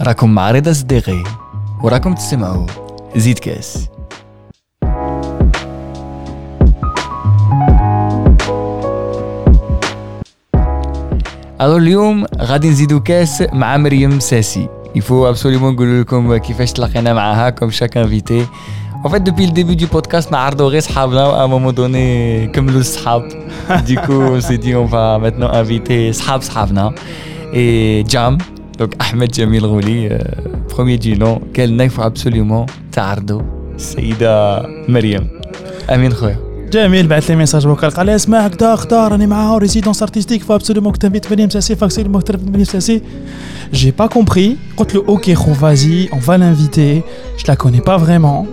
راكم مع رضا صديقي وراكم تسمعوا زيد كاس. ألو اليوم غادي نزيدو كاس مع مريم ساسي. يفو ابسوليمون نقول لكم كيفاش تلاقينا معاها كوم شاك انفيتي En fait, depuis le début du podcast, on a ardoré à un moment donné, comme le sahab. Du coup, on s'est dit, on va maintenant inviter sahab sahabna et Jam. Donc, Ahmed Jamil Rouli, euh, premier du nom, quel il faut absolument tardo. Saïda Mariam. Amin Khoya. جميل بعث لي ميساج فوكال قال لي اسمع هكذا اختار راني معاه ريزيدونس ارتستيك فو ابسولومون كنت انفيت مريم ساسي فاكسيلمون كنت مريم ساسي جي با كومبري قلت له اوكي خو فازي اون فا لانفيتي je la connais pas vraiment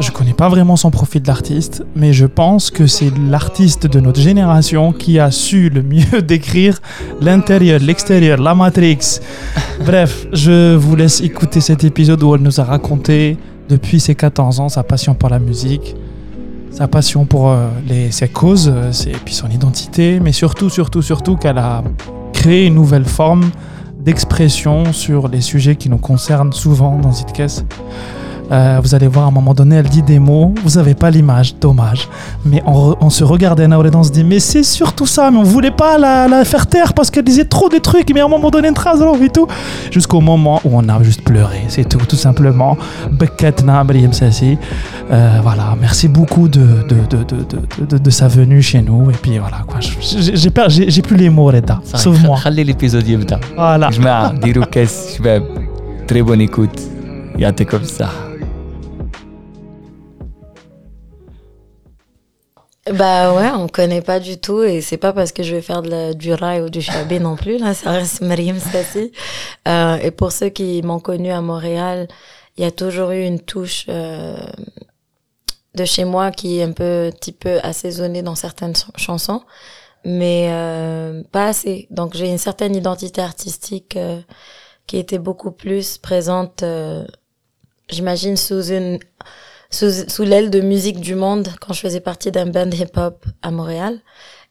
je connais pas vraiment son profil d'artiste, mais je pense que c'est l'artiste de notre génération qui a su le mieux décrire l'intérieur, l'extérieur, la Matrix. Bref, je vous laisse écouter cet épisode où elle nous a raconté depuis ses 14 ans sa passion pour la musique, sa passion pour euh, ses causes, euh, et puis son identité, mais surtout, surtout, surtout qu'elle a créé une nouvelle forme d'expression sur les sujets qui nous concernent souvent dans Zitkes. Euh, vous allez voir, à un moment donné, elle dit des mots, vous n'avez pas l'image, dommage. Mais on, se regardait, Naored, on se dit, mais c'est surtout ça, mais on voulait pas la, faire taire parce qu'elle disait trop des trucs, mais à un moment donné, une trace et tout. Jusqu'au moment où on a juste pleuré, c'est tout, tout simplement. Euh, voilà, merci beaucoup de de, de, de, de, sa venue chez nous. Et puis voilà, quoi. J'ai plus les mots, Reda. Sauve-moi. Je l'épisode Voilà. Très bonne écoute. Yaté comme ça. Bah ouais, on connaît pas du tout et c'est pas parce que je vais faire du rail ou du chabé non plus, là, ça reste Mariam Sassi. Euh, et pour ceux qui m'ont connu à Montréal, il y a toujours eu une touche euh, de chez moi qui est un peu, petit peu assaisonnée dans certaines ch- chansons, mais euh, pas assez. Donc j'ai une certaine identité artistique euh, qui était beaucoup plus présente, euh, j'imagine, sous une sous, sous l'aile de musique du monde quand je faisais partie d'un band hip-hop à Montréal.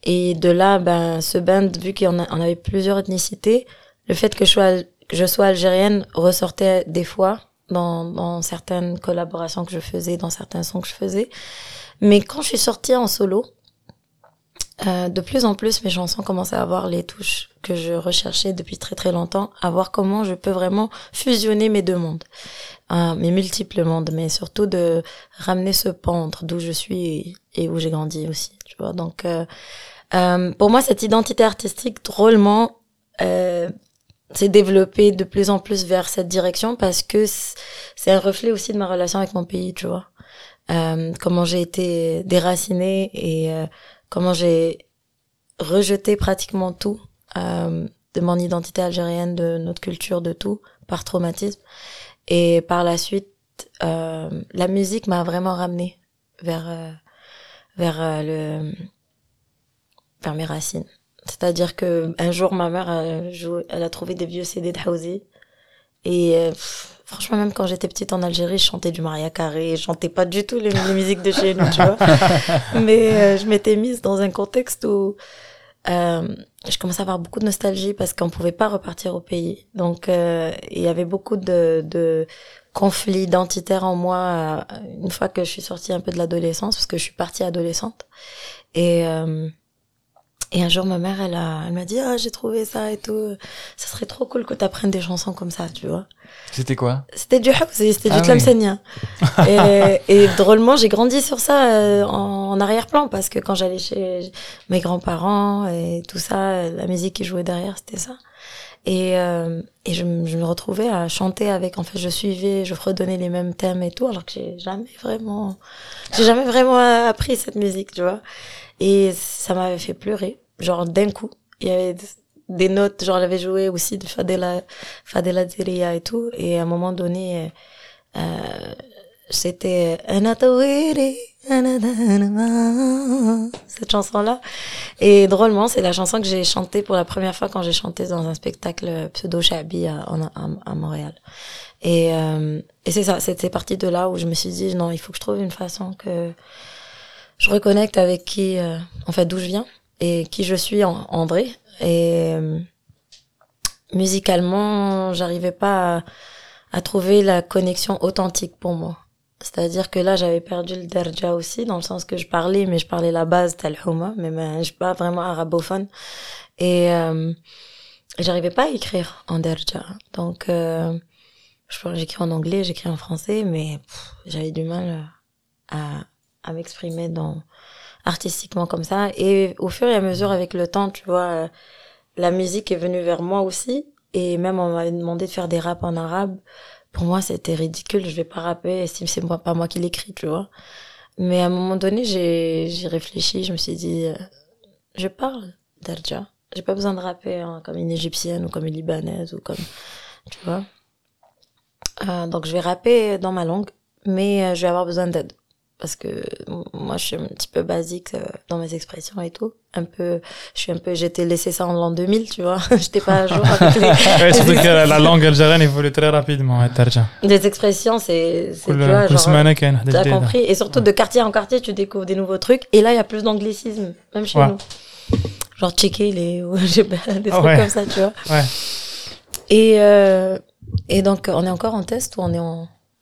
Et de là, ben, ce band, vu qu'on on avait plusieurs ethnicités, le fait que je sois, que je sois algérienne ressortait des fois dans, dans certaines collaborations que je faisais, dans certains sons que je faisais. Mais quand je suis sortie en solo, euh, de plus en plus, mes chansons commençaient à avoir les touches que je recherchais depuis très très longtemps, à voir comment je peux vraiment fusionner mes deux mondes, euh, mes multiples mondes, mais surtout de ramener ce pan entre d'où je suis et, où j'ai grandi aussi, tu vois. Donc, euh, euh, pour moi, cette identité artistique, drôlement, euh, s'est développée de plus en plus vers cette direction parce que c'est un reflet aussi de ma relation avec mon pays, tu vois. Comment j'ai été déracinée et comment j'ai rejeté pratiquement tout de mon identité algérienne, de notre culture, de tout, par traumatisme. Et par la suite, euh, la musique m'a vraiment ramené vers euh, vers euh, le vers mes racines. C'est-à-dire que un jour, ma mère, elle, jouait- elle a trouvé des vieux CD de. Et euh, pff, franchement, même quand j'étais petite en Algérie, je chantais du Maria Carré, je chantais pas du tout les, les musiques de chez nous, tu vois. Mais je m'étais mise dans un contexte où euh, je commençais à avoir beaucoup de nostalgie parce qu'on pouvait pas repartir au pays. Donc, euh, il y avait beaucoup de, de conflits identitaires en moi euh, une fois que je suis sortie un peu de l'adolescence, parce que je suis partie adolescente. Et, euh, et un jour, ma mère, elle a, elle m'a dit, ah, j'ai trouvé ça et tout. Ça serait trop cool que tu apprennes des chansons comme ça, tu vois. C'était quoi? C'était du Houzi, c'était Ah du Tlemcenia. et, et drôlement, j'ai grandi sur ça euh, en, en arrière-plan parce que quand j'allais chez mes grands-parents et tout ça, la musique qui jouait derrière, c'était ça. Et, euh, et je, je me retrouvais à chanter avec, en fait, je suivais, je redonnais les mêmes thèmes et tout, alors que j'ai jamais vraiment, j'ai jamais vraiment appris cette musique, tu vois. Et ça m'avait fait pleurer, genre d'un coup. Il y avait des notes, genre, j'avais joué aussi de Fadela, Fadela Zeria et tout. Et à un moment donné, euh, c'était cette chanson-là. Et drôlement, c'est la chanson que j'ai chantée pour la première fois quand j'ai chanté dans un spectacle pseudo-shabi à, en- à, à Montréal. Et, euh, et c'est ça, c'était parti de là où je me suis dit, non, il faut que je trouve une façon que je reconnecte avec qui, euh, en fait, d'où je viens et qui je suis en, en vrai. Et euh, musicalement, j'arrivais pas à, trouver la connexion authentique pour moi. C'est-à-dire que là, j'avais perdu le derja aussi, dans le sens que je parlais, mais je parlais la base talhouma, mais ben, je suis pas vraiment arabophone. Et euh, j'arrivais pas à écrire en derja. Donc, euh, j'écris en anglais, j'écris en français, mais j'avais du mal à m'exprimer dans artistiquement comme ça. Et au fur et à mesure, avec le temps, tu vois, euh, la musique est venue vers moi aussi. Et même, on m'avait demandé de faire des raps en arabe. Pour moi, c'était ridicule. Je vais pas rapper si c'est pas moi qui l'écris, tu vois. Mais à un moment donné, j'ai, j'ai réfléchi. Je me suis dit, euh, je parle d'Arja. J'ai pas besoin de rapper hein, comme une égyptienne ou comme une libanaise ou comme, tu vois. Euh, donc, je vais rapper dans ma langue, mais je vais avoir besoin d'aide parce que moi je suis un petit peu basique euh, dans mes expressions et tout. Un peu je suis un peu j'étais laissé ça en l'an 2000 tu vois. J'étais pas à jour avec les, surtout que la, langue algérienne évolue très rapidement hein, des expressions c'est tu vois euh, genre, as compris. Et surtout ouais. de quartier en quartier tu découvres des nouveaux trucs. Et là il y a plus d'anglicisme même chez ouais. nous. Genre checker les ou des ah trucs oh, comme ça tu vois. Et euh, et donc on est encore en test ou on est en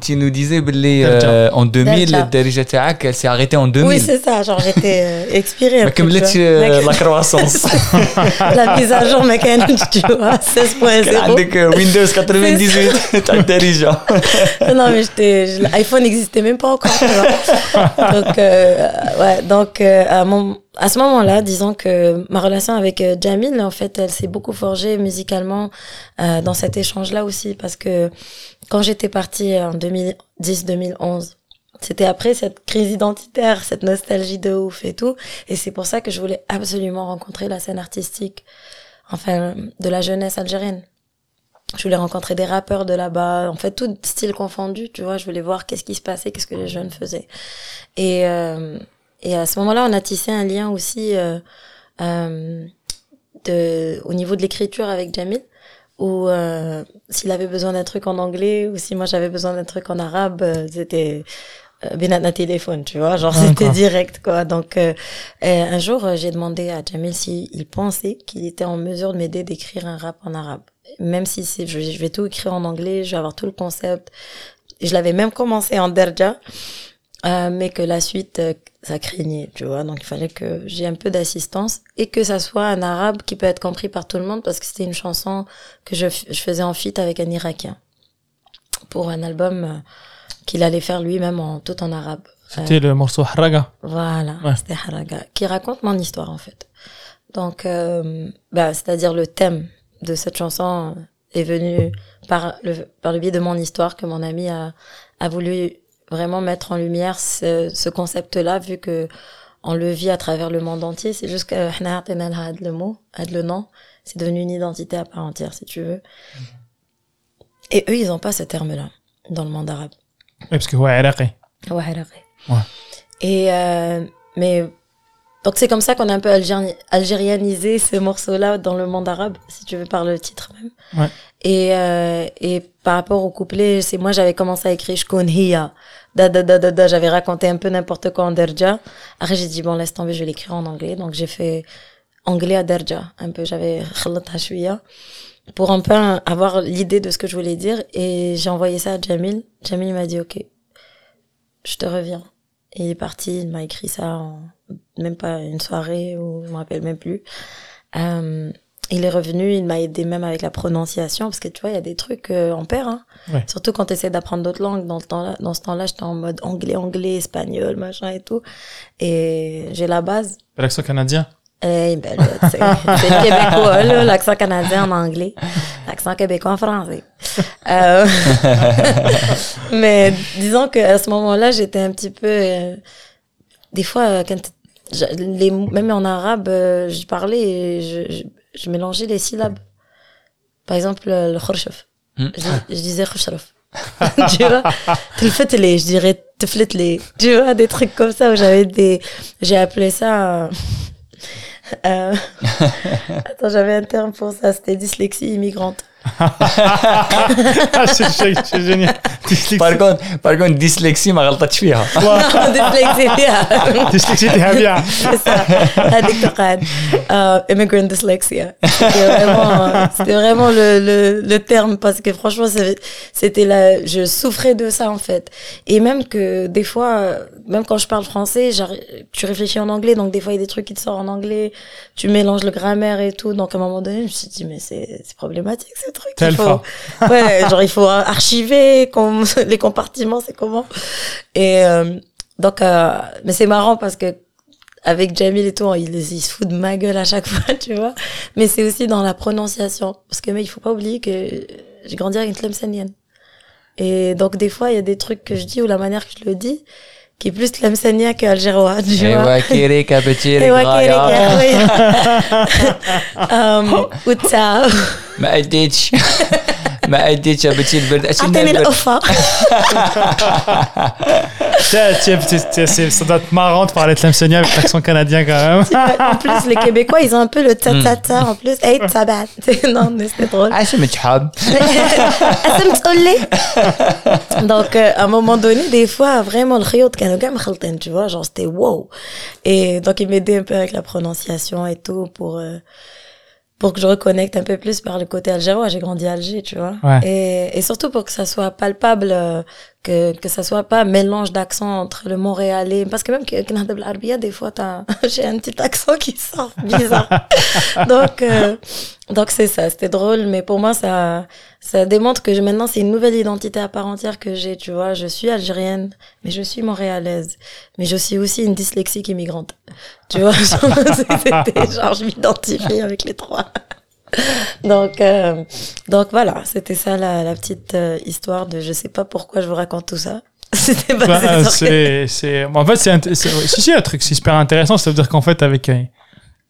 Tu nous disais euh, en 2000, la elle s'est arrêtée en 2000. Oui, c'est ça, genre j'étais euh, expirée. Mais comme là, tu, euh, la croissance. la mise à jour mais mécanique, tu vois, 16.0. Avec euh, Windows 98, t'as dirigé. non, mais l'iPhone n'existait même pas encore. Tu vois. Donc, euh, ouais, donc à mon à ce moment-là, disons que ma relation avec euh, Jamil, en fait, elle s'est beaucoup forgée musicalement euh, dans cet échange-là aussi, parce que quand j'étais partie en 2010-2011, c'était après cette crise identitaire, cette nostalgie de ouf et tout, et c'est pour ça que je voulais absolument rencontrer la scène artistique, enfin, de la jeunesse algérienne je voulais rencontrer des rappeurs de là-bas, en fait tout style confondu, tu vois, je voulais voir qu'est-ce qui se passait, qu'est-ce que les jeunes faisaient. Et euh, et à ce moment-là, on a tissé un lien aussi euh, euh, de au niveau de l'écriture avec Jamil où euh, s'il avait besoin d'un truc en anglais ou si moi j'avais besoin d'un truc en arabe, euh, c'était euh, téléphone, tu vois, genre c'était direct quoi. Donc euh, un jour, j'ai demandé à Jamil s'il pensait qu'il était en mesure de m'aider d'écrire un rap en arabe même si c'est, je, je vais tout écrire en anglais, je vais avoir tout le concept. Je l'avais même commencé en derja, euh, mais que la suite, euh, ça craignait, tu vois. Donc il fallait que j'ai un peu d'assistance et que ça soit un arabe qui peut être compris par tout le monde parce que c'était une chanson que je, je faisais en feat avec un Irakien pour un album euh, qu'il allait faire lui-même en tout en arabe. C'était le morceau Haraga. Voilà, Ouais. c'était Haraga, qui raconte mon histoire en fait. Donc, bah, c'est-à-dire le thème de cette chanson est venu par le, par le biais de mon histoire que mon ami a, a voulu vraiment mettre en lumière ce, concept-là, vu que on le vit à travers le monde entier. C'est juste que le mot, le nom, c'est devenu une identité à part entière, si tu veux. Mhm. Et eux, ils n'ont pas ce terme-là dans le monde arabe. Oui, parce que ouais, Ouais. Et euh, mais donc c'est comme ça qu'on a un peu algérianisé ce morceau-là dans le monde arabe, si tu veux par le titre même. Et euh, et par rapport au couplet, c'est moi j'avais commencé à écrire je connais da da da j'avais raconté un peu n'importe quoi en derja. Après j'ai dit bon laisse tomber, je vais l'écrire en anglais. Donc j'ai fait anglais à derja, un peu j'avais pour un peu avoir l'idée de ce que je voulais dire et j'ai envoyé ça à Jamil. Jamil m'a dit OK. Je te reviens. Et il est parti, il m'a écrit ça même pas une soirée ou je me rappelle même plus. Euh, il est revenu, il m'a aidé même avec la prononciation parce que tu vois, il y a des trucs euh, en paire. Hein. Ouais. Surtout quand tu essaies d'apprendre d'autres langues. Dans, le temps-là, dans ce temps-là, j'étais en mode anglais, anglais, espagnol, machin et tout. Et j'ai la base. L'accent canadien? Eh ben, c'est c'est le québécois, l'accent canadien en anglais, l'accent québécois en français. Euh, mais disons qu'à ce moment-là, j'étais un petit peu... euh, des fois, euh, quand les, même en arabe, euh, je parlais et je, je mélangeais les syllabes. Par exemple, euh, le khorshaf. Hmm. Je, disais khorshaf. tu vois? Les, je dirais les. Tu vois, des trucs comme ça où j'avais des. J'ai appelé ça. Euh... Attends, j'avais un terme pour ça, c'était dyslexie immigrante. Ah, c'est gé- c'est génial. Dyslexie. Par contre, par contre, dyslexie ما غلطتش فيها. dyslexie فيها. Dyslexie, t'es bien. C'est ça. هذيك تقعد. Euh, immigrant dyslexia. C'était vraiment, c'était vraiment le, le, le terme parce que franchement, c'est- c'était là, je souffrais de ça en fait. Et même que des fois, même quand je parle français, j'arri- tu réfléchis en anglais, donc des fois il y a des trucs qui te sortent en anglais, tu mélanges le grammaire et tout. Donc à un moment donné, je me suis dit, mais c'est c'est problématique ce truc. Il faut, ouais, genre il faut archiver les compartiments, c'est comment. Et euh, donc, euh, mais c'est marrant parce que avec Jamil et tout, il, il se fout de ma gueule à chaque fois, tu vois. Mais c'est aussi dans la prononciation. Parce que, mais il faut pas oublier que j'ai grandi avec une tlemcenienne. Et donc, des fois, il y a des trucs que je dis ou la manière que je le dis qui est plus Tlemcenia que Algérois, tu vois. Ewa Kirik, Apetir, Graya. Ewa Kirik, oui. Outsao. Maïditch ما اديتش ما اديتش ابتي البرد أشي اعطيني البرد. القفه Tiens, tiens, tiens, tiens, c'est- ça doit être marrant de parler de l'Amsonia avec l'accent canadien quand même. en plus les québécois ils ont un peu le ta ta ta en plus hey tabat non mais c'était drôle عاش متحاب اسم تقول لي donc euh, à un moment donné des fois vraiment الخيوط كانوا كاع مخلطين tu vois genre c'était wow et donc il m'aidait un peu avec la prononciation et tout pour euh, pour que je reconnecte un peu plus par le côté algérois j'ai grandi à Alger tu vois Ouais. et, et surtout pour que ça soit palpable euh, que que ça soit pas mélange d'accent entre le montréalais parce que même que des fois t'as j'ai un petit accent qui sort bizarre. Donc euh, donc c'est ça c'était drôle mais pour moi ça ça démontre que maintenant c'est une nouvelle identité à part entière que j'ai tu vois. Je suis algérienne mais je suis montréalaise mais je suis aussi une dyslexique immigrante. Tu vois genre, genre je m'identifie avec les trois. donc euh, donc voilà c'était ça la, la petite euh, histoire de je sais pas pourquoi je vous raconte tout ça c'était Bah, basé euh, sur c'est, c'est, bon, en fait, c'est, si, si, un truc super intéressant, ça veut dire qu'en fait, avec un,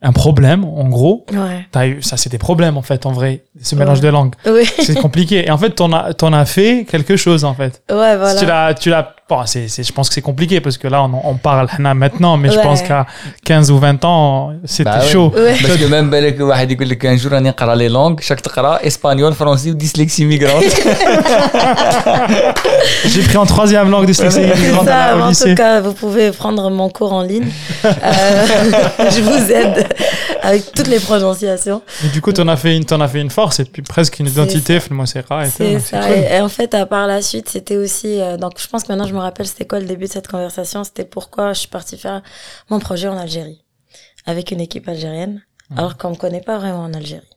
un problème, en gros, ouais eu, ça, c'est des problèmes, en fait, en vrai, ce mélange Ouais. de langues. oui C'est compliqué. Et en fait, t'en as, t'en as fait quelque chose, en fait. ouais Si voilà tu l'as, tu l'as, bon, c'est, c'est, je pense que c'est compliqué parce que là, on, on parle Hana maintenant, mais je Ouais. pense qu'à 15 ou 20 ans, c'était Bah ouais. chaud. Ouais. باسكو même بالك واحد يقول لك ان جور راني نقرا لي لونغ شاك تقرا اسبانيول فرونسي وديسلكسي ميغرونت J'ai pris en troisième langue dyslexie immigrante Ça, à- au en lycée. tout cas, vous pouvez prendre mon cours en ligne. Euh, je vous aide avec toutes les prononciations. Et du coup, t'en as fait une, t'en as fait une force et puis presque une C'est identité, moi, c'est rare et tout. C'est donc ça. C'est cool. Et, et en fait, à part la suite, c'était aussi. euh, donc, je pense que maintenant, je me rappelle, c'était quoi le début de cette conversation? C'était pourquoi je suis partie faire mon projet en Algérie avec une équipe algérienne, alors qu'on me connaît pas vraiment en Algérie.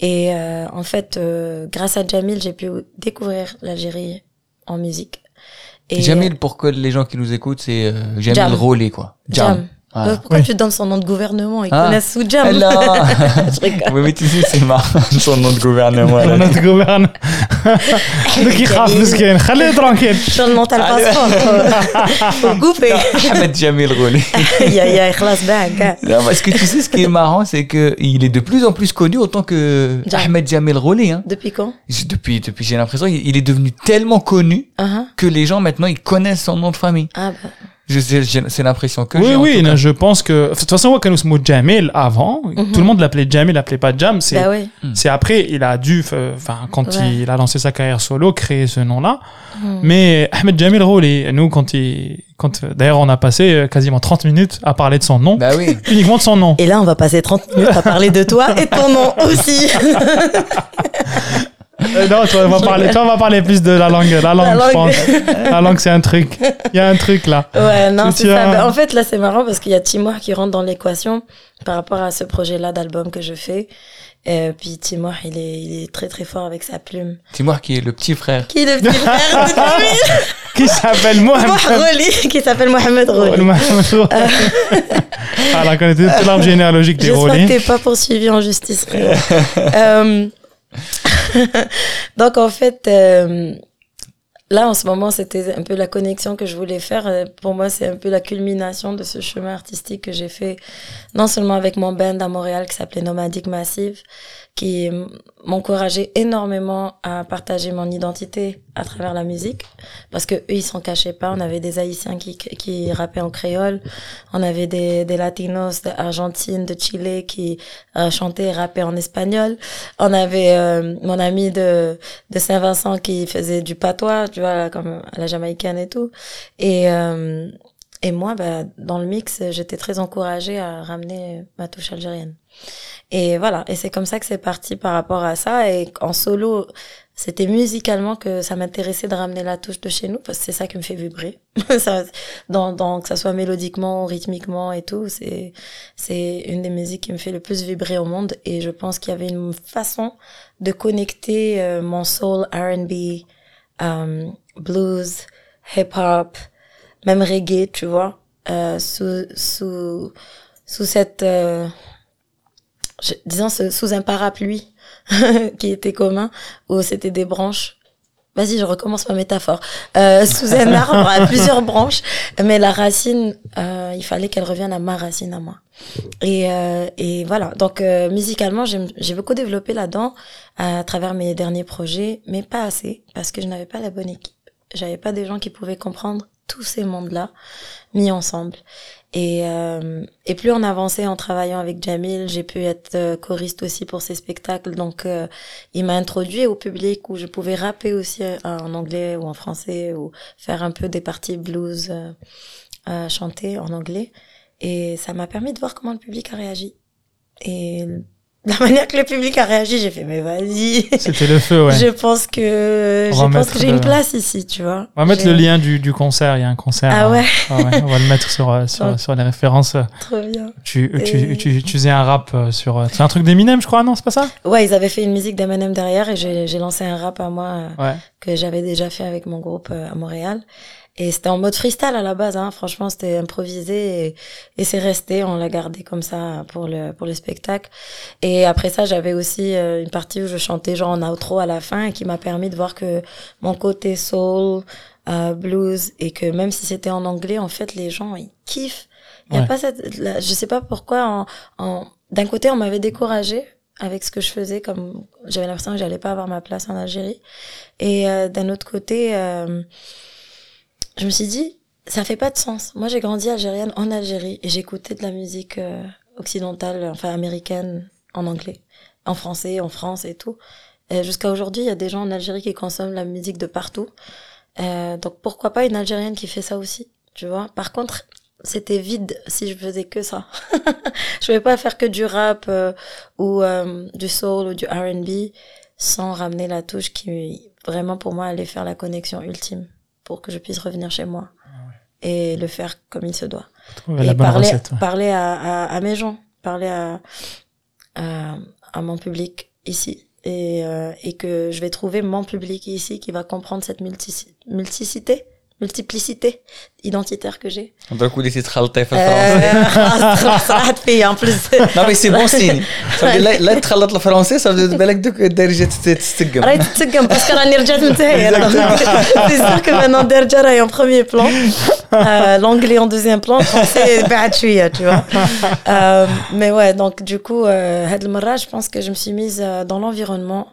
Et euh, en fait, euh, grâce à Jamil, j'ai pu découvrir l'Algérie en musique. Et Jamil pour que les gens qui nous écoutent c'est euh, Jamil Jam. Rolé quoi Jam. Voilà. Oh, pourquoi oui. tu donnes son nom de gouvernement Ils ah. connaissent Soudjam. Oui, oui, tu sais, c'est marrant, son nom de gouvernement. Son nom de gouvernement. Donc il rafle mesquin. Khalid tranquille. Son nom t'as le passeport. Faut couper. Ahmed Jamil Rouli. Ya ya, ikhlas bag. Hein. Non, parce que tu sais ce qui est marrant, c'est que il est de plus en plus connu autant que Ahmed Jamil Rouli hein. Depuis quand? Depuis depuis j'ai l'impression il est devenu tellement connu ah, ah. que les gens maintenant ils connaissent son nom de famille. Ah bah je sais j'ai- c'est l'impression que Oui, oui, tout non, cas. je pense que. De toute façon, moi, quand nous sommes Jamil avant, tout le monde l'appelait Jamil, l'appelait pas Jam. C'est, Bah oui. c'est après, il a dû, euh, enfin, quand Ouais. il a lancé sa carrière solo, créer ce nom-là. Hmm. Mais Ahmed Jamil Rouli, nous, quand il, quand, euh, d'ailleurs, on a passé euh, quasiment 30 minutes à parler de son nom, bah oui uniquement de son nom. Et là, on va passer 30 minutes à parler de toi et de ton nom aussi. Euh, non, toi, on va parler, toi, on va parler plus de la langue, la langue, La je langue. pense. La langue, c'est un truc. Il y a un truc là. Ouais, non, Tu c'est ça. Bah, en fait, là, c'est marrant parce qu'il y a Timor qui rentre dans l'équation par rapport à ce projet-là d'album que je fais. Et puis Timor, il est, il est très très fort avec sa plume. Timor qui est le petit frère Qui est le petit frère de Jamil Qui s'appelle Mohamed. Mohamed qui s'appelle Mohamed Roli. Mohamed. Ah, là, connaît toute l'arbre généalogique des J'espère que t'es pas poursuivi en justice. Euh, Donc en fait, euh, là en ce moment, c'était un peu la connexion que je voulais faire. Euh, Pour moi, c'est un peu la culmination de ce chemin artistique que j'ai fait, non seulement avec mon band à Montréal qui s'appelait Nomadic Massive, qui m- m'encourageait énormément à partager mon identité à travers la musique. Parce que eux ils s'en cachaient pas. On avait des haïtiens qui qui rappaient en créole. On avait des des latinos d'Argentine de Chili qui euh, chantaient et rappaient en espagnol. On avait euh, mon ami de de Saint-Vincent qui faisait du patois tu vois comme à la jamaïcaine et tout. Et euh, et moi bah dans le mix j'étais très encouragée à ramener ma touche algérienne. Et voilà. Et c'est comme ça que c'est parti par rapport à ça. Et en solo c'était musicalement que ça m'intéressait de ramener la touche de chez nous parce que c'est ça qui me fait vibrer. Ça, dans, dans que ça soit mélodiquement rythmiquement et tout c'est c'est une des musiques qui me fait le plus vibrer au monde. Et je pense qu'il y avait une façon de connecter euh, mon soul R&B euh, blues hip hop même reggae tu vois euh, sous sous sous cette euh, je, disons sous un parapluie qui était commun, où c'était des branches. Vas-y, je recommence ma métaphore. Euh, sous un arbre à plusieurs branches, mais la racine, euh, il fallait qu'elle revienne à ma racine à moi. Et, euh, et voilà. Donc euh, musicalement, j'ai beaucoup développé là-dedans à travers mes derniers projets, mais pas assez parce que je n'avais pas la bonne équipe. J'avais pas des gens qui pouvaient comprendre tous ces mondes-là mis ensemble. Et, euh, et plus on avançait en travaillant avec Jamil, j'ai pu être euh, choriste aussi pour ses spectacles. Donc, euh, il m'a introduit au public où je pouvais rapper aussi euh, en anglais ou en français ou faire un peu des parties blues chanter en anglais. Et ça m'a permis de voir comment le public a réagi. Et la manière que le public a réagi, j'ai fait mais vas-y. C'était le feu, ouais. Je pense que je pense que j'ai une place ici, tu vois. On va mettre le lien du, du concert. Il y a un concert. Ah ouais. Euh, ouais on va le mettre sur euh, sur, sur les références. Trop bien. Tu tu, tu, tu faisais un rap euh, sur. C'est un truc d'Eminem, je crois, non C'est pas ça? Ouais, ils avaient fait une musique d'Eminem derrière et j'ai lancé un rap à moi ouais. que j'avais déjà fait avec mon groupe à Montréal. Et c'était en mode freestyle à la base, hein. franchement c'était improvisé et, et c'est resté, on l'a gardé comme ça pour le pour le spectacle. Et après ça j'avais aussi euh, une partie où je chantais genre en outro à la fin et qui m'a permis de voir que mon côté soul, euh, blues et que même si c'était en anglais en fait les gens ils kiffent. Il y a Ouais. pas cette, la- je sais pas pourquoi en, en d'un côté on m'avait découragé avec ce que je faisais comme j'avais l'impression que j'allais pas avoir ma place en Algérie et euh, d'un autre côté euh, je me suis dit, ça fait pas de sens. Moi, j'ai grandi algérienne en Algérie et j'écoutais de la musique euh, occidentale, enfin américaine, en anglais, en français, en France et tout. Jusqu'à aujourd'hui, il y a des gens en Algérie qui consomment la musique de partout. Euh, donc pourquoi pas une Algérienne qui fait ça aussi, tu vois? Par contre, c'était vide si je faisais que ça. je pouvais pas faire que du rap euh, ou euh, du soul ou du R&B sans ramener la touche qui vraiment pour moi allait faire la connexion ultime pour que je puisse revenir chez moi et le faire comme il se doit. Et la parler, recette. ouais. parler à, à, à mes gens, parler à, à, à mon public ici. Et, euh, et que je vais trouver mon public ici qui va comprendre cette multici- multicité, multiplicité identitaire que j'ai. D'un coup, des traltef hein, en français. Euh, en plus. Non, mais c'est bon signe. Ça veut dire, là, traltef le français, ça veut dire, balak, derjet, t'stigam. Right, t'stigam, parce qu'on a nirjet m'taher. C'est sûr que maintenant, derjet est en premier plan, euh, l'anglais en deuxième plan, le français, ba'atchouya, tu vois. Euh, mais ouais, donc, du coup, cette je pense que je me suis mise dans l'environnement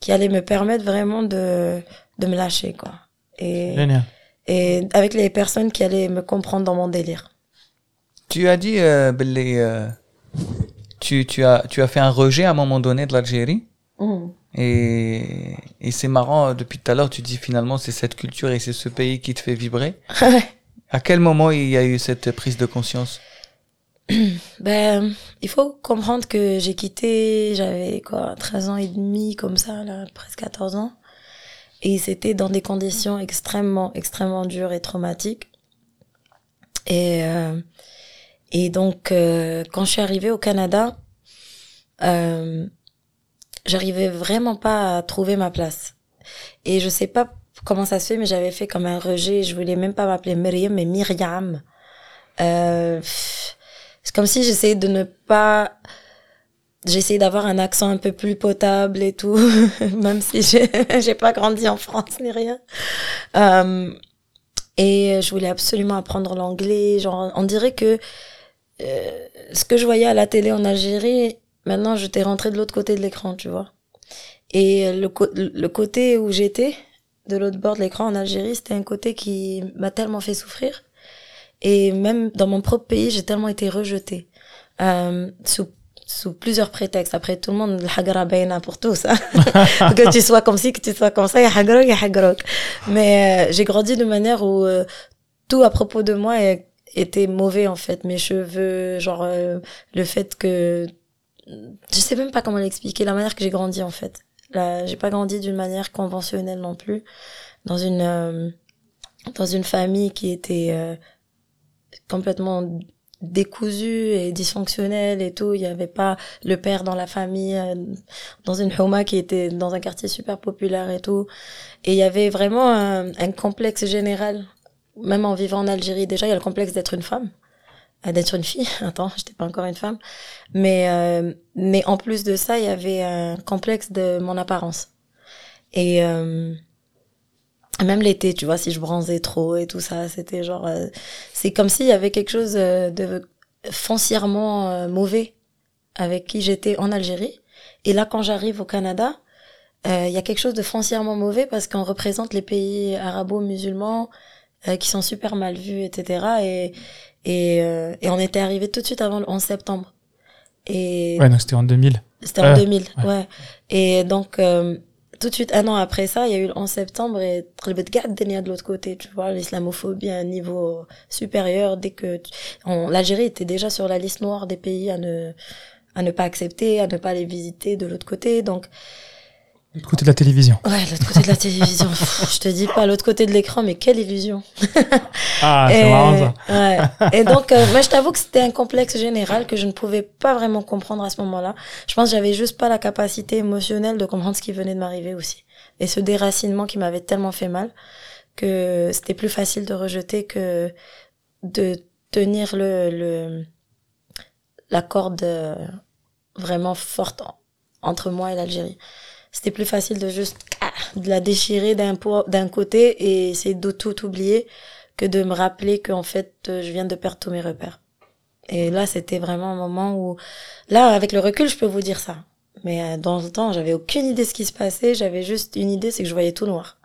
qui allait me permettre vraiment de, de me lâcher, quoi. Et. Génial et avec les personnes qui allaient me comprendre dans mon délire. Tu as dit, euh, les, euh, tu, tu, as, tu as fait un rejet à un moment donné de l'Algérie. Mm. Et, et c'est marrant, euh, depuis tout à l'heure, tu dis finalement c'est cette culture et c'est ce pays qui te fait vibrer. à quel moment il y a eu cette prise de conscience? Ben, il faut comprendre que j'ai quitté, j'avais quoi, 13 ans et demi, comme ça, là, presque 14 ans. Et c'était dans des conditions extrêmement, extrêmement dures et traumatiques. Et, euh, donc, euh, quand je suis arrivée au Canada, euh, j'arrivais vraiment pas à trouver ma place. Et je sais pas comment ça se fait, mais j'avais fait comme un rejet. Je voulais même pas m'appeler Myriam, mais Myriam. Euh, c'est comme si j'essayais de ne pas j'essayais d'avoir un accent un peu plus potable et tout même si j'ai pas grandi en France ni rien euh, et je voulais absolument apprendre l'anglais genre on dirait que euh, ce que je voyais à la télé en Algérie maintenant j'étais rentrée de l'autre côté de l'écran tu vois et le, le côté où j'étais de l'autre bord de l'écran en Algérie, c'était un côté qui m'a tellement fait souffrir. Et même dans mon propre pays, j'ai tellement été rejetée. Euh, sous sous plusieurs prétextes. Après, tout le monde, le pour tout ça. que tu sois comme ci, que tu sois comme ça, Mais euh, j'ai grandi de manière où euh, tout à propos de moi était mauvais, en fait. Mes cheveux, genre, euh, le fait que... Je sais même pas comment l'expliquer, la manière que j'ai grandi, en fait. Là, j'ai pas grandi d'une manière conventionnelle non plus. Dans une, dans une famille qui était complètement décousu et dysfonctionnel et tout. Il n'y avait pas le père dans la famille, euh, dans une Houma qui était dans un quartier super populaire et tout. Et il y avait vraiment un, complexe général, même en vivant en Algérie. Déjà, il y a le complexe d'être une femme, euh, d'être une fille. Attends, j'étais pas encore une femme. Mais, euh, mais en plus de ça, il y avait un complexe de mon apparence. Et même l'été, tu vois, si je bronzais trop et tout ça, c'était genre, euh, c'est comme s'il y avait quelque chose euh, de foncièrement euh, mauvais avec qui j'étais en Algérie. Et là, quand j'arrive au Canada, il y a quelque chose de foncièrement mauvais parce qu'on représente les pays arabo-musulmans qui sont super mal vus, etc. Et, et, et on était arrivé tout de suite avant le 11 septembre. Et ouais, donc c'était en 2000. C'était en 2000, ouais. Et donc, tout de suite, un an après ça, il y a eu le 11 septembre et de l'autre côté, tu vois, l'islamophobie à un niveau supérieur dès que l'Algérie était déjà sur la liste noire des pays à ne, à ne pas accepter, à ne pas les visiter de l'autre côté. Donc, L'autre côté de la télévision. Ouais, l'autre côté de la télévision. je te dis pas l'autre côté de l'écran, mais quelle illusion. ah, c'est marrant ça. Ouais. Et donc, euh, moi, je t'avoue que c'était un complexe général que je ne pouvais pas vraiment comprendre à ce moment-là. Je pense que j'avais juste pas la capacité émotionnelle de comprendre ce qui venait de m'arriver aussi. Et ce déracinement qui m'avait tellement fait mal que c'était plus facile de rejeter que de tenir le, le la corde euh, vraiment forte entre moi et l'Algérie c'était plus facile de juste ah, de la déchirer d'un d'un côté et essayer de tout oublier que de me rappeler qu'en fait euh, je viens de perdre tous mes repères. Et là, c'était vraiment un moment où, là, avec le recul, je peux vous dire ça. Mais euh, dans le temps, j'avais aucune idée de ce qui se passait. J'avais juste une idée, c'est que je voyais tout noir.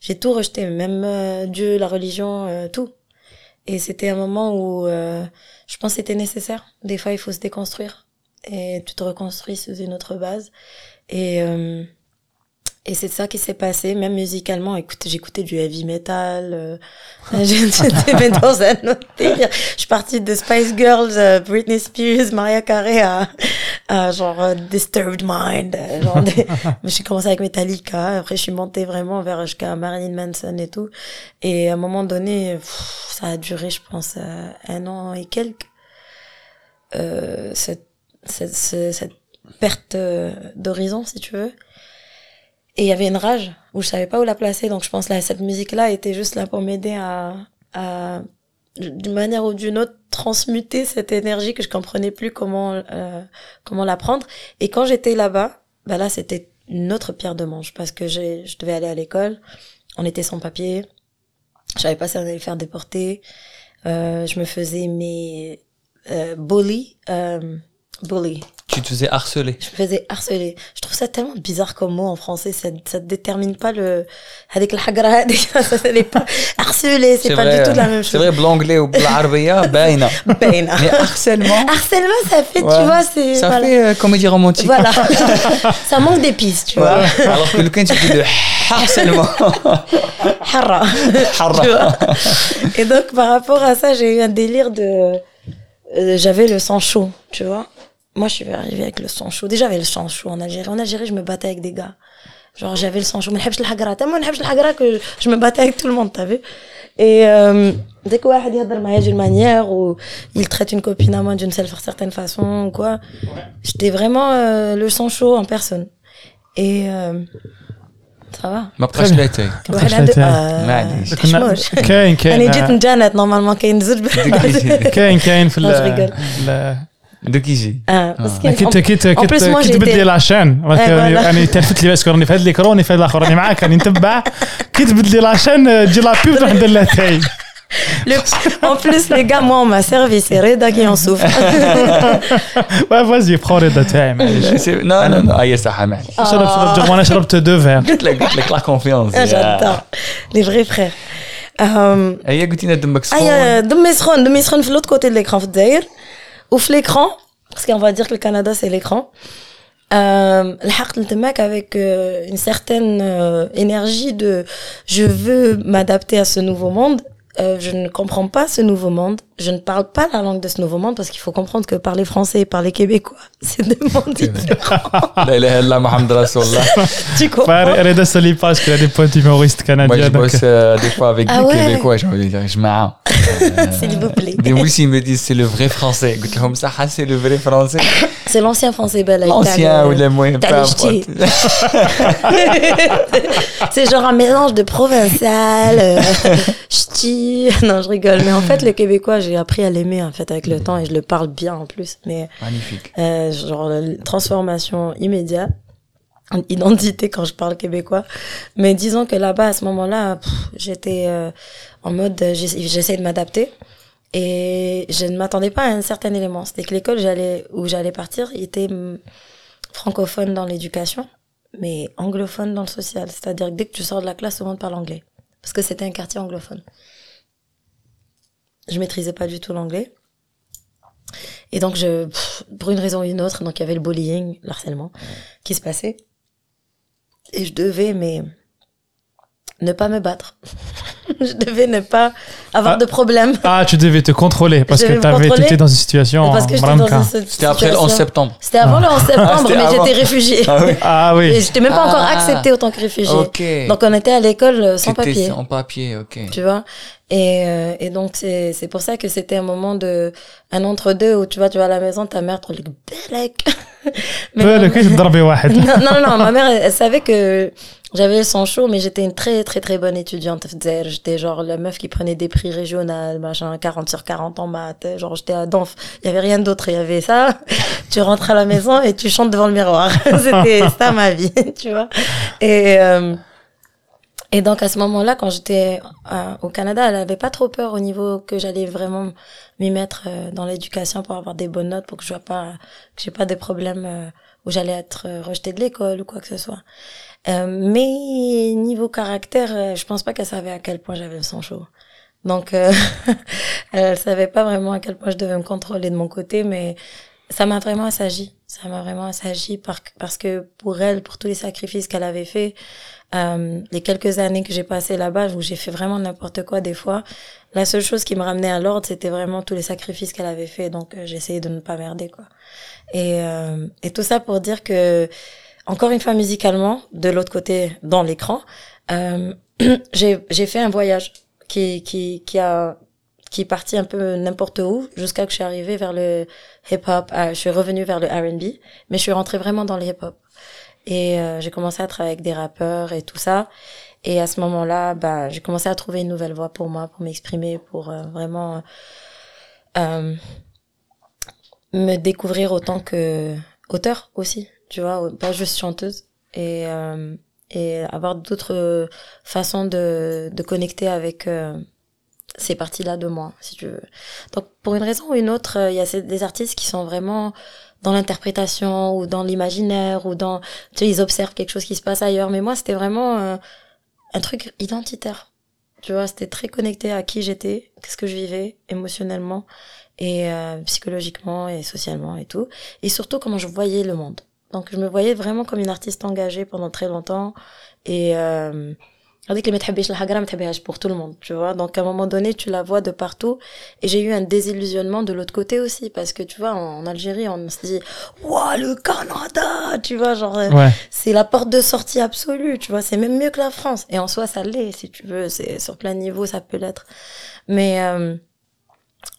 J'ai tout rejeté, même euh, Dieu, la religion, tout. Et c'était un moment où je pense c'était nécessaire. Des fois, il faut se déconstruire et tu te reconstruis sous une autre base. Et, euh, et c'est ça qui s'est passé, même musicalement. Écoute, j'écoutais du heavy metal. Euh, J'étais dans un autre délire. Je suis partie de Spice Girls, euh, Britney Spears, Maria Carey à, à genre euh, Disturbed Mind. Genre J'ai commencé avec Metallica. Après, je suis montée vraiment vers jusqu'à Marilyn Manson et tout. Et à un moment donné, ça a duré, je pense, un an et quelques. Euh, cette, cette, cette perte euh, d'horizon, si tu veux. Et il y avait une rage où je savais pas où la placer. Donc je pense que cette musique-là était juste là pour m'aider à, d'une manière ou d'une autre, transmuter cette énergie que je comprenais plus comment euh, comment la prendre. Et quand j'étais là-bas, bah là c'était une autre pierre de manche parce que je devais aller à l'école, on était sans papier, je savais pas si on allait faire déporter, euh, je me faisais mes euh, bully, bully, tu te faisais harceler. Je me faisais harceler. Je trouve ça tellement bizarre comme mot en français. Ça, ça détermine pas le. Avec la hagra, ça n'est pas harceler. C'est pas du tout la même chose. C'est vrai, l'anglais ou l'arabia, baina. Baina. Mais harcèlement. Harcèlement, ça fait, tu vois, c'est. Ça fait euh, comédie romantique. Voilà. ça manque d'épices, tu vois. Alors que le tu dis de harcèlement. Harra. Harra. Et donc, par rapport à ça, j'ai eu un délire de. Euh, j'avais le sang chaud, tu vois moi, je suis arrivée avec le sang chaud. Déjà, j'avais le sang chaud en Algérie. En Algérie, je me battais avec des gars. Genre, j'avais le sang chaud. Mais que je me battais avec tout le monde, t'as vu? Et, euh, dès que واحد يهضر معايا d'une manière ou il traite une copine à moi d'une certaine façon ou quoi, j'étais vraiment euh, le sang chaud en personne. Et euh, ça va ما بقاش ثلاثة معليش كاين كاين انا جيت نجانت نورمالمون كاين زوج كاين كاين في دو كيجي اه كنت كنت كنت كنت بدي لاشين يعني تلفت لي بس راني في هذا الليك راني في هذا الاخر راني معاك راني نتبع كنت بدي لاشين تجي لا بيب تروح ندير لها تاي Le- en plus, les gars, moi, on m'a servi, c'est Reda qui en souffre. Ouais, vas-y, prends رضا تاعي معليش C'est- Non, non, non. Ah, ça معليش. Ah. شرب شرب جرب وانا شربت دو فير قلت لك قلت لك لا كونفيونس Ah, J'adore. Les vrais frères. Euh, هي قلت لنا دمك Ah, سخون il y a demi seconde, demi seconde de l'autre côté de l'écran, d'ailleurs. ouf l'écran, parce qu'on va dire que le Canada, c'est l'écran. Euh, avec euh, une certaine euh, énergie de je veux m'adapter à ce nouveau monde euh, je ne comprends pas ce nouveau monde, je ne parle pas la langue de ce nouveau monde parce qu'il faut comprendre que parler français et parler québécois, c'est deux mondes différents. tu comprends? Reda Salipa, parce qu'elle a des potes humoristes canadiens. Moi, je bosse euh, des fois avec ah des. Québécois, j'ai envie de dire, je m'en. S'il vous plaît. Des mousses, ils me disent, c'est le vrai français. Comme ça, ah, c'est le vrai français. C'est l'ancien français, belle. L'ancien ou le moins, peu importe. c'est genre un mélange de provincial, euh, ch'ti, Non, je rigole. Mais en fait, le québécois, j'ai appris à l'aimer en fait avec le temps et je le parle bien en plus. Mais Magnifique. euh, genre transformation immédiate, en identité quand je parle québécois. Mais disons que là-bas, à ce moment-là, j'étais euh, en mode, j'essa- j'essaie de m'adapter. Et je ne m'attendais pas à un certain élément. C'était que l'école j'allais, où j'allais partir était hum, francophone dans l'éducation, mais anglophone dans le social. C'est-à-dire que dès que tu sors de la classe, tout le monde parle anglais. Parce que c'était un quartier anglophone. Je maîtrisais pas du tout l'anglais. Et donc, je, pour une raison ou une autre, donc il y avait le bullying, le harcèlement qui se passait. Et je devais, mais ne pas me battre. je devais ne pas avoir ah. de problème. Ah, tu devais te contrôler parce que tu étais dans une situation. Parce que C'était après le 11 septembre. C'était avant le 11 ah. septembre, ah, mais j'étais réfugiée. Ah oui. Ah, oui. Et je n'étais même pas encore acceptée autant que réfugiée. Okay. Donc on était à l'école euh, sans papier. En papier, ok. Tu vois? Et, euh, et donc c'est c'est pour ça que c'était un moment de un entre deux où tu vois tu vas à la maison ta mère te dit belek. non, non non ma mère elle, savait que j'avais le sang chaud mais j'étais une très très très bonne étudiante j'étais genre la meuf qui prenait des prix régionaux machin 40 sur 40 en maths. Genre j'étais à Danf. Il y avait rien d'autre il y avait ça. Tu rentres à la maison et tu chantes devant le miroir. C'était ça ma vie tu vois. Et euh, et donc à ce moment-là, quand j'étais euh, au Canada, elle avait pas trop peur au niveau que j'allais vraiment m'y mettre euh, dans l'éducation pour avoir des bonnes notes, pour que je sois pas, que j'ai pas des problèmes euh, où j'allais être rejetée de l'école ou quoi que ce soit. Euh, mais niveau caractère, euh, je pense pas qu'elle savait à quel point j'avais le sang chaud. Donc, euh, elle savait pas vraiment à quel point je devais me contrôler de mon côté, mais ça m'a vraiment assagi. Ça m'a vraiment assagi par, parce que pour elle, pour tous les sacrifices qu'elle avait fait, euh, les quelques années que j'ai passées là-bas, où j'ai fait vraiment n'importe quoi des fois, la seule chose qui me ramenait à l'ordre, c'était vraiment tous les sacrifices qu'elle avait fait. Donc, euh, j'essayais de ne pas merder, quoi. Et, euh, et tout ça pour dire que, encore une fois, musicalement, de l'autre côté, dans l'écran, euh, j'ai fait un voyage qui, qui, qui a qui est parti un peu n'importe où jusqu'à que je suis arrivée vers le hip-hop. euh, je suis revenue vers le R&B, mais je suis rentrée vraiment dans le hip-hop. Et euh, j'ai commencé à travailler avec des rappeurs et tout ça. Et à ce moment-là, bah, j'ai commencé à trouver une nouvelle voie pour moi, pour m'exprimer, pour euh, vraiment euh, me découvrir autant que auteur aussi, tu vois, pas juste chanteuse. Et, euh, et avoir d'autres façons de, de connecter avec euh, ces parties-là de moi, si tu veux. Donc, pour une raison ou une autre, euh, il y a des artistes qui sont vraiment dans l'interprétation ou dans l'imaginaire ou dans, tu sais, ils observent quelque chose qui se passe ailleurs. Mais moi, c'était vraiment euh, un truc identitaire. Tu vois, c'était très connecté à qui j'étais, qu'est-ce que je vivais émotionnellement et euh, psychologiquement et socialement et tout. Et surtout comment je voyais le monde. Donc je me voyais vraiment comme une artiste engagée pendant très longtemps. Et euh, avec les pour tout le monde, tu vois. Donc à un moment donné, tu la vois de partout. Et j'ai eu un désillusionnement de l'autre côté aussi, parce que tu vois, en Algérie, on se dit, waouh, le Canada, tu vois, genre, euh, c'est la porte de sortie absolue, tu vois, c'est même mieux que la France. Et en soi, ça l'est, si tu veux, c'est sur plein niveau, ça peut l'être. Mais euh,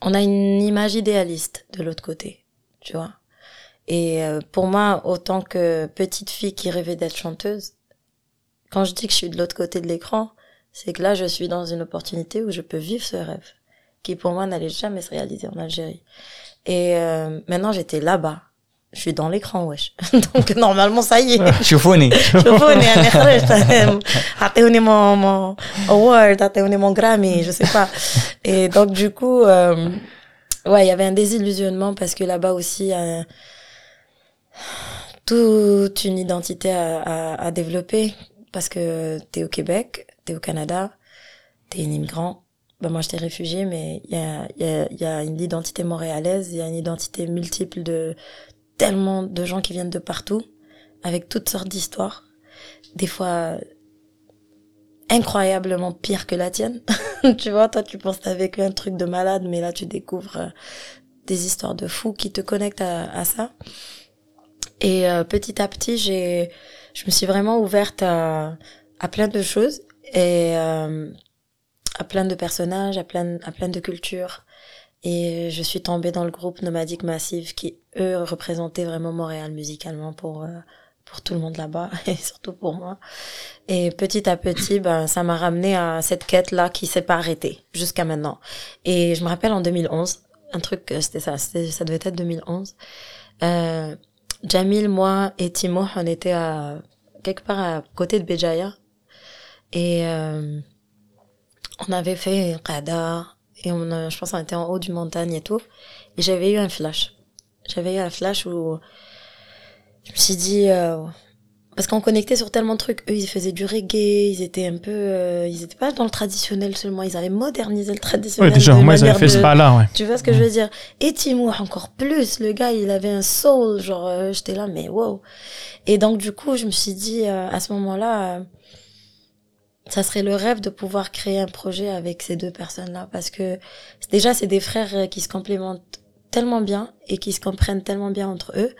on a une image idéaliste de l'autre côté, tu vois. Et euh, pour moi, autant que petite fille qui rêvait d'être chanteuse, quand je dis que je suis de l'autre côté de l'écran, c'est que là, je suis dans une opportunité où je peux vivre ce rêve, qui pour moi n'allait jamais se réaliser en Algérie. Et euh, maintenant, j'étais là-bas. je suis dans l'écran wesh donc normalement ça y est شوفوني شوفوني يعني خرجت اعطيوني mon mon award اعطيوني mon Grammy je sais pas et donc du coup euh, ouais il y avait un désillusionnement parce que là-bas aussi euh, toute une identité à, développer parce que t'es au Québec, t'es au Canada, t'es un immigrant. Ben moi j'étais réfugié, mais il y a, une identité montréalaise, il y a une identité multiple de tellement de gens qui viennent de partout, avec toutes sortes d'histoires, des fois incroyablement pire que la tienne. tu vois, toi tu penses que t'as vécu un truc de malade, mais là tu découvres des histoires de fous qui te connectent à ça. Et euh, petit à petit, j'ai, je me suis vraiment ouverte à, à plein de choses et euh, à plein de personnages, à plein, à plein de cultures. Et je suis tombée dans le groupe Nomadique Massive qui, eux, représentaient vraiment Montréal musicalement pour, euh, pour tout le monde là-bas et surtout pour moi. Et petit à petit, ben, ça m'a ramené à cette quête-là qui s'est pas arrêtée jusqu'à maintenant. Et je me rappelle en 2011, un truc, euh, c'était ça, ça devait être 2011. Euh, Jamil, moi et Timo, on était à quelque part à côté de Béjaïa. Et euh, on avait fait Qada. Et on je pense qu'on était en haut du montagne et tout. Et j'avais eu un flash. J'avais eu un flash où je me suis dit... Euh, parce qu'on connectait sur tellement de trucs. Eux, ils faisaient du reggae, ils étaient un peu... Euh, ils étaient pas dans le traditionnel seulement, ils avaient modernisé le traditionnel. Ouais, déjà, moi, ils avaient fait ce de- pas-là, ouais. tu vois ce que je veux dire? Et Timur encore plus. Le gars, il avait un soul. Genre, euh, j'étais là, mais wow. Et donc, du coup, je me suis dit, euh, à ce moment-là, euh, ça serait le rêve de pouvoir créer un projet avec ces deux personnes-là. Parce que déjà, c'est des frères euh, qui se complémentent tellement bien et qui se comprennent tellement bien entre eux,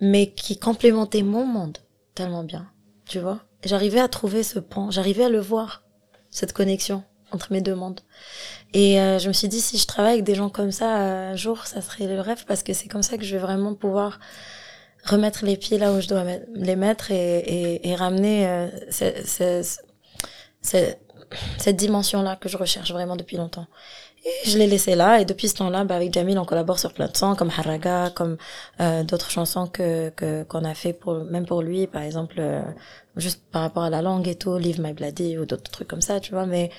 mais qui complémentaient mon monde tellement bien. Tu vois J'arrivais à trouver ce pont. J'arrivais à le voir, cette connexion entre mes deux mondes. Et euh, je me suis dit, si je travaille avec des gens comme ça, euh, un jour, ça serait le rêve parce que c'est comme ça que je vais vraiment pouvoir remettre les pieds là où je dois les mettre et, et, ramener euh, ce- ce- ce- cette dimension-là que je recherche vraiment depuis longtemps. Je l'ai laissé là et depuis ce temps-là, bah, avec Jamil, on collabore sur plein de sons comme Haraga, comme euh, d'autres chansons que qu'on a fait pour même pour lui, par exemple, euh, juste par rapport à la langue et tout, Leave My Bloody ou d'autres trucs comme ça, tu vois. Mais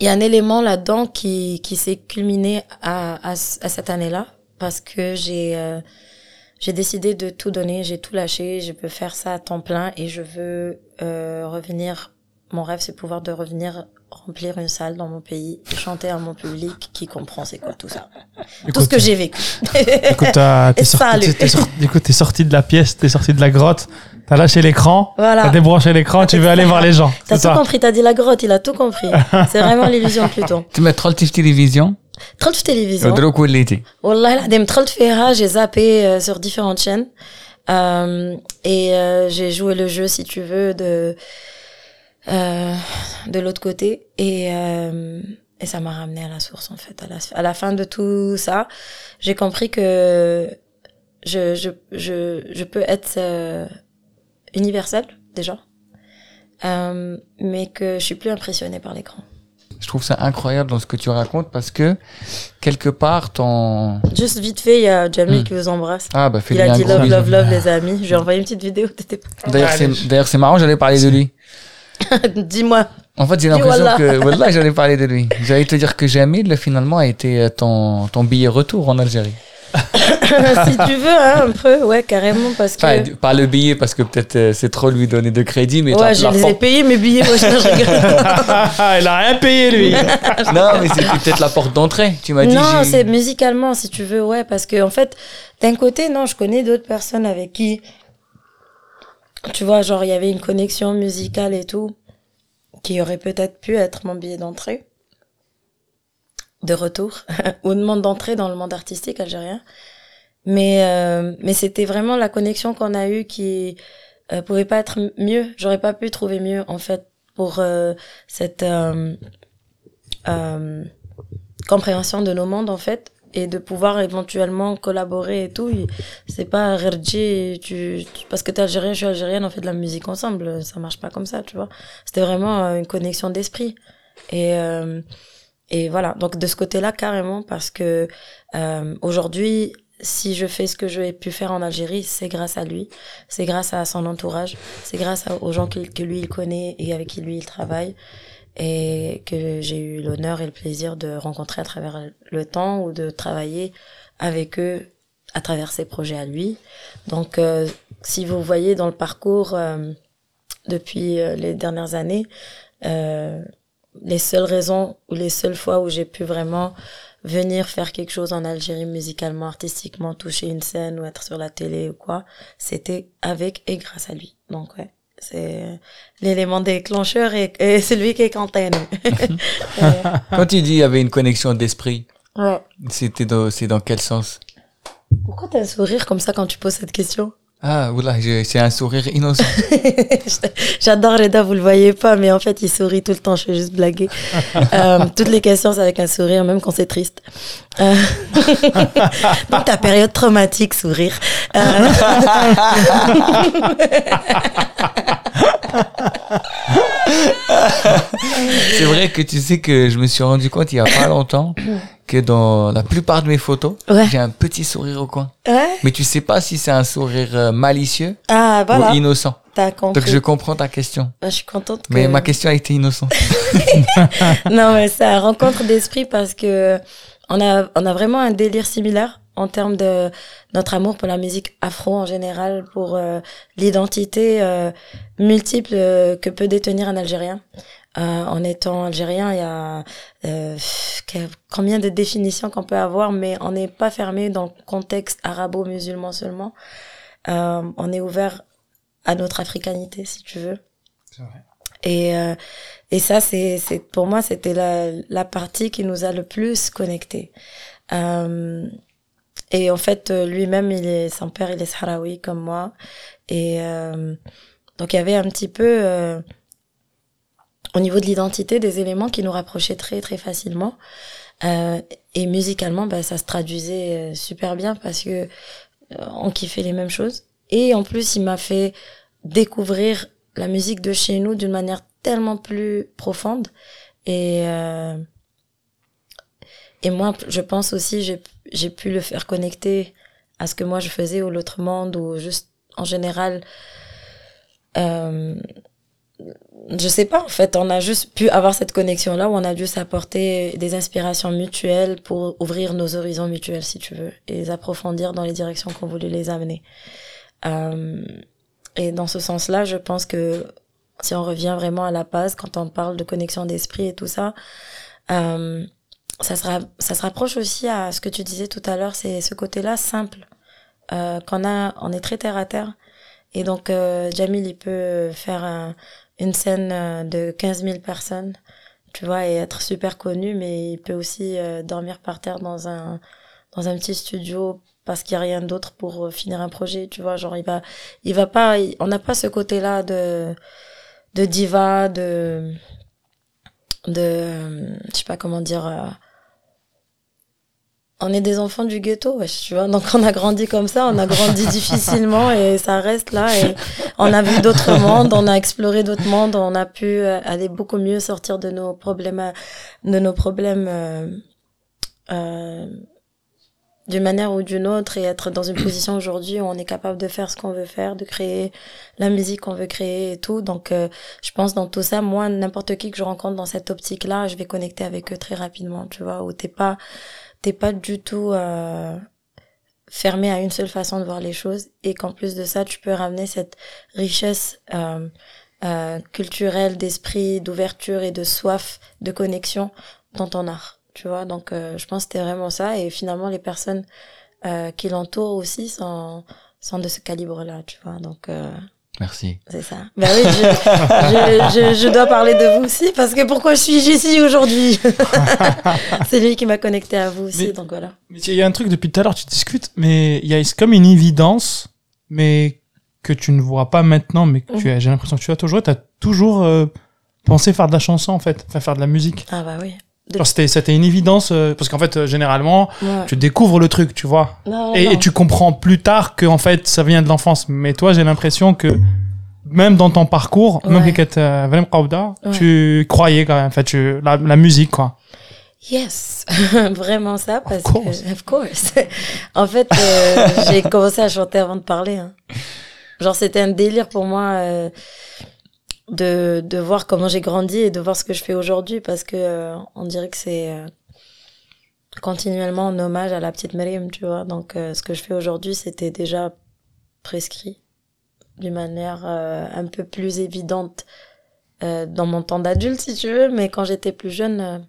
il y a un élément là-dedans qui, qui s'est culminé à, à, à cette année-là parce que j'ai euh, j'ai décidé de tout donner, j'ai tout lâché, je peux faire ça à temps plein et je veux euh, revenir. Mon rêve, c'est pouvoir de revenir remplir une salle dans mon pays et chanter à mon public qui comprend c'est quoi tout ça. tout ce que j'ai vécu. Écoute, t'as- t'es Et sorti, salut. t'es sorti- écoute, t'es sorti de la pièce, t'es sorti de la grotte, t'as lâché l'écran, t'as voilà. débranché l'écran, tu veux aller voir les gens. T'as C'est tout ça. compris, t'as dit la grotte, il a tout compris. C'est vraiment l'illusion de Pluton. تما دخلتي في تلفزيون دخلت في التلفزيون ودروك وليتي والله العظيم دخلت فيها j'ai zappé euh, sur différentes chaînes euh, et euh, j'ai joué le jeu si tu veux de euh, de l'autre côté et euh, et ça m'a ramené à la source en fait à la à la fin de tout ça j'ai compris que je je je je peux être euh, universel déjà euh, mais que je suis plus impressionnée par l'écran Je trouve ça incroyable dans ce que tu racontes parce que quelque part ton juste vite fait il y a Jamie Hmm. qui vous embrasse ah bah Il a dit love, love, love, les amis. Je lui ai envoyé une petite vidéo. t'étais pas- d'ailleurs c'est marrant j'allais parler de lui. Dis-moi. En fait j'ai l'impression que voilà j'allais parler de lui. J'allais te dire que Jamil finalement a été euh, ton ton billet retour en Algérie. si tu veux, hein, un peu. Ouais, carrément, parce que. Enfin, pas le billet parce que peut-être euh, c'est trop lui donner de crédit mais ouais, je les ai payés, mes billets. Ouais, je. Il a rien payé, lui. Non mais c'était peut-être la porte d'entrée. Tu m'as dit non, c'est musicalement, si tu veux, ouais, parce que en fait, d'un côté, non, je connais d'autres personnes avec qui, tu vois, genre, il y avait une connexion musicale et tout, qui aurait peut-être pu être mon billet d'entrée, de retour, ou de monde d'entrée dans le monde artistique algérien. Mais, euh, mais c'était vraiment la connexion qu'on a eue qui euh, pouvait pas être mieux. J'aurais pas pu trouver mieux, en fait, pour euh, cette euh, compréhension de nos mondes, en fait, et de pouvoir éventuellement collaborer et tout. C'est pas Rerji, tu, parce que t'es algérien, je suis algérienne, on fait de la musique ensemble. Ça marche pas comme ça, tu vois. C'était vraiment euh, une connexion d'esprit. Et, euh, et voilà. Donc, de ce côté-là, carrément, parce que, euh, aujourd'hui, si je fais ce que je pu faire en Algérie, c'est grâce à lui, c'est grâce à son entourage, c'est grâce aux gens que, que, lui il connaît et avec qui lui il travaille et que j'ai eu l'honneur et le plaisir de rencontrer à travers le temps ou de travailler avec eux à travers ses projets à lui. Donc, euh, si vous voyez dans le parcours euh, depuis euh, les dernières années, les seules raisons ou les seules fois où j'ai pu vraiment venir faire quelque chose en Algérie musicalement, artistiquement, toucher une scène ou être sur la télé ou quoi, c'était avec et grâce à lui. Donc ouais, c'est l'élément déclencheur et, et celui qui est quentin. Quand tu dis il y avait une connexion d'esprit, ouais. c'était dans, c'est dans quel sens? Pourquoi t'as un sourire comme ça quand tu poses cette question? Ah, c'est un sourire innocent. J'adore Reda, vous le voyez pas, mais en fait, il sourit tout le temps, je fais juste blaguer. euh, toutes les questions, c'est avec un sourire, même quand c'est triste. Euh... Donc, ta période traumatique, sourire. Euh... c'est vrai que tu sais que je me suis rendu compte il y a pas longtemps que dans la plupart de mes photos, j'ai un petit sourire au coin. Ouais. Mais tu sais pas si c'est un sourire euh, malicieux ah, voilà. ou innocent. Donc je comprends ta question. Ah, je suis contente. Que... Mais ma question a été innocente. non, mais c'est rencontre d'esprit parce que on a, on a vraiment un délire similaire en termes de notre amour pour la musique afro en général, pour euh, l'identité euh, multiple euh, que peut détenir un Algérien. en étant algérien, il y a combien de définitions qu'on peut avoir, mais on n'est pas fermé dans le contexte arabo-musulman seulement. on est ouvert à notre africanité, si tu veux. Vrai. Et, et ça, c'est, c'est pour moi, c'était la, la partie qui nous a le plus connectés. Euh, et en fait, euh, lui-même, il est, son père, il est sahraoui comme moi. Et euh, donc, il y avait un petit peu, euh, au niveau de l'identité, des éléments qui nous rapprochaient très, très facilement. Euh, et musicalement, bah, ça se traduisait euh, super bien parce que on kiffait les mêmes choses. Et en plus, il m'a fait découvrir la musique de chez nous d'une manière tellement plus profonde. Et, et moi, je pense aussi, j'ai j'ai pu le faire connecter à ce que moi je faisais ou l'autre monde ou juste en général euh, je sais pas en fait. On a juste pu avoir cette connexion là où on a dû s'apporter des inspirations mutuelles pour ouvrir nos horizons mutuels si tu veux et les approfondir dans les directions qu'on voulait les amener. Euh, et dans ce sens là je pense que si on revient vraiment à la base quand on parle de connexion d'esprit et tout ça euh, ça, sera, ça se rapproche aussi à ce que tu disais tout à l'heure, c'est ce côté-là simple. Euh, qu'on a, on est très terre à terre. Et donc, euh, Jamil, il peut faire un, une scène euh, de 15 000 personnes, tu vois, et être super connu, mais il peut aussi euh, dormir par terre dans un, dans un petit studio parce qu'il y a rien d'autre pour finir un projet, tu vois, genre, il va, il va pas, on n'a pas ce côté-là de, de diva, de, de, je sais pas comment dire, euh, on est des enfants du ghetto, wesh, tu vois. Donc on a grandi comme ça, on a grandi difficilement et ça reste là. Et on a vu d'autres mondes, on a exploré d'autres mondes, on a pu euh, aller beaucoup mieux sortir de nos problèmes, de nos problèmes euh, euh, d'une manière ou d'une autre et être dans une position aujourd'hui où on est capable de faire ce qu'on veut faire, de créer la musique qu'on veut créer et tout. Donc euh, je pense dans tout ça, moi n'importe qui que je rencontre dans cette optique-là, je vais connecter avec eux très rapidement, tu vois. Où t'es pas t'es pas du tout euh, fermé à une seule façon de voir les choses et qu'en plus de ça, tu peux ramener cette richesse euh, euh, culturelle, d'esprit, d'ouverture et de soif de connexion dans ton art. Tu vois, donc je pense que c'était vraiment ça et finalement les personnes qui l'entourent aussi sont, sont de ce calibre-là, tu vois. Donc Merci. c'est ça. Ben oui, je, je, je, je dois parler de vous aussi parce que pourquoi je suis ici aujourd'hui? C'est lui qui m'a connecté à vous aussi, Mais- donc voilà. Mais il y a un truc depuis tout à l'heure, tu discutes, mais il y a c'est comme une évidence, mais que tu ne vois pas maintenant, mais que tu as, j'ai l'impression que tu as toujours, tu as toujours euh, pensé faire de la chanson en fait, enfin faire de la musique. Ah bah oui. De- Genre c'était, c'était une évidence, euh, parce qu'en fait, euh, généralement, Ouais. tu découvres le truc, tu vois. Non, Et, non. et tu comprends plus tard que en fait ça vient de l'enfance. Mais toi, j'ai l'impression que même dans ton parcours, même Ouais. vraiment Qawda, Ouais. tu croyais quand même, en fait, tu, la, la musique quoi. Yes, vraiment ça, parce que, of course. en fait, euh, j'ai commencé à chanter avant de parler. Hein. Genre, c'était un délire pour moi euh, de, de voir comment j'ai grandi et de voir ce que je fais aujourd'hui, parce que euh, on dirait que c'est continuellement en hommage à la petite Miriam, tu vois. Donc, ce que je fais aujourd'hui, c'était déjà prescrit d'une manière un peu plus évidente dans mon temps d'adulte, si tu veux, mais quand j'étais plus jeune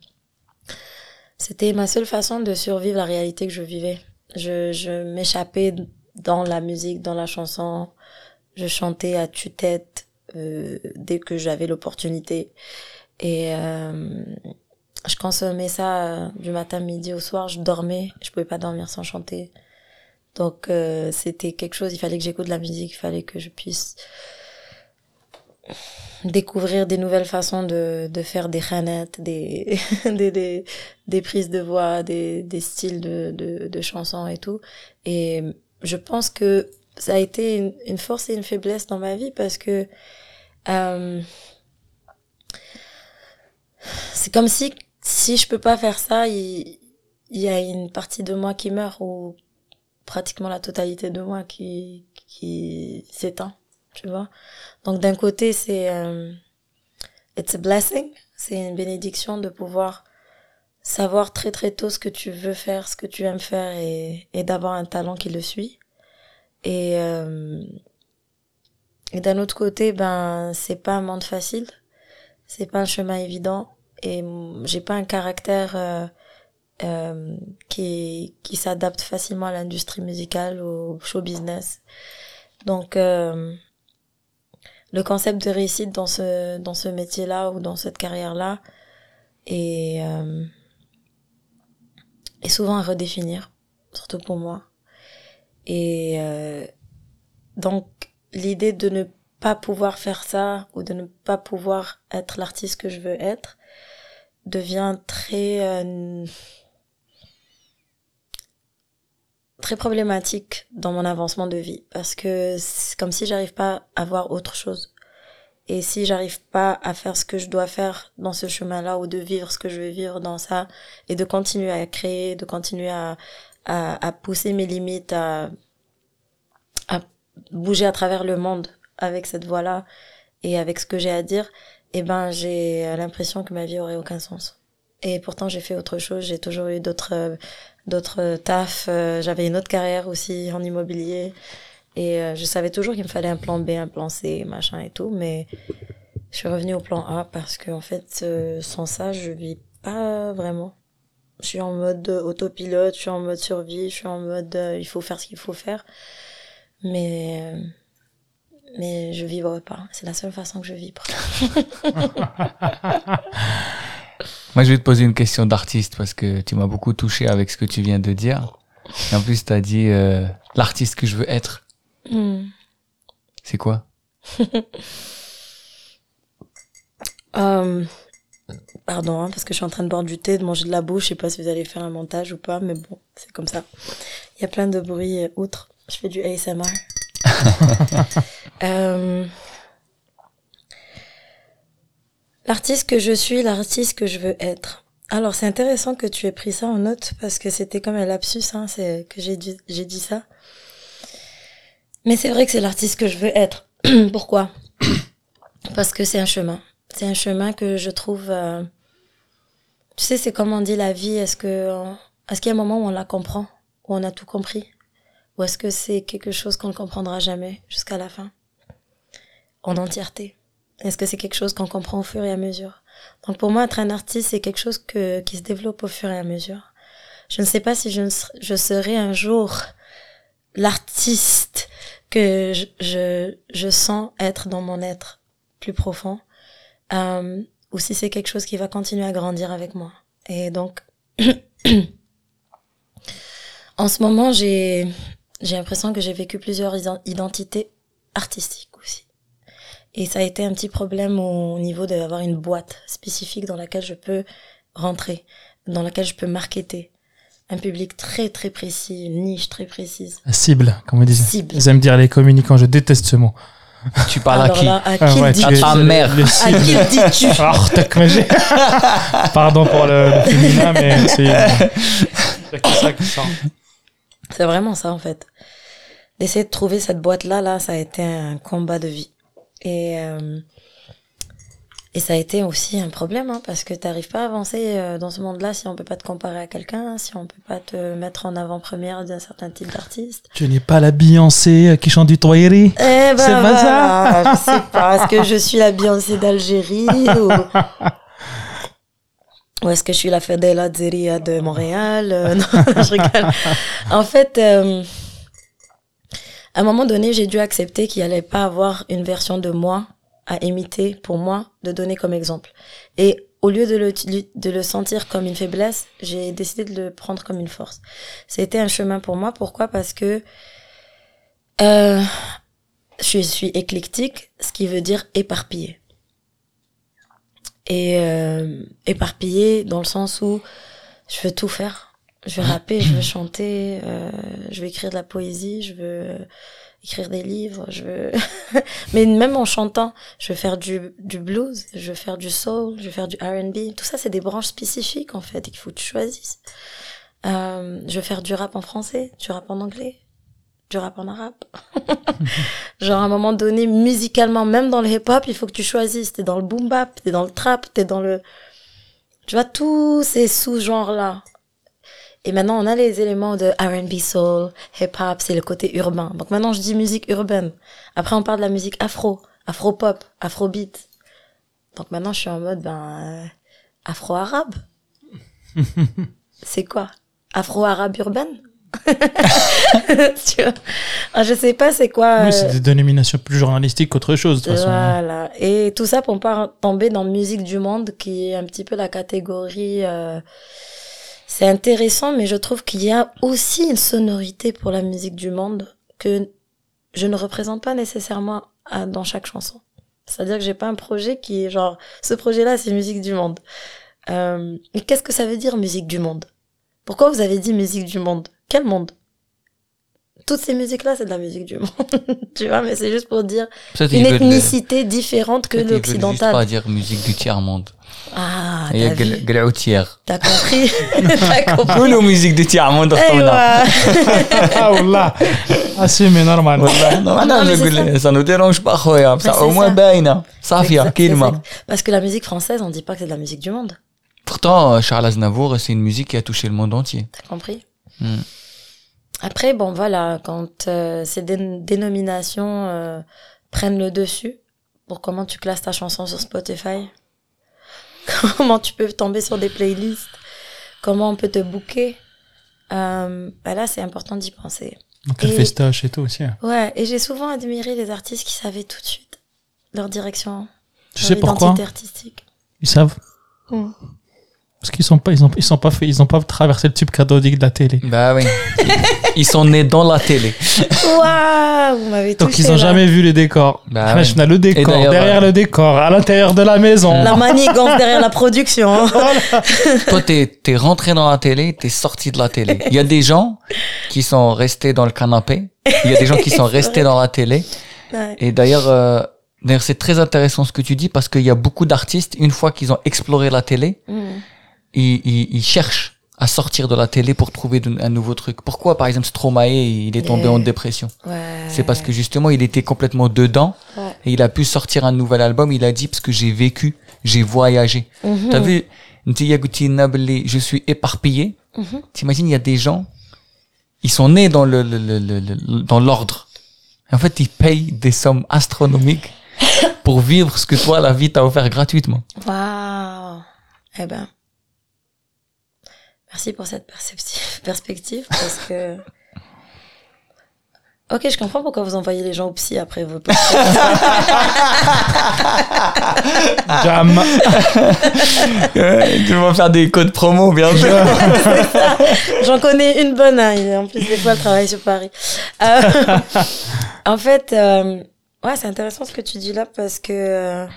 c'était ma seule façon de survivre la réalité que je vivais. Je, je m'échappais dans la musique, dans la chanson. Je chantais à tue-tête euh, dès que j'avais l'opportunité. Et euh, je consommais ça euh, du matin, midi au soir. Je dormais. Je pouvais pas dormir sans chanter. Donc c'était quelque chose. Il fallait que j'écoute de la musique. Il fallait que je puisse découvrir des nouvelles façons de, de faire des khanettes, des, des, des, prises de voix, des, des styles de, de, chansons et tout. Et je pense que ça a été une force et une faiblesse dans ma vie parce que euh, c'est comme si si je peux pas faire ça, il, y a une partie de moi qui meurt ou pratiquement la totalité de moi qui, qui s'éteint tu vois. Donc d'un côté, c'est euh, it's a blessing, c'est une bénédiction de pouvoir savoir très très tôt ce que tu veux faire, ce que tu aimes faire et, et d'avoir un talent qui le suit. Et, euh, et d'un autre côté, ben c'est pas un monde facile, c'est pas un chemin évident et j'ai pas un caractère euh, euh, qui qui s'adapte facilement à l'industrie musicale au show business. Donc euh, le concept de réussite dans ce dans ce métier-là ou dans cette carrière-là est euh, est souvent à redéfinir, surtout pour moi. Et euh, donc l'idée de ne pas pouvoir faire ça ou de ne pas pouvoir être l'artiste que je veux être devient très euh, très problématique dans mon avancement de vie parce que c'est comme si j'arrive pas à voir autre chose. Et si j'arrive pas à faire ce que je dois faire dans ce chemin-là ou de vivre ce que je veux vivre dans ça et de continuer à créer, de continuer à, à, à pousser mes limites, à, bouger à travers le monde avec cette voix-là et avec ce que j'ai à dire, eh ben, j'ai l'impression que ma vie aurait aucun sens. Et pourtant, j'ai fait autre chose. J'ai toujours eu d'autres d'autres tafs. Euh, j'avais une autre carrière aussi en immobilier. Et euh, je savais toujours qu'il me fallait un plan B, un plan C, machin et tout. Mais je suis revenue au plan A parce que, en fait, euh, sans ça, je vis pas vraiment. Je suis en mode autopilote, je suis en mode survie, je suis en mode il faut faire ce qu'il faut faire. Mais mais je vibre pas. C'est la seule façon que je vibre. Moi, je vais te poser une question d'artiste parce que tu m'as beaucoup touché avec ce que tu viens de dire. Et en plus, tu as dit euh, l'artiste que je veux être. Hmm. C'est quoi? Euh, Pardon, hein, parce que je suis en train de boire du thé, de manger de la bouche. Je sais pas si vous allez faire un montage ou pas, mais bon, c'est comme ça. Il y a plein de bruits outre. Je fais du ASMR. euh, L'artiste que je suis, l'artiste que je veux être. Alors c'est intéressant que tu aies pris ça en note parce que c'était comme un lapsus, hein, c'est que j'ai dit, j'ai dit ça. Mais c'est vrai que c'est l'artiste que je veux être. Pourquoi? Parce que c'est un chemin. C'est un chemin que je trouve. Euh, tu sais, c'est comme on dit la vie. Est-ce que est-ce qu'il y a un moment où on la comprend, où on a tout compris, ou est-ce que c'est quelque chose qu'on ne comprendra jamais jusqu'à la fin, en entièreté est-ce que c'est quelque chose qu'on comprend au fur et à mesure? Donc pour moi, être un artiste, c'est quelque chose que, qui se développe au fur et à mesure. Je ne sais pas si je, je serai un jour l'artiste que je, je, je, sens être dans mon être plus profond, euh, ou si c'est quelque chose qui va continuer à grandir avec moi. Et donc, en ce moment, j'ai j'ai l'impression que j'ai vécu plusieurs identités artistiques aussi. Et ça a été un petit problème au niveau d'avoir une boîte spécifique dans laquelle je peux rentrer, dans laquelle je peux marketer. Un public très très précis, une niche très précise. Cible, comme on dit. Cible. Ils aiment dire les communicants, je déteste ce mot. Tu parles à qui là, à Ah qui ouais, le tu À ta mère. le À qui dis-tu Ah, tac, mais j'ai- Pardon pour le, le féminin, mais c'est. C'est ça vraiment ça, en fait. D'essayer de trouver cette boîte-là, là, ça a été un combat de vie. Et, euh, et ça a été aussi un problème, hein, parce que t'arrives pas à avancer euh, dans ce monde-là si on peut pas te comparer à quelqu'un, si on peut pas te mettre en avant-première d'un certain type d'artiste. Tu n'es pas la Beyoncé euh, qui chante du Toyeri Eh ben, C'est pas ça? voilà, Je sais pas, est-ce que je suis la Beyoncé d'Algérie ou... Ou est-ce que je suis la Fadela Zeria de Montréal? Euh, Non, je rigole. En fait, euh, à un moment donné, j'ai dû accepter qu'il allait pas avoir une version de moi à imiter pour moi, de donner comme exemple. Et au lieu de le, de le sentir comme une faiblesse, j'ai décidé de le prendre comme une force. C'était un chemin pour moi. Pourquoi? Parce que euh, je suis éclectique, ce qui veut dire éparpillé. Et euh, éparpillé dans le sens où je veux tout faire. Je veux rapper, je veux chanter, euh, je veux écrire de la poésie, je veux écrire des livres, je veux... Mais même en chantant, je veux faire du, du blues, je veux faire du soul, je veux faire du R&B. Tout ça, c'est des branches spécifiques, en fait, et qu'il faut que tu choisisses. Euh, je veux faire du rap en français, du rap en anglais, du rap en arabe. Genre, à un moment donné, musicalement, même dans le hip-hop, il faut que tu choisisses. T'es dans le boom bap, t'es dans le trap, t'es dans le... Tu vois, tous ces sous-genres-là. Et maintenant, on a les éléments de R&B soul, hip-hop, c'est le côté urbain. Donc maintenant, je dis musique urbaine. Après, on parle de la musique afro, afro-pop, afro-beat. Donc maintenant, je suis en mode, ben, euh, afro-arabe. c'est quoi? Afro-arabe urbaine? tu vois Ah, Je sais pas c'est quoi. Oui, euh, c'est des dénominations plus journalistiques qu'autre chose, de toute façon. voilà. Et tout ça pour pas tomber dans musique du monde, qui est un petit peu la catégorie. euh, C'est intéressant, mais je trouve qu'il y a aussi une sonorité pour la musique du monde que je ne représente pas nécessairement à- dans chaque chanson. C'est-à-dire que j'ai pas un projet qui est genre ce projet-là, c'est musique du monde. Euh, mais qu'est-ce que ça veut dire musique du monde? Pourquoi vous avez dit musique du monde? Quel monde toutes ces musiques-là, c'est de la musique du monde, tu vois, mais c'est juste pour dire une ethnicité différente que l'occidentale. pas dire musique du tiers-monde. Ah, t'as vu. T'as compris. t'as compris. Cool, musique du tiers-monde. Eh, ah, wallah. Ah, si, mais normal. Ça nous dérange pas, khoya. Bah, ça, au moins, baïna. Ben, hein. Safia, Kilma. Parce que la musique française, on dit pas que c'est de la musique du monde. Pourtant, euh, Charles Aznavour, c'est une musique qui a touché le monde entier. T'as compris? Hmm. Après, bon, voilà, quand euh, ces dé- dénominations euh, prennent le dessus, pour comment tu classes ta chanson sur Spotify, comment tu peux tomber sur des playlists, comment on peut te booker, euh, bah là, c'est important d'y penser. Donc, le festoche et tout aussi. hein. Ouais, et j'ai souvent admiré les artistes qui savaient tout de suite leur direction, Tu leur sais pourquoi? identité artistique. Ils savent. Parce qu'ils sont pas, ils ont, ils sont pas fait, ils ont pas traversé le tube cathodique de la télé. Bah oui. Ils sont nés dans la télé. Waouh, vous m'avez Donc ils ont là. jamais vu les décors. Bah suis dans le décor, d'ailleurs, derrière euh, le décor, à l'intérieur de la maison. La manigance derrière la production. hein. Toi, t'es, t'es rentré dans la télé, t'es sorti de la télé. Il y a des gens qui sont restés dans le canapé. Il y a des gens qui sont restés dans la télé. Ouais. Et d'ailleurs, euh, d'ailleurs, c'est très intéressant ce que tu dis parce qu'il y a beaucoup d'artistes, une fois qu'ils ont exploré la télé, Mm. Ils, ils, ils cherchent à sortir de la télé pour trouver de- un nouveau truc. Pourquoi, par exemple, Stromae, il est tombé en dépression Ouais. C'est parce que justement, il était complètement dedans Ouais. et il a pu sortir un nouvel album. Il a dit parce que j'ai vécu, j'ai voyagé. Mhm. T'as vu Je suis éparpillé. Mhm. T'imagines, il y a des gens, ils sont nés dans le, le- le- le- le- dans l'ordre. En fait, ils payent des sommes astronomiques pour vivre ce que toi, la vie t'a offert gratuitement. Waouh. Eh ben. Merci pour cette perspective parce que. Ok, je comprends pourquoi vous envoyez les gens au psy après vos podcasts. Jam. tu vas faire des codes promo bientôt. J'en connais une bonne, hein. en plus des fois elle travaille sur Paris. Euh, en fait, euh, ouais, c'est intéressant ce que tu dis là parce que euh,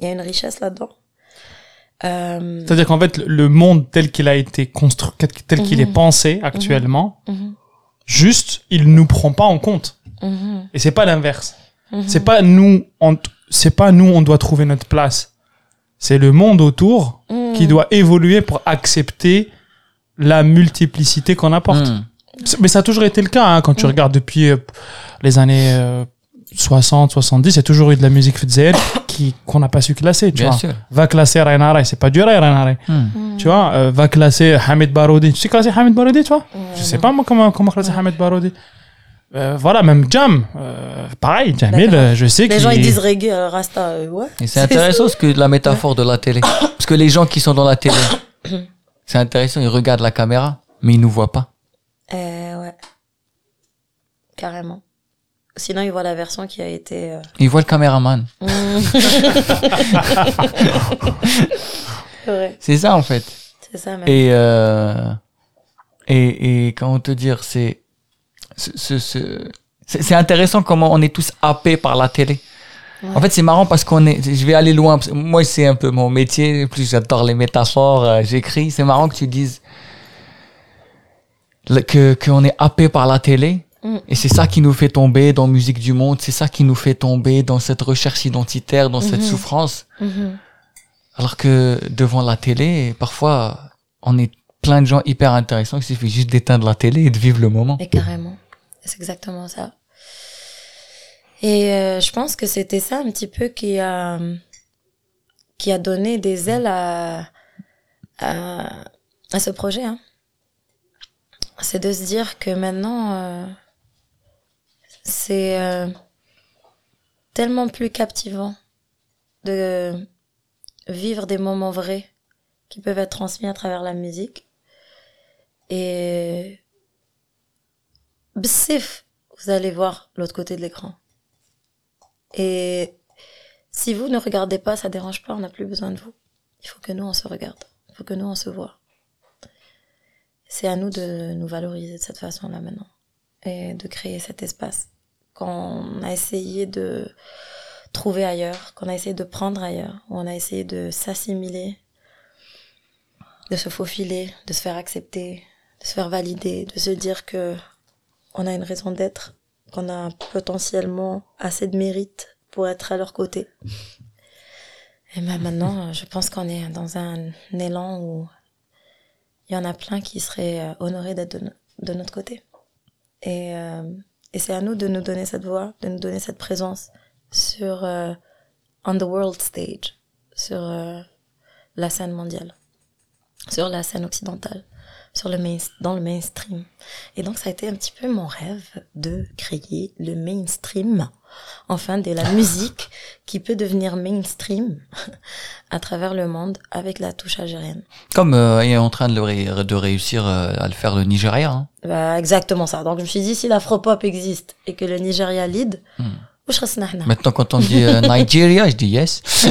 il y a une richesse là-dedans. Euh, C'est-à-dire qu'en fait, le monde tel qu'il a été construit, tel qu'il est Mhm. pensé actuellement, mhm, juste, il nous prend pas en compte. mhm, Et c'est pas l'inverse. Mhm. C'est pas nous, on, c'est pas nous, on doit trouver notre place. C'est le monde autour Mhm. qui doit évoluer pour accepter la multiplicité qu'on apporte. Hmm. Mais ça a toujours été le cas, hein, quand tu Mm. regardes depuis euh, les années euh, 60, 70, il y a toujours eu de la musique fudzel qui qu'on n'a pas su classer, tu Bien vois. sûr. Va classer Rainare, c'est pas du Rainare. Hmm. Tu vois, euh, va classer Hamid Baroudi. Tu sais classer Hamid Baroudi, toi? Je sais pas moi comment, comment classer Hamid Baroudi. Euh, voilà, même Jam, euh, pareil, Jamil, euh, je sais Les qu'il gens ils disent reggae, euh, Rasta, euh, ouais. Et c'est intéressant ce que la métaphore de la télé. Parce que les gens qui sont dans la télé, c'est intéressant, ils regardent la caméra, mais ils nous voient pas. Euh, ouais. Carrément. Sinon, ils voient la version qui a été. euh, Ils voient le caméraman. C'est ça en fait. c'est ça même. Et, euh, et, et comment te dire, c'est, ce, ce- ce- c'est intéressant comment on est tous happés par la télé. Ouais. En fait, c'est marrant parce qu'on est, je vais aller loin. Moi, c'est un peu mon métier. En plus, j'adore les métaphores. euh, J'écris. C'est marrant que tu dises que, qu'on est happé par la télé. Et c'est ça qui nous fait tomber dans Musique du Monde. C'est ça qui nous fait tomber dans cette recherche identitaire, dans cette Mhm. souffrance. Mhm. Alors que devant la télé, parfois, on est plein de gens hyper intéressants. Il suffit juste d'éteindre la télé et de vivre le moment. Et carrément. C'est exactement ça. Et euh, je pense que c'était ça un petit peu qui a, qui a donné des ailes à, à, à ce projet. Hein. C'est de se dire que maintenant, euh, c'est euh, tellement plus captivant de vivre des moments vrais qui peuvent être transmis à travers la musique. Et Bsif, vous allez voir l'autre côté de l'écran. Et si vous ne regardez pas, ça dérange pas, on n'a plus besoin de vous. Il faut que nous, on se regarde. Il faut que nous, on se voit. C'est à nous de nous valoriser de cette façon-là maintenant. Et de créer cet espace qu'on a essayé de trouver ailleurs, qu'on a essayé de prendre ailleurs, où on a essayé de s'assimiler, de se faufiler, de se faire accepter, de se faire valider, de se dire que on a une raison d'être, qu'on a potentiellement assez de mérite pour être à leur côté. Et ben maintenant, je pense qu'on est dans un élan où il y en a plein qui seraient euh, honorés d'être de, no- de notre côté. Et, euh, et c'est à nous de nous donner cette voix, de nous donner cette présence sur euh, on the world stage, sur euh, la scène mondiale, sur la scène occidentale, sur le dans le mainstream. Et donc ça a été un petit peu mon rêve de créer le mainstream, enfin de la musique qui peut devenir mainstream à travers le monde avec la touche algérienne. Comme euh, est en train de, de réussir euh, à le faire le Nigeria. Hein. Bah, exactement ça. Donc je me suis dit, si l'afropop existe et que le Nigeria lead. Hmm. Maintenant, quand on dit euh, Nigeria, je dis yes.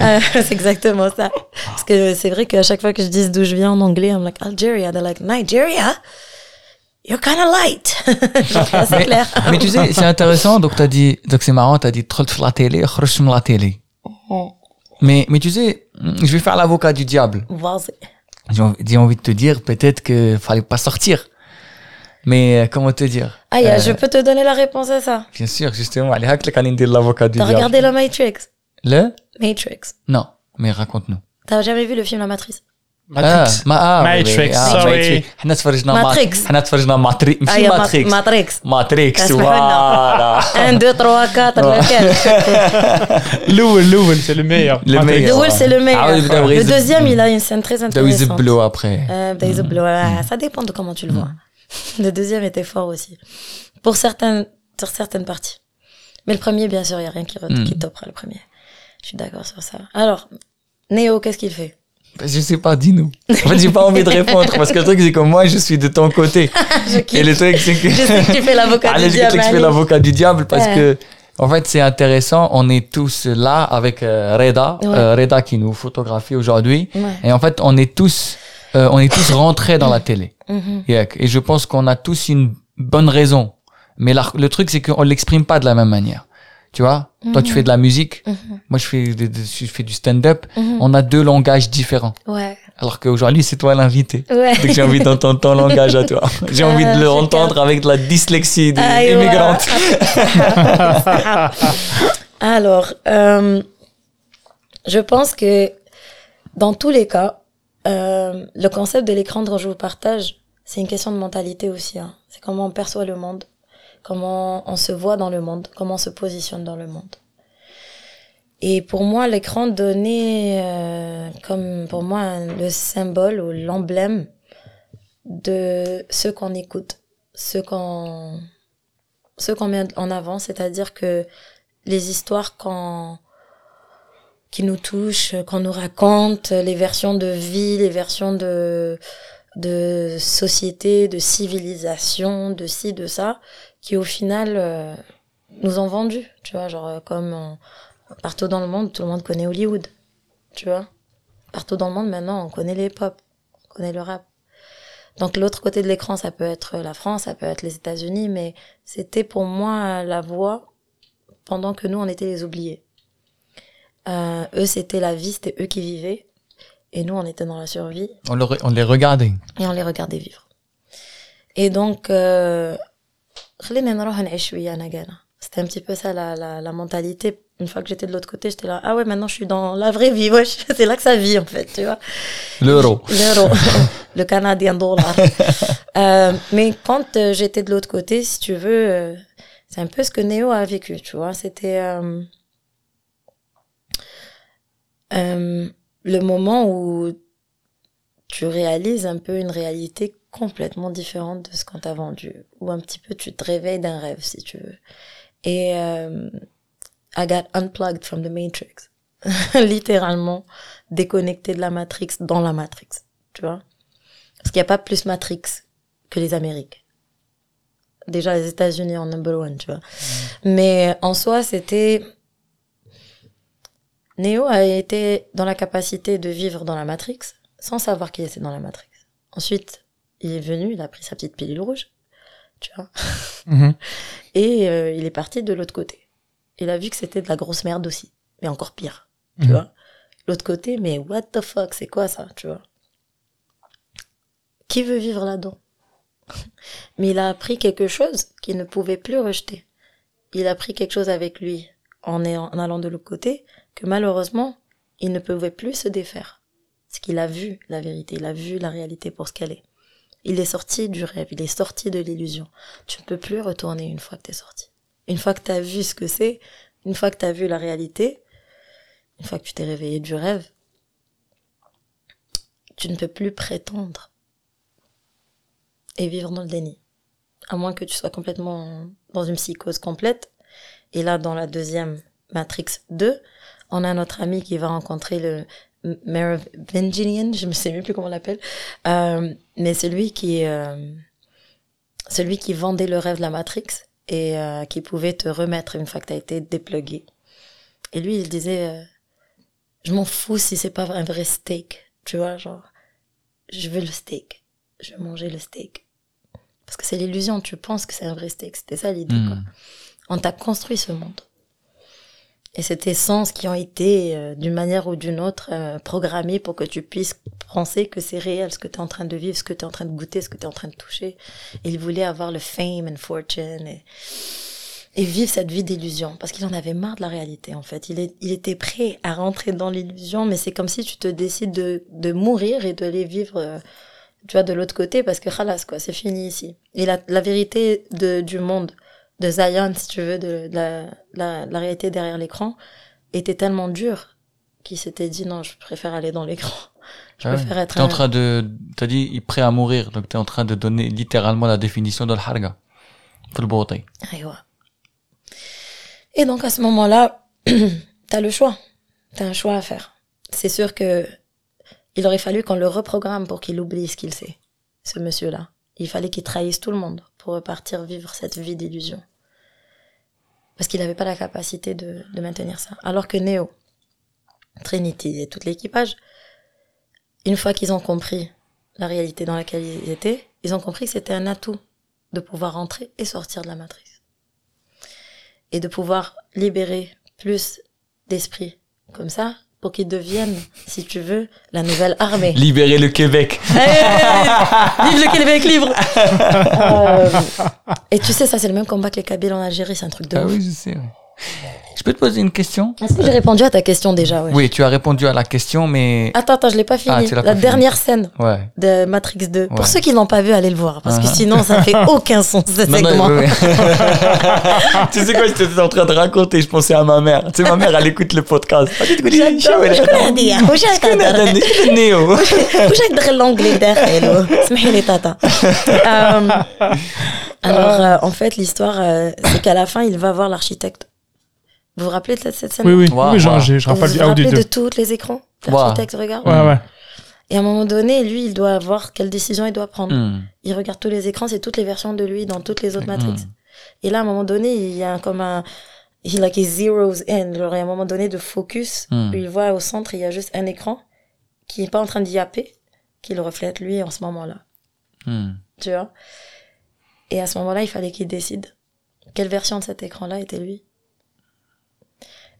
Euh, c'est exactement ça. Parce que c'est vrai qu'à chaque fois que je dis d'où je viens en anglais, I'm like Algeria. They're like Nigeria? You're kind of light. c'est clair. Mais tu sais, c'est intéressant. Donc, t'as dit, donc c'est marrant, t'as dit troll la télé, la télé. Mm-hmm. Mais, mais tu sais, je vais faire l'avocat du diable. Vas-y. J'ai envie de te dire, peut-être que fallait pas sortir. Mais euh, comment te dire? Ah, euh, je peux te donner la réponse à ça. Bien sûr, justement. Allez, hack le l'avocat du diable. T'as regardé la Matrix? Le? Matrix. Non, mais raconte-nous. T'as jamais vu le film La Matrice? Matrix. Ah, ma, ah, Matrix, oui, oui. Ah, sorry. Matrix. احنا تفرجنا Matrix. احنا تفرجنا ماتريكس Ah, ماشي yeah, ماتريكس Ma- Matrix. ماتريكس اسمحوا لنا. فوالا 1, 2, 3, 4, lequel L'oul, l'oul, c'est le meilleur. Le Matrix. meilleur. Le Will, c'est le Ah meilleur. oui, بداو Le يزب- deuxième, il a une scène très بداو intéressante. يزبلوا après Euh, بدأ يزبلوا. Ouais, Ça dépend de comment tu le vois. Le deuxième était fort aussi. Pour certaines, sur certaines parties. Mais le premier, bien sûr, il n'y a rien qui, re- Mm. qui topera le premier. Je suis d'accord sur ça. Alors, Néo, qu'est-ce qu'il fait Je sais pas, dis-nous. En fait, j'ai pas envie de répondre parce que le truc, c'est que moi, je suis de ton côté. Je Et le truc, c'est que. Je sais que tu fais l'avocat du je diable. expliquer allez. l'avocat du diable parce Ouais. que, en fait, c'est intéressant. On est tous là avec euh, Reda, Ouais. euh, Reda qui nous photographie aujourd'hui. Ouais. Et en fait, on est tous, euh, on est tous rentrés dans la télé. Mhm. Et, et je pense qu'on a tous une bonne raison. Mais la- le truc, c'est qu'on l'exprime pas de la même manière. Tu vois? Toi, tu fais de la musique. Mhm. Moi, je fais, de- de- je fais du stand-up. Mhm. On a deux langages différents. Ouais. Alors qu'aujourd'hui, c'est toi l'invité. Ouais. Donc j'ai envie d'entendre ton langage à toi. J'ai envie de Ah, le je entendre avec de la dyslexie des Ah, immigrante. voilà. Alors, euh, je pense que dans tous les cas, euh, le concept de l'écran dont je vous partage, c'est une question de mentalité aussi. hein. C'est comment on perçoit le monde, comment on se voit dans le monde, comment on se positionne dans le monde. Et pour moi, l'écran donnait euh, comme pour moi le symbole ou l'emblème de ce qu'on écoute, ce qu'on ce qu'on met en avant, c'est-à-dire que les histoires qu'on qui nous touchent, qu'on nous raconte, les versions de vie, les versions de de société, de civilisation, de ci, de ça, qui au final euh, nous ont vendu, tu vois, genre euh, comme euh, partout dans le monde, tout le monde connaît Hollywood, tu vois. Partout dans le monde maintenant, on connaît les pop, on connaît le rap. Donc l'autre côté de l'écran, ça peut être la France, ça peut être les États-Unis, mais c'était pour moi la voix pendant que nous, on était les oubliés. Euh, eux, c'était la vie, c'était eux qui vivaient, et nous, on était dans la survie, On, le on les regardait. et on les regardait vivre. Et donc, euh, خلينا نروح نعيش ويانا قالنا. c'était un petit peu ça la, la, la mentalité. Une fois que j'étais de l'autre côté, j'étais là, ah ouais, maintenant je suis dans la vraie vie, wesh. c'est là que ça vit en fait, tu vois. L'euro. L'euro, le canadien dollar. Euh, mais quand euh, j'étais de l'autre côté, si tu veux, euh, c'est un peu ce que Néo a vécu, tu vois. C'était euh, euh, le moment où tu réalises un peu une réalité complètement différente de ce qu'on t'a vendu. Ou un petit peu, tu te réveilles d'un rêve, si tu veux. Et euh, I got unplugged from the Matrix. Littéralement déconnecté de la Matrix dans la Matrix, tu vois? Parce qu'il n'y a pas plus Matrix que les Amériques. Déjà, les États-Unis en number one, tu vois. Mais en soi, c'était... Neo a été dans la capacité de vivre dans la Matrix sans savoir qu'il était dans la Matrix. Ensuite, il est venu, il a pris sa petite pilule rouge, tu vois. Mhm. Et euh, il est parti de l'autre côté. Il a vu que c'était de la grosse merde aussi, mais encore pire, tu Mhm. vois. L'autre côté, mais what the fuck, c'est quoi ça, tu vois. Qui veut vivre là-dedans? Mais il a appris quelque chose qu'il ne pouvait plus rejeter. Il a pris quelque chose avec lui en, en allant de l'autre côté que malheureusement, il ne pouvait plus se défaire. Parce qu'il a vu la vérité, il a vu la réalité pour ce qu'elle est. Il est sorti du rêve, il est sorti de l'illusion. Tu ne peux plus retourner une fois que t'es sorti. Une fois que t'as vu ce que c'est, une fois que t'as vu la réalité, une fois que tu t'es réveillé du rêve, tu ne peux plus prétendre et vivre dans le déni. À moins que tu sois complètement dans une psychose complète. Et là, dans la deuxième Matrix 2, on a notre ami qui va rencontrer le Merovingian, je ne sais même plus comment on l'appelle, euh, mais celui qui, euh, celui qui vendait le rêve de la Matrix et euh, qui pouvait te remettre une fois que tu as été déplugué. Et lui, il disait, je m'en fous si c'est pas un vrai steak, tu vois, genre, je veux le steak, je veux manger le steak. Parce que c'est l'illusion, tu penses que c'est un vrai steak, c'était ça l'idée, quoi. Mhm. On t'a construit ce monde. Et c'est tes sens qui ont été, euh, d'une manière ou d'une autre, euh, programmés pour que tu puisses penser que c'est réel, ce que tu es en train de vivre, ce que tu es en train de goûter, ce que tu es en train de toucher. Et il voulait avoir le fame and fortune et, et vivre cette vie d'illusion. Parce qu'il en avait marre de la réalité, en fait. Il, est, il était prêt à rentrer dans l'illusion, mais c'est comme si tu te décides de, de mourir et de les vivre, euh, tu vois, de l'autre côté, parce que khalas, quoi, c'est fini ici. Et la, la vérité de, du monde, de Zion, si tu veux, de, de la, la, la réalité derrière l'écran, était tellement dure qu'il s'était dit non, je préfère aller dans l'écran. Je Ah ouais. préfère être T'es en train de, t'as dit, il est prêt à mourir, donc t'es en train de donner littéralement la définition de l'harga. Pour le. Et donc à ce moment-là, t'as le choix. T'as un choix à faire. C'est sûr que il aurait fallu qu'on le reprogramme pour qu'il oublie ce qu'il sait, ce monsieur-là. Il fallait qu'il trahisse tout le monde pour repartir vivre cette vie d'illusion. Parce qu'il n'avait pas la capacité de, maintenir ça. Alors que Neo, Trinity et tout l'équipage, une fois qu'ils ont compris la réalité dans laquelle ils étaient, ils ont compris que c'était un atout de pouvoir rentrer et sortir de la matrice. Et de pouvoir libérer plus d'esprit. Comme ça, pour qu'ils deviennent, si tu veux, la nouvelle armée. Libérer le Québec. Vive le Québec libre Euh, Et tu sais, ça c'est le même combat que les Kabyles en Algérie, c'est un truc de Ah ouf. oui, je sais. Je peux te poser une question? Est-ce que j'ai répondu à ta question déjà. Oui, tu as répondu à la question, mais... Attends, attends, je l'ai pas ah, fini. La dernière scène de Matrix 2. Pour ceux qui n'ont pas vu, allez le voir, parce que uh-huh. sinon, ça fait aucun sens, ce segment. Tu sais quoi, j'étais en train de raconter, je pensais à ma mère. Tu sais, ma mère, elle écoute le podcast. Alors, euh, en fait, l'histoire, euh, c'est qu'à la fin, il va voir l'architecte vous vous rappelez de cette scène Oui, oui, Wow, oui, genre, wow. je vous rappelle vous du Audi rappelez 2. de tous les écrans l'architecte regarde Ouais, ouais. et à un moment donné lui il doit voir quelle décision il doit prendre Hmm. il regarde tous les écrans c'est toutes les versions de lui dans toutes les autres Mm. Matrix et là à un moment donné il y a comme un il like he zeroes in genre il y a un moment donné de focus Mm. où il voit au centre il y a juste un écran qui est pas en train de yapper qui le reflète lui en ce moment là Hmm. tu vois? Et à ce moment-là, il fallait qu'il décide quelle version de cet écran-là était lui.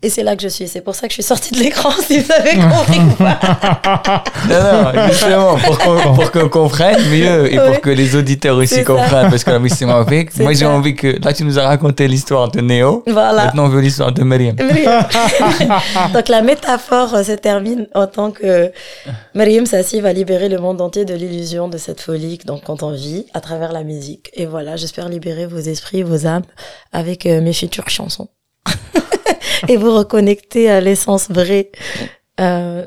Et c'est là que je suis. C'est pour ça que je suis sortie de l'écran, si vous avez compris. ou pas. Non, non, justement, pour qu'on, pour qu'on comprenne mieux et pour que les auditeurs aussi C'est ça. comprennent, parce que la c'est mauvais. C'est Moi, j'ai ça. envie que, là, tu nous as raconté l'histoire de Néo. voilà. Maintenant, on veut l'histoire de Mariam. Donc la métaphore euh, se termine en tant que Mariam Sassi va libérer le monde entier de l'illusion de cette folie donc quand on vit à travers la musique. Et voilà, j'espère libérer vos esprits, vos âmes avec euh, mes futures chansons. Et vous reconnecter à l'essence vraie euh,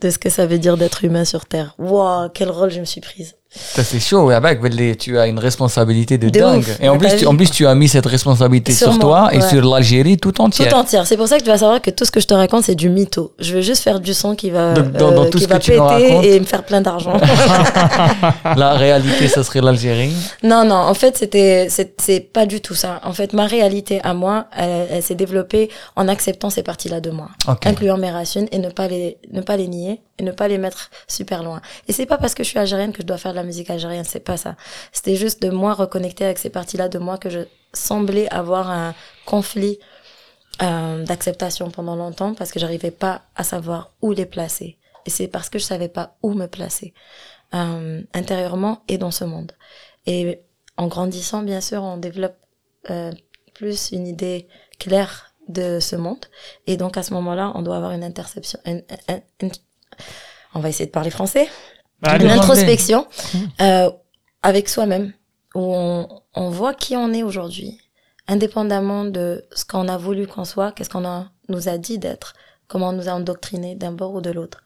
de ce que ça veut dire d'être humain sur Terre. Waouh, quel rôle je me suis prise. Ça, c'est chaud, ouais, avec, tu as une responsabilité de, De dingue. ouf. Et en plus, tu, en plus, tu as mis cette responsabilité Sur sur, moi, toi et sur l'Algérie tout entière. Tout entière. C'est pour ça que tu vas savoir que tout ce que je te raconte, c'est du mytho. Je veux juste faire du son qui va, Donc, dans- dans euh, tout qui ce que va tu nous péter racontes. et me faire plein d'argent. La réalité, ça serait l'Algérie. Non, non, en fait, c'était, c'est, pas du tout ça. En fait, ma réalité à moi, elle, elle s'est développée en acceptant ces parties-là de moi, Ok. incluant mes racines et ne pas les, ne pas les nier et ne pas les mettre super loin. Et c'est pas parce que je suis algérienne que je dois faire de la musique algérienne, c'est pas ça. C'était juste de moi reconnecter avec ces parties-là de moi que je semblais avoir un conflit euh, d'acceptation pendant longtemps parce que j'arrivais pas à savoir où les placer. Et c'est parce que je savais pas où me placer euh, intérieurement et dans ce monde. Et en grandissant, bien sûr, on développe euh, plus une idée claire de ce monde. Et donc à ce moment-là, on doit avoir une interception. une- une- on va essayer de parler français. Allez, une français. introspection euh, avec soi-même, où on, on voit qui on est aujourd'hui, indépendamment de ce qu'on a voulu qu'on soit, qu'est-ce qu'on a, nous a dit d'être, comment on nous a endoctriné d'un bord ou de l'autre.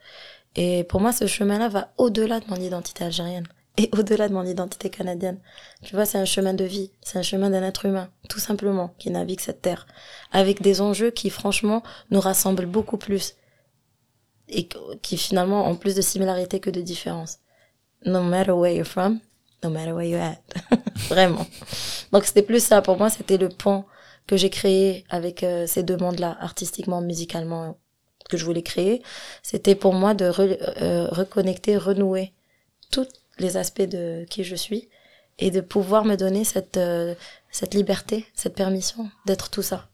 Et pour moi, ce chemin-là va au-delà de mon identité algérienne et au-delà de mon identité canadienne. Tu vois, c'est un chemin de vie, c'est un chemin d'un être humain, tout simplement, qui navigue cette terre, avec des enjeux qui, franchement, nous rassemblent beaucoup plus et qui, finalement, ont plus de similarités que de différences. No matter where you're from, no matter where you're at. Vraiment. Donc, c'était plus ça. Pour moi, c'était le pont que j'ai créé avec euh, ces deux mondes-là, artistiquement, musicalement, que je voulais créer. C'était pour moi de euh, reconnecter, renouer tous les aspects de qui je suis et de pouvoir me donner cette, euh, cette liberté, cette permission d'être tout ça,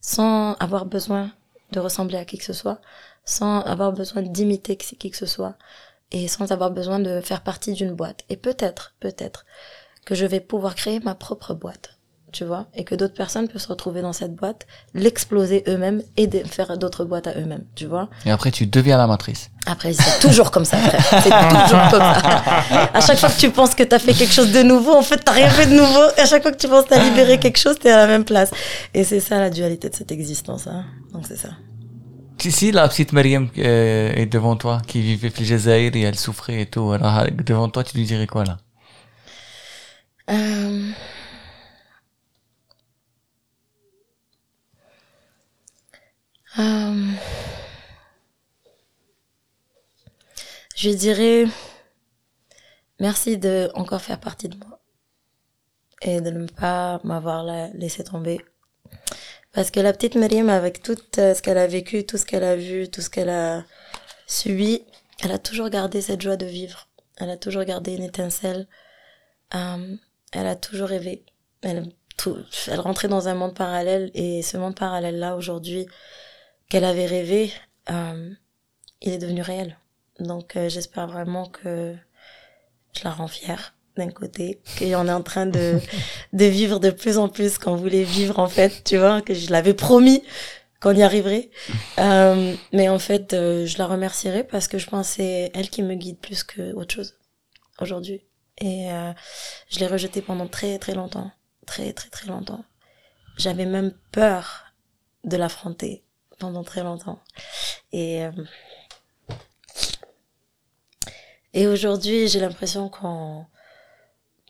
sans avoir besoin de ressembler à qui que ce soit, sans avoir besoin d'imiter qui que ce soit, et sans avoir besoin de faire partie d'une boîte. Et peut-être, peut-être, que je vais pouvoir créer ma propre boîte, tu vois, et que d'autres personnes peuvent se retrouver dans cette boîte, l'exploser eux-mêmes et de faire d'autres boîtes à eux-mêmes, tu vois. Et après, tu deviens la matrice. Après, c'est toujours comme ça, frère. C'est toujours comme ça. À chaque fois que tu penses que t'as fait quelque chose de nouveau, en fait, t'as rien fait de nouveau. Et à chaque fois que tu penses que t'as libéré quelque chose, t'es à la même place. Et c'est ça la dualité de cette existence, hein. Donc c'est ça. Tu sais, la petite Mariam euh, est devant toi, qui vivait au et elle souffrait et tout. Alors, euh, devant toi, tu lui dirais quoi, là? Euh, je dirais merci de encore faire partie de moi et de ne pas m'avoir laissé tomber. Parce que la petite Myriam, avec tout euh, ce qu'elle a vécu, tout ce qu'elle a vu, tout ce qu'elle a subi, elle a toujours gardé cette joie de vivre. Elle a toujours gardé une étincelle. Euh, elle a toujours rêvé. Elle, rentrait dans un monde parallèle et ce monde parallèle-là, aujourd'hui, qu'elle avait rêvé, euh, il est devenu réel. Donc j'espère vraiment que je la rends fière d'un côté, qu'on est en train de, de vivre de plus en plus qu'on voulait vivre en fait, tu vois, que je l'avais promis qu'on y arriverait. Euh, mais en fait, euh, je la remercierai parce que je pense que c'est elle qui me guide plus que autre chose aujourd'hui. Et euh, je l'ai rejetée pendant très très longtemps, très très très longtemps. J'avais même peur de l'affronter pendant très longtemps. Et et aujourd'hui, j'ai l'impression qu'on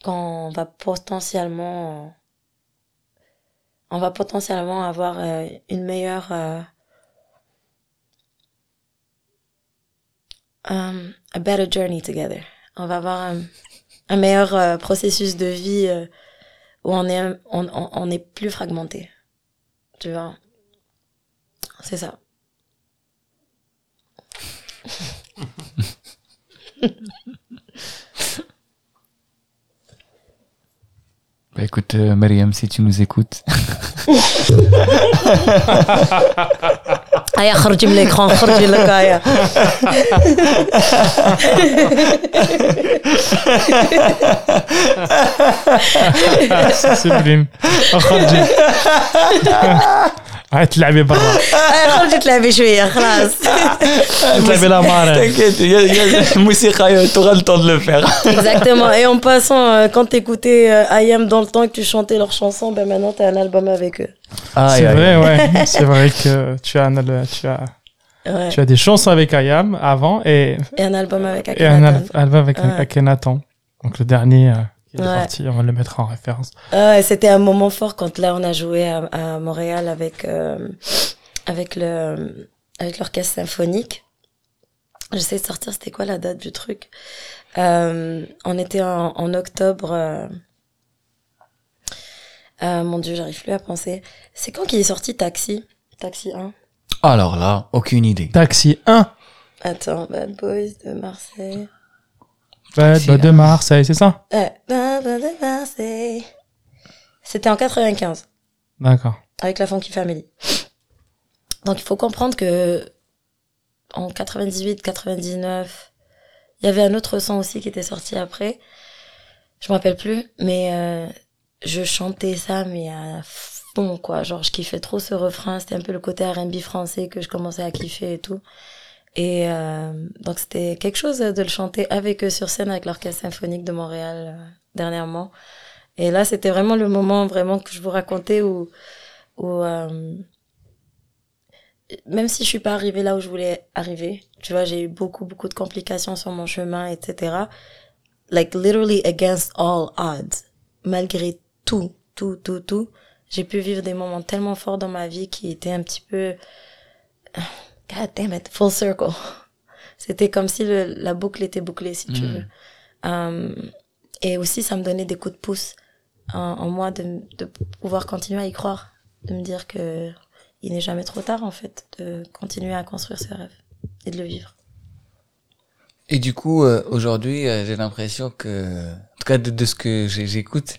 qu'on va potentiellement on va potentiellement avoir euh, une meilleure euh, um, a better journey together. On va avoir un, meilleur euh, processus de vie euh, où on est on, on, on est plus fragmenté. Tu vois? C'est ça. Bah écoute, euh, Mariam, si tu nous écoutes, Aya, خرجي من l'écran, خرجي لك Aya. سبليم خرجي هاي تلعبي برا Aya, خرجي تلعبي شوية خلاص. تلعبي لا مارا t'inquiète, il y a- il y a la musique, tu auras le temps de le faire. Exactement. Et en passant, euh, quand t'écoutais euh, IAM dans le temps et que tu chantais leurs chansons, ben maintenant t'as un album avec eux. C'est aïe. vrai, ouais. C'est vrai que tu as, tu as, Ouais. tu as des chansons avec Ayam avant et, Et un album avec et un Akhenaton. al- album avec Ouais. Akhenaton. Donc le dernier euh, qui est Ouais. sorti, on va le mettre en référence. Ouais, c'était un moment fort quand là on a joué à, à Montréal avec euh, avec le avec l'orchestre symphonique. J'essaie de sortir c'était quoi la date du truc? Euh, on était en, en octobre. Euh, euh, mon dieu, j'arrive plus à penser. C'est quand qu'il est sorti Taxi? Taxi 1 Alors là, aucune idée. Taxi 1, Attends, Bad Boys de Marseille. Bad Taxi Boy de 1. Marseille, c'est ça? Ouais, Bad Boys de Marseille. C'était en 95. D'accord. avec la Funky Family. Donc il faut comprendre que en 98, 99, il y avait un autre son aussi qui était sorti après. Je me rappelle plus, mais euh, je chantais ça mais à fond quoi. Genre je kiffais trop ce refrain. C'était un peu le côté R&B français que je commençais à kiffer et tout. Et euh, donc c'était quelque chose de le chanter avec eux sur scène avec l'orchestre symphonique de Montréal euh, dernièrement. Et là c'était vraiment le moment vraiment que je vous racontais où où euh, même si je suis pas arrivée là où je voulais arriver, tu vois, j'ai eu beaucoup beaucoup de complications sur mon chemin, etc. Like literally against all odds, malgré tout, tout, tout, tout, j'ai pu vivre des moments tellement forts dans ma vie qui étaient un petit peu, God damn it, full circle. C'était comme si le, la boucle était bouclée, si tu Mm. veux. Euh, et aussi, ça me donnait des coups de pouce en, en moi de, de pouvoir continuer à y croire, de me dire que il n'est jamais trop tard en fait de continuer à construire ses rêves et de le vivre. Et du coup, euh, aujourd'hui, euh, j'ai l'impression que, en tout cas de, de ce que j'écoute,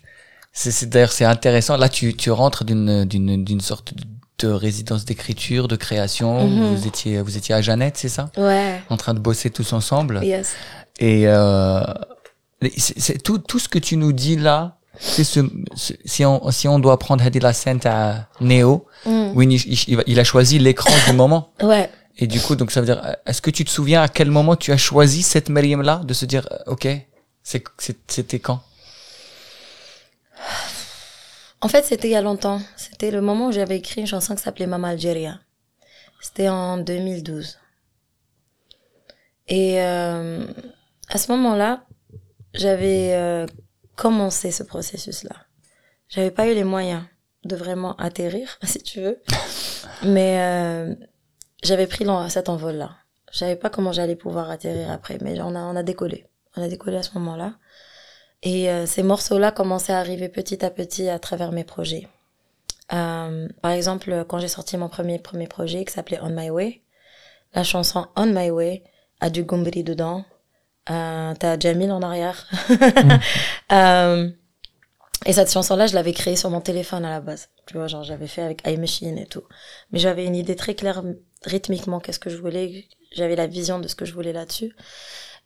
c'est d'ailleurs c'est intéressant. Là, tu, tu rentres d'une d'une d'une sorte de résidence d'écriture, de création. Mhm. Vous étiez vous étiez à Jeannette, c'est ça? Ouais. En train de bosser tous ensemble. Yes. Et euh, c'est tout tout ce que tu nous dis là. C'est ce, ce- si on si on doit prendre Hadi la scène à Néo, Mm. oui, il, a choisi l'écran du moment. Ouais. Et du coup, donc ça veut dire, est-ce que tu te souviens à quel moment tu as choisi cette Mariam là, de se dire, euh, ok, c'était quand? En fait, c'était il y a longtemps. C'était le moment où j'avais écrit une chanson qui s'appelait Mama Algeria. C'était en 2012. Et euh, à ce moment-là, j'avais euh, commencé ce processus-là. J'avais pas eu les moyens de vraiment atterrir, si tu veux. Mais euh, j'avais pris cet envol-là. Je savais pas comment j'allais pouvoir atterrir après, mais on a, on a décollé. On a décollé à ce moment-là. Et euh, ces morceaux-là commençaient à arriver petit à petit à travers mes projets. Euh, par exemple, quand j'ai sorti mon premier premier projet qui s'appelait On My Way, la chanson On My Way a du Gumbri dedans. Euh, T'as Jamil en arrière. Euh, et cette chanson-là, je l'avais créée sur mon téléphone à la base. Tu vois, genre j'avais fait avec iMachine et tout. Mais j'avais une idée très claire rythmiquement qu'est-ce que je voulais. J'avais la vision de ce que je voulais là-dessus.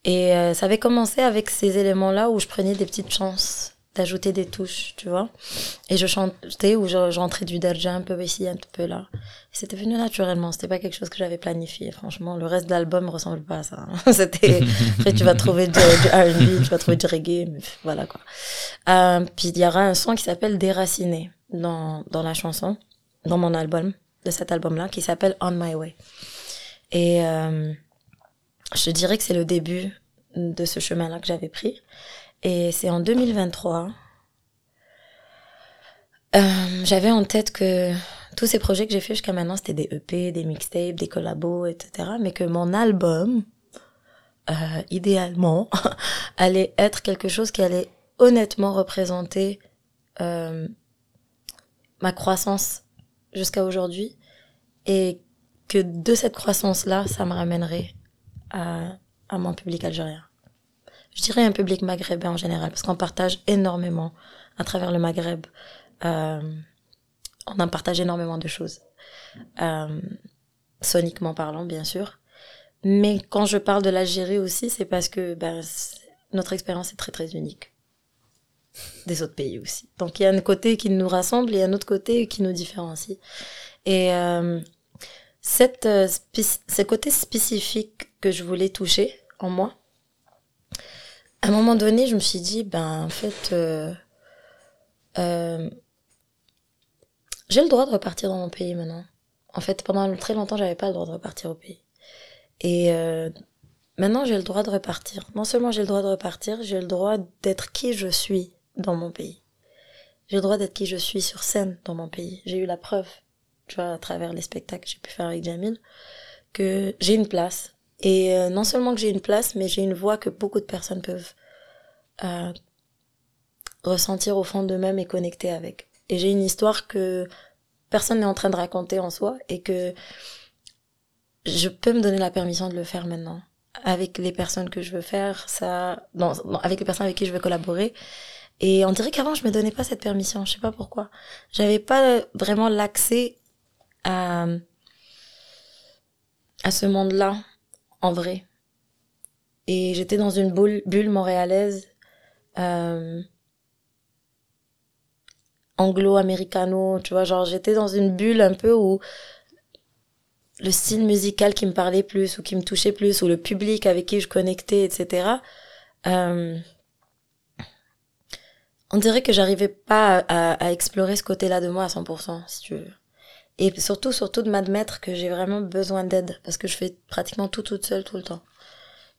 Et euh, ça avait commencé avec ces éléments-là où je prenais des petites chances d'ajouter des touches, tu vois. Et je chantais ou j'entrais du derja un peu ici, un peu là. C'était venu naturellement, c'était pas quelque chose que j'avais planifié, franchement. Le reste de l'album ressemble pas à ça. Hein. c'était, tu vas trouver du, R&B, tu vas trouver du reggae, voilà quoi. Euh, puis il y aura un son qui s'appelle Déraciné dans, dans la chanson, dans mon album, de cet album-là, qui s'appelle On My Way. Et euh, je dirais que c'est le début de ce chemin-là que j'avais pris. Et c'est en 2023. Euh, j'avais en tête que tous ces projets que j'ai fait jusqu'à maintenant, c'était des EP, des mixtapes, des collabos, etc. Mais que mon album, euh, idéalement, allait être quelque chose qui allait honnêtement représenter euh, ma croissance jusqu'à aujourd'hui. Et que de cette croissance-là, ça me ramènerait à, mon public algérien je dirais un public maghrébin en général, parce qu'on partage énormément à travers le Maghreb. Euh, on en partage énormément de choses. Euh, soniquement parlant, bien sûr. Mais quand je parle de l'Algérie aussi, c'est parce que ben, notre expérience est très très unique. Des autres pays aussi. Donc il y a un côté qui nous rassemble et un autre côté qui nous différencie. Et euh, cette, euh, ce côté spécifique que je voulais toucher en moi, à un moment donné, je me suis dit, ben, en fait, euh, euh, j'ai le droit de repartir dans mon pays maintenant. En fait, pendant très longtemps, j'avais pas le droit de repartir au pays. Et maintenant, j'ai le droit de repartir. Non seulement j'ai le droit de repartir, j'ai le droit d'être qui je suis dans mon pays. J'ai le droit d'être qui je suis sur scène dans mon pays. J'ai eu la preuve, tu vois, à travers les spectacles que j'ai pu faire avec Jamil, que j'ai une place. Et euh, non seulement que j'ai une place, mais j'ai une voix que beaucoup de personnes peuvent euh, ressentir au fond d'eux-mêmes et connecter avec. Et j'ai une histoire que personne n'est en train de raconter en soi et que je peux me donner la permission de le faire maintenant. Avec les personnes que je veux faire ça avec les personnes avec qui je veux collaborer. Et on dirait qu'avant je me donnais pas cette permission. Je sais pas pourquoi. J'avais pas vraiment l'accès à à ce monde là en vrai. Et j'étais dans une bulle, montréalaise, euh, anglo-américano, tu vois, genre j'étais dans une bulle un peu où le style musical qui me parlait plus, ou qui me touchait plus, ou le public avec qui je connectais, etc. Euh, on dirait que j'arrivais pas à, à, explorer ce côté-là de moi à 100%, si tu veux. Et surtout, surtout de m'admettre que j'ai vraiment besoin d'aide parce que je fais pratiquement tout toute seule tout le temps.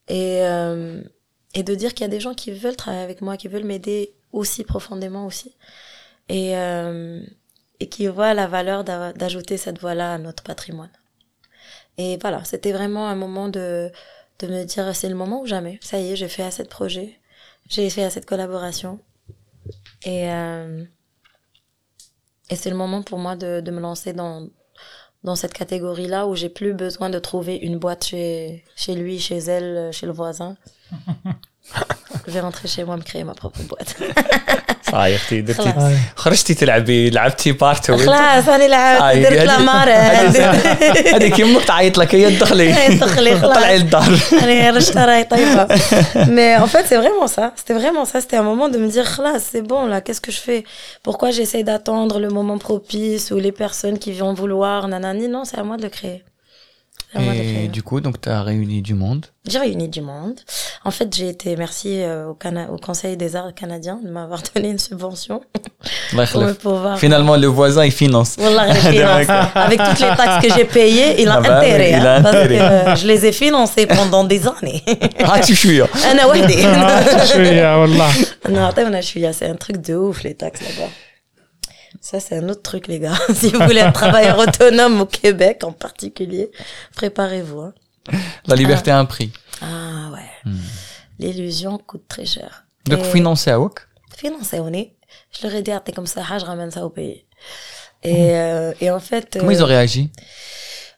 Et, euh, et de dire qu'il y a des gens qui veulent travailler avec moi, qui veulent m'aider aussi profondément aussi. Et, euh, et qui voient la valeur d'ajouter cette voix-là à notre patrimoine. Et voilà, c'était vraiment un moment de, de me dire c'est le moment ou jamais. Ça y est, j'ai fait assez de projets, j'ai fait assez de collaborations. Et, euh, et c'est le moment pour moi de, de me lancer dans, dans cette catégorie-là où j'ai plus besoin de trouver une boîte chez, chez lui, chez elle, chez le voisin. je vais rentrer chez moi me créer ma propre boîte. صايرتي درتي خرجتي تلعبي لعبتي بارتو خلاص انا لعبت درت لامارة هذيك يمك تعيط لك هي دخلي دخلي خلاص طلعي للدار انا رشتها راهي طيبة mais en fait c'est vraiment ça c'était vraiment ça c'était un moment de me dire خلاص c'est bon là qu'est-ce que je fais pourquoi j'essaie d'attendre le moment propice ou les personnes qui vont vouloir nanani non c'est à moi de le créer Ah, Et du coup, donc, tu as réuni du monde J'ai réuni du monde. En fait, j'ai été, merci euh, au, Cana au Conseil des arts canadiens de m'avoir donné une subvention. Finalement, le voisin, il finance. Avec toutes les taxes que j'ai payées, il a ah bah, intérêt. Hein, parce que, euh, je les ai financées pendant des années. ah, tu suis hein. ah, ah, tu suis, hein, c'est un truc de ouf, les taxes là-bas. Ça, c'est un autre truc, les gars. si vous voulez un travailleur autonome au Québec en particulier, préparez-vous. Hein. La liberté a un prix. Ah ouais. Hmm. L'illusion coûte très cher. Donc, financé à Financé, on est. Je leur ai dit, ah, t'es comme ça, je ramène ça au pays. Et, euh, et en fait. Comment ils ont réagi?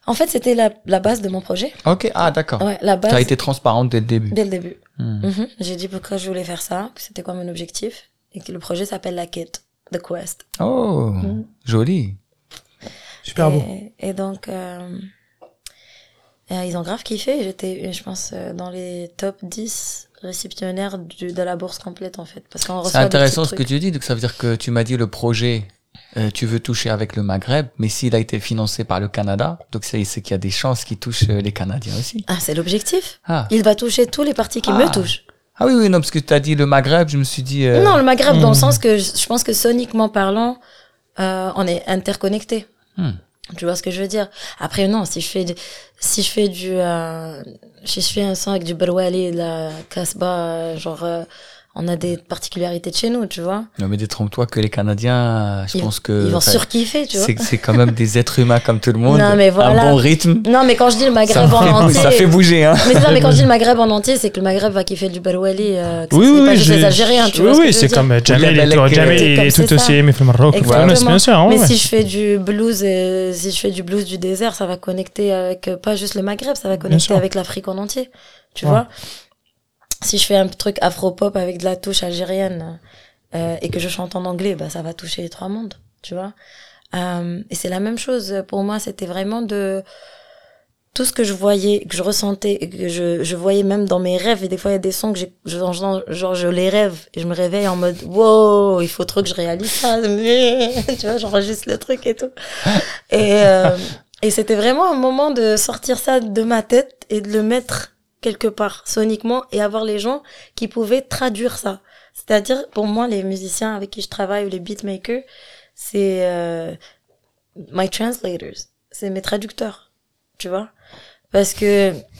En fait, c'était la, la, base de mon projet. Ok, ah d'accord. Ouais, la base. Tu as été transparente dès le début. Dès le début. Mm -hmm. J'ai dit pourquoi je voulais faire ça, que c'était quoi mon objectif, et que le projet s'appelle La Quête. The Quest. Oh, mm. joli. Super et, beau. Et donc, euh, euh, ils ont grave kiffé. J'étais, je pense, euh, dans les top 10 récipiendaires du, de la bourse complète, en fait. Parce qu'on C'est intéressant ce que tu dis. Donc ça veut dire que tu m'as dit le projet, euh, tu veux toucher avec le Maghreb, mais s'il a été financé par le Canada, donc c'est qu'il y a des chances qu'il touche les Canadiens aussi. Ah, c'est l'objectif. Ah, Il va toucher tous les partis qui Ah. me touchent. Ah oui, oui, non, parce que tu as dit le Maghreb, je me suis dit... euh, Non, le Maghreb, dans le hmm. sens que je, je pense que soniquement parlant, euh, on est interconnectés. Hmm. Tu vois ce que je veux dire? Après, non, si je fais, du- si je fais du, euh, si je fais un son avec du Berwali, de la Casbah, euh, genre, euh, on a des particularités de chez nous, tu vois. Non, mais détrompe-toi que les Canadiens, je pense que. Ils vont surkiffer, tu vois. C'est quand même des êtres humains comme tout le monde. Non, mais voilà. Un bon rythme. Non, mais quand je dis le Maghreb en entier. Ça fait bouger, hein. Mais ça, mais quand je dis le Maghreb en entier, c'est que le Maghreb va kiffer du Barouali. Euh, oui, oui, les Algériens, tu oui, vois. Oui, c'est comme euh, Jamel, il est tout aussi aimé le Maroc. bien sûr. Hein, mais si je fais du blues, euh, si je fais du blues du désert, ça va connecter avec euh, pas juste le Maghreb, ça va connecter avec l'Afrique en entier, tu vois. Si je fais un truc afro-pop avec de la touche algérienne euh, et que je chante en anglais, bah ça va toucher les trois mondes. Tu vois Euh, Et c'est la même chose pour moi. C'était vraiment de tout ce que je voyais, que je ressentais, que je, je voyais même dans mes rêves. Et des fois, il y a des sons que j'ai, genre, genre, je les rêve et je me réveille en mode, wow, il faut trop que je réalise ça. tu vois, j'enregistre le truc et tout. Et, euh, et c'était vraiment un moment de sortir ça de ma tête et de le mettre quelque part, soniquement, et avoir les gens qui pouvaient traduire ça. C'est-à-dire, pour moi, les musiciens avec qui je travaille les beatmakers, c'est euh, my translators, c'est mes traducteurs, tu vois? Parce que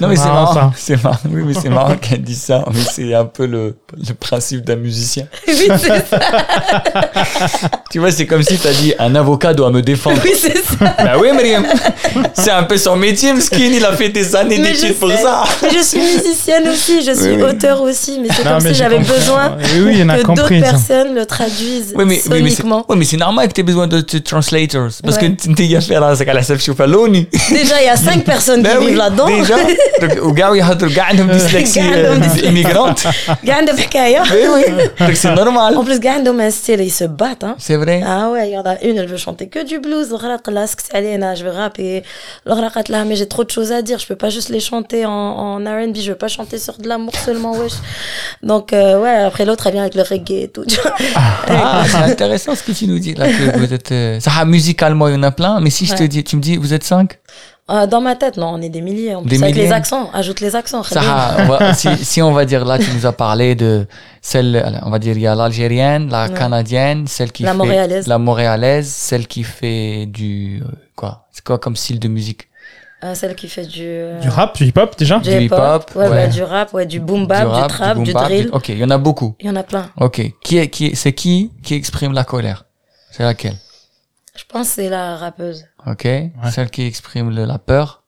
Non, mais c'est marrant, ça. C'est marrant. Oui, mais c'est marrant qu'elle dise ça. Mais c'est un peu le, le principe d'un musicien. oui, c'est ça. Tu vois, c'est comme si tu as dit un avocat doit me défendre. Oui, c'est ça. Bah oui, Mariam. C'est un peu son métier, Mskin. Il a fait des années d'études pour ça. Mais je suis musicienne aussi, je suis oui. auteur aussi, mais c'est comme mais si j'avais besoin Oui, que d'autres ça. personnes le traduisent Oui, mais, oui, mais c'est soniquement. oui, mais c'est normal que tu aies besoin de, de translators. Parce Ouais. que tu as fait là, c'est qu'à la chef Choufaloni. Déjà, il y a cinq personnes Ben qui oui, vivent là-dedans. Déjà. Donc, وقاعوا يهضروا كاع عندهم dyslexie عندهم dyslexie. immigrante. Gars de حكاية. Oui, oui. Donc c'est normal. En plus, gars عندهم un style, ils se battent. Hein. C'est vrai. Ah ouais, il y en a une, elle veut chanter que du blues. l'autre, elle a سكت علينا, je veux rapper. L'autre, elle a dit, mais j'ai trop de choses à dire. Je peux pas juste les chanter en, en R&B. Je veux pas chanter sur de l'amour seulement, wesh. Donc, euh, ouais, après l'autre, elle vient avec le reggae et tout. tu vois. Ah, c'est intéressant ce que tu nous dis là. Que vous êtes, euh, ça, ah, musicalement, il y en a plein. Mais si je te Ouais. dis, tu me dis, vous êtes cinq Euh, dans ma tête, non, on est des milliers. En plus, Des avec milliers les accents, ajoute les accents. Ça, ah, on va- si, si on va dire là, tu nous as parlé de celle, on va dire, il y a l'algérienne, la Ouais. canadienne, celle qui La fait. montréalaise. La montréalaise, celle qui fait du. euh, quoi? C'est quoi comme style de musique? Euh, celle qui fait du, euh, Du rap, du hip-hop déjà? du hip-hop, ouais, ouais. bah, du rap, ouais, du boom bap, du, rap, trap, du, drill. Ok, il y en a beaucoup. Il y en a plein. Ok. Qui est, qui est- c'est qui qui exprime la colère? C'est laquelle? Je pense que c'est la rappeuse. Ok. Celle qui exprime le- la peur.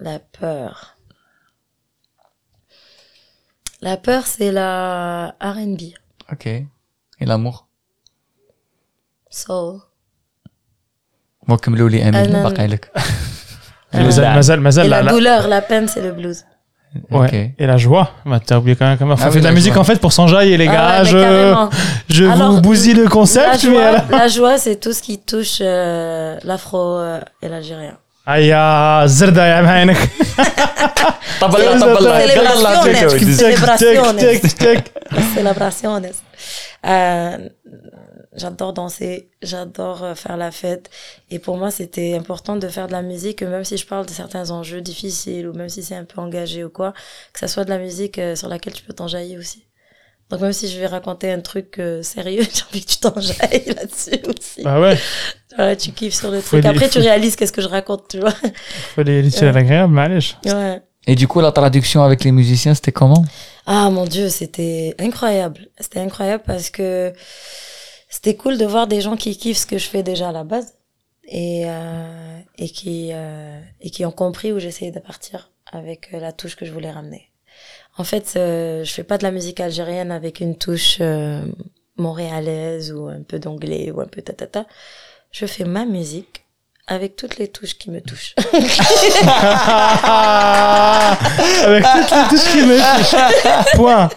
La peur. La peur, c'est la R&B. Ok. Et l'amour Soul. Bon, comme Loli Emile, أنا- باقي لك. مازال مازال Et مازال la لا لا douleur, la peine, c'est le blues. Ouais. Ok. Et la joie, bah, t'as oublié quand même comment Ah on oui, fait de la la musique joie. en fait pour s'enjailler les Ah gars. ouais, mais je carrément. je Alors, vous bousille le La concept, mais joie, alors- la joie, c'est tout ce qui touche euh, l'afro euh, et l'algérien. aïe ah, zerda ya معينك. طبلة طبلة Célébrationnes. يلا J'adore danser, j'adore euh, faire la fête. Et pour moi, c'était important de faire de la musique, euh, même si je parle de certains enjeux difficiles ou même si c'est un peu engagé ou quoi, que ça soit de la musique euh, sur laquelle tu peux t'enjailler aussi. Donc même si je vais raconter un truc sérieux, j'ai envie que tu t'enjailles là-dessus aussi. Ah ouais. tu kiffes sur le faut truc. Après, tu réalises qu'est-ce que je raconte, tu vois. Faut les laisser l'agréable, Ouais. Et du coup, la traduction avec les musiciens, c'était comment? Ah mon dieu, c'était incroyable. C'était incroyable parce que c'était cool de voir des gens qui kiffent ce que je fais déjà à la base et euh, et qui euh, et qui ont compris où j'essayais de partir avec euh, la touche que je voulais ramener. En fait, euh, je fais pas de la musique algérienne avec une touche euh, montréalaise ou un peu d'anglais ou un peu tatata. Je fais ma musique avec toutes les touches qui me touchent. Avec toutes les touches qui me touchent. Point.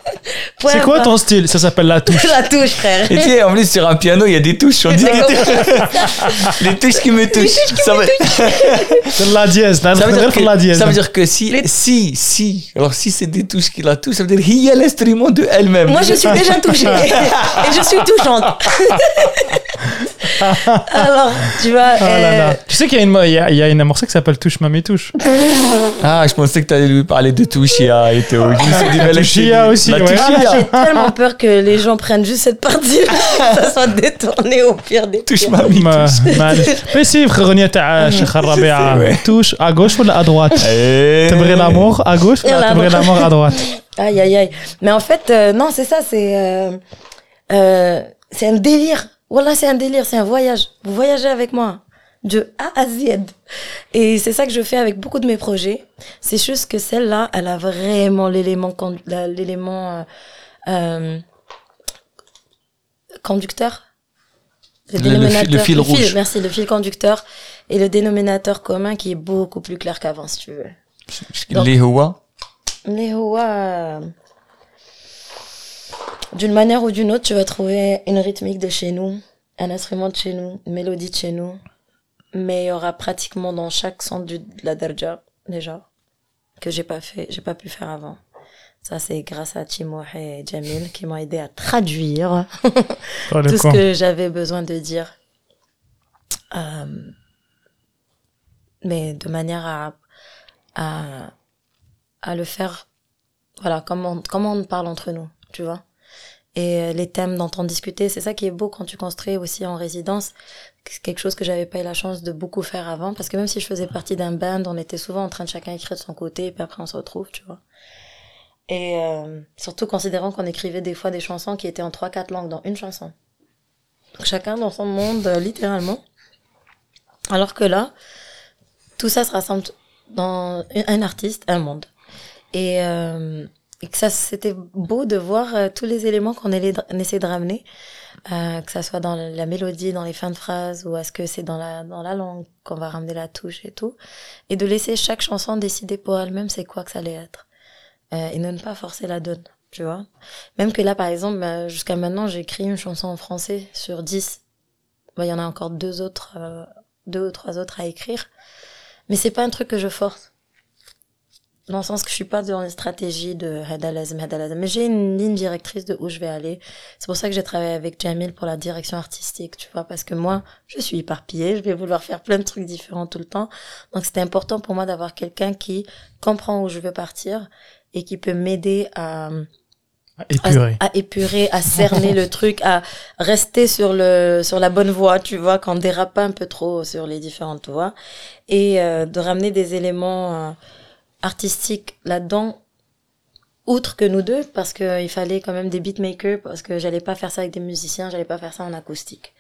point C'est quoi ton style? Ça s'appelle la touche. La touche, frère. Et tu sais, en plus, sur un piano, il y a des touches. On dit les, touches qui me touchent. ça, veut, C'est la dièse. ça veut dire la que, dièse. ça veut dire que si, Les- si, si, alors si c'est des touches qui la touchent, ça veut dire qu'il y a l'instrument de elle-même. Moi, je suis déjà touchée. Et je suis touchante. Alors, tu vois. Oh euh, tu sais qu'il y a une, il y a, une morceau qui s'appelle Touche Mamie Touche. ah, je pensais que tu allais lui parler de Touchia et tout. Je Touchia aussi, ouais. Ah, j'ai tellement peur que les gens prennent juste cette partie que ça soit détourné au pire des Touche Mamie Touche. Mais si, René euh, mm. Touche à gauche ou à droite? Eh. T'aimerais l'amour à gauche ou t'aimerais l'amour à droite? Aïe, aïe, aïe. Mais en fait, euh, non, c'est ça, c'est. Euh, c'est un délire voilà, c'est un délire, c'est un voyage. Vous voyagez avec moi de A à Z. Et c'est ça que je fais avec beaucoup de mes projets. C'est juste que celle-là, elle a vraiment l'élément euh, euh, conducteur. Le, le, le, fil, rouge. Merci, le fil conducteur et le dénominateur commun qui est beaucoup plus clair qu'avant, si tu veux. Donc, les Hoa Les Hoa, euh, d'une manière ou d'une autre, tu vas trouver une rythmique de chez nous, un instrument de chez nous, une mélodie de chez nous. Mais il y aura pratiquement dans chaque son de la darja, déjà, que j'ai pas fait, j'ai pas pu faire avant. Ça, c'est grâce à Timo et Jamil qui m'ont aidé à traduire tout ce que j'avais besoin de dire. Euh, mais de manière à, à, à le faire, voilà, comme on, comme on parle entre nous, tu vois. Et euh, les thèmes dont on discutait, c'est ça qui est beau quand tu construis aussi en résidence. C'est quelque chose que j'avais pas eu la chance de beaucoup faire avant, parce que même si je faisais partie d'un band, on était souvent en train de chacun écrire de son côté, et puis après on se retrouve, tu vois. Et euh, surtout considérant qu'on écrivait des fois des chansons qui étaient en trois, quatre langues dans une chanson. Chacun dans son monde, euh, littéralement. Alors que là, tout ça se rassemble dans un artiste, un monde. Et, euh, et que ça, c'était beau de voir euh, tous les éléments qu'on essaie de ramener, euh, que ça soit dans la mélodie, dans les fins de phrases, ou est-ce que c'est dans la, dans la langue qu'on va ramener la touche et tout. Et de laisser chaque chanson décider pour elle-même c'est quoi que ça allait être. Euh, et ne pas forcer la donne, tu vois. Même que là, par exemple, euh, jusqu'à maintenant, j'ai écrit une chanson en français sur 10. Bon, Il y en a encore deux autres, euh, deux ou trois autres à écrire. Mais c'est pas un truc que je force. Dans le sens que je suis pas dans une stratégie de hada lazim. Mais j'ai une ligne directrice de où je vais aller. C'est pour ça que j'ai travaillé avec Jamil pour la direction artistique, tu vois, parce que moi, je suis éparpillée, je vais vouloir faire plein de trucs différents tout le temps. Donc c'était important pour moi d'avoir quelqu'un qui comprend où je veux partir et qui peut m'aider à, à, Épuré. à épurer, à cerner le truc, à rester sur le sur la bonne voie, tu vois, qu'on dérape pas un peu trop sur les différentes voies, et euh, de ramener des éléments euh, artistiques là-dedans, outre que nous deux, parce que il fallait quand même des beatmakers, parce que j'allais pas faire ça avec des musiciens, j'allais pas faire ça en acoustique.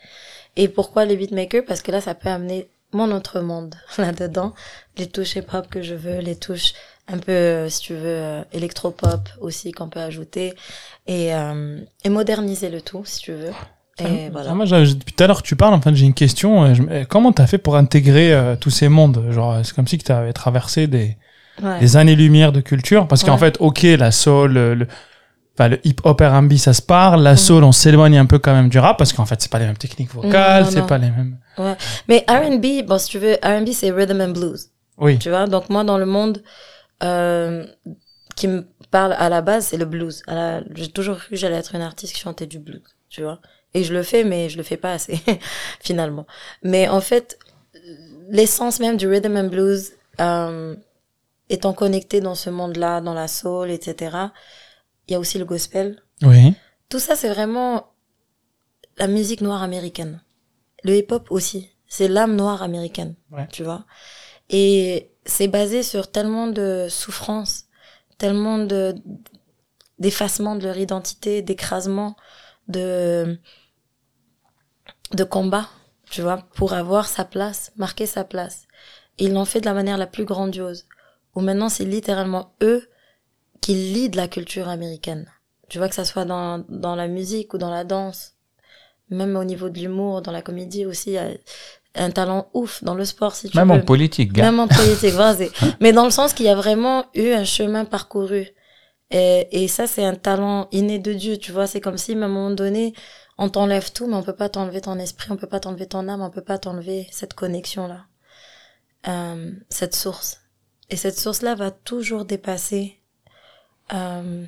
Et pourquoi les beatmakers? Parce que là, ça peut amener mon autre monde là-dedans, les touches hip-hop que je veux, les touches un peu, euh, si tu veux, euh, électropop aussi qu'on peut ajouter, et, euh, et moderniser le tout, si tu veux. Et voilà. Moi, depuis tout à l'heure que tu parles, en fait, j'ai une question. Comment t'as fait pour intégrer euh, tous ces mondes? Genre, c'est comme si tu avais traversé des, Ouais. des années-lumière de culture. Parce qu'en Ouais. fait, ok, la soul, le, le, enfin, le hip-hop R&B, ça se parle. La soul, on s'éloigne un peu quand même du rap parce qu'en fait, c'est pas les mêmes techniques vocales, c'est pas les mêmes. Mais R&B, bon, si tu veux, R&B, c'est rhythm and blues. Oui. Tu vois, donc moi, dans le monde euh, qui me parle à la base, c'est le blues. La- J'ai toujours cru que j'allais être une artiste qui chantait du blues, tu vois? Et je le fais, mais je le fais pas assez, finalement. Mais en fait, l'essence même du rhythm and blues, euh, étant connecté dans ce monde-là, dans la soul, etc., il y a aussi le gospel. Oui. Tout ça, c'est vraiment la musique noire américaine. Le hip-hop aussi. C'est l'âme noire américaine. Ouais. Tu vois. Et c'est basé sur tellement de souffrances, tellement de, d'effacement de leur identité, d'écrasement, de, de combat, tu vois, pour avoir sa place, marquer sa place. Et ils l'ont fait de la manière la plus grandiose. Où maintenant, c'est littéralement eux qui lead la culture américaine. Tu vois que ça soit dans, dans la musique ou dans la danse, même au niveau de l'humour, dans la comédie aussi, il y a un talent ouf dans le sport si tu Même veux. en politique, gars. Même en politique, vas-y. Mais dans le sens qu'il y a vraiment eu un chemin parcouru Et, et ça, c'est un talent inné de Dieu, tu vois. C'est comme si, à un moment donné, on t'enlève tout, mais on peut pas t'enlever ton esprit, on peut pas t'enlever ton âme, on peut pas t'enlever cette connexion-là. Euh, cette source. Et cette source-là va toujours dépasser euh,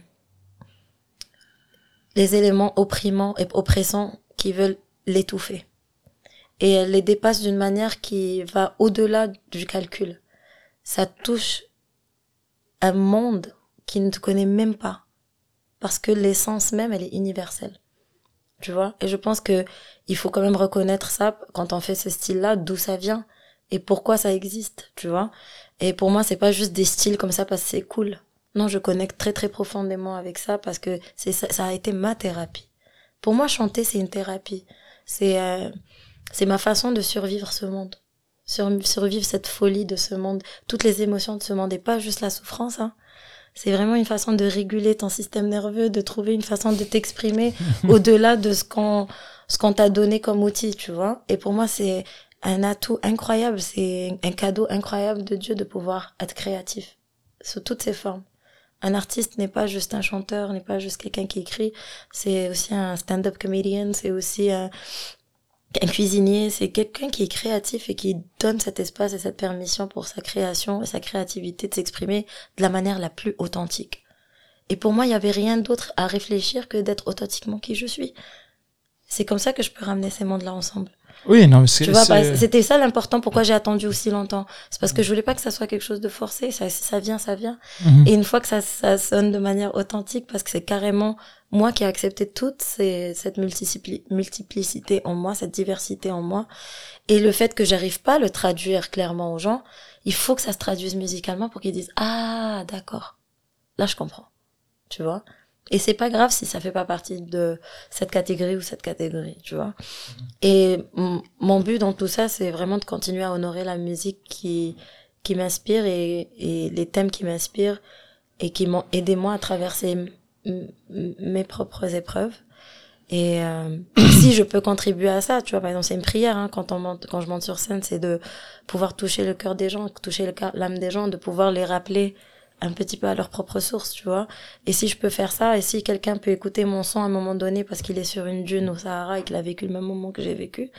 les éléments opprimants et oppressants qui veulent l'étouffer. Et elle les dépasse d'une manière qui va au-delà du calcul. Ça touche un monde qui ne te connaît même pas. Parce que l'essence même, elle est universelle. Tu vois? Et je pense que il faut quand même reconnaître ça quand on fait ce style-là, d'où ça vient et pourquoi ça existe, tu vois? Et pour moi, c'est pas juste des styles comme ça parce que c'est cool. Non, je connecte très très profondément avec ça parce que c'est ça, ça a été ma thérapie. Pour moi, chanter, c'est une thérapie. C'est euh, c'est ma façon de survivre ce monde. Sur, survivre cette folie de ce monde, toutes les émotions de ce monde et pas juste la souffrance, hein. C'est vraiment une façon de réguler ton système nerveux, de trouver une façon de t'exprimer au-delà de ce qu'on ce qu'on t'a donné comme outil, tu vois. Et pour moi, c'est un atout incroyable, c'est un cadeau incroyable de Dieu de pouvoir être créatif sous toutes ses formes. Un artiste n'est pas juste un chanteur, n'est pas juste quelqu'un qui écrit, c'est aussi un stand-up comedian, c'est aussi un, un cuisinier, c'est quelqu'un qui est créatif et qui donne cet espace et cette permission pour sa création et sa créativité de s'exprimer de la manière la plus authentique. Et pour moi, il n'y avait rien d'autre à réfléchir que d'être authentiquement qui je suis. C'est comme ça que je peux ramener ces mondes-là ensemble. Oui, non, mais c'est. Tu vois, bah, c'était ça l'important. Pourquoi j'ai attendu aussi longtemps C'est parce que je voulais pas que ça soit quelque chose de forcé. Ça, si ça vient, ça vient. Mhm. Et une fois que ça, ça sonne de manière authentique, parce que c'est carrément moi qui ai accepté toute ces, cette multipli- multiplicité en moi, cette diversité en moi, et le fait que j'arrive pas à le traduire clairement aux gens, il faut que ça se traduise musicalement pour qu'ils disent ah d'accord, là je comprends, tu vois? Et c'est pas grave si ça fait pas partie de cette catégorie ou cette catégorie, tu vois. Et m- mon but dans tout ça, c'est vraiment de continuer à honorer la musique qui qui m'inspire et, et les thèmes qui m'inspirent et qui m'ont aidé moi à traverser mes propres épreuves. Et euh, si je peux contribuer à ça, tu vois, par exemple, c'est une prière hein, quand on monte, quand je monte sur scène, c'est de pouvoir toucher le cœur des gens, toucher l'âme des gens, de pouvoir les rappeler un petit peu à leur propre source, tu vois. Et si je peux faire ça, et si quelqu'un peut écouter mon son à un moment donné parce qu'il est sur une dune au Sahara et qu'il a vécu le même moment que j'ai vécu,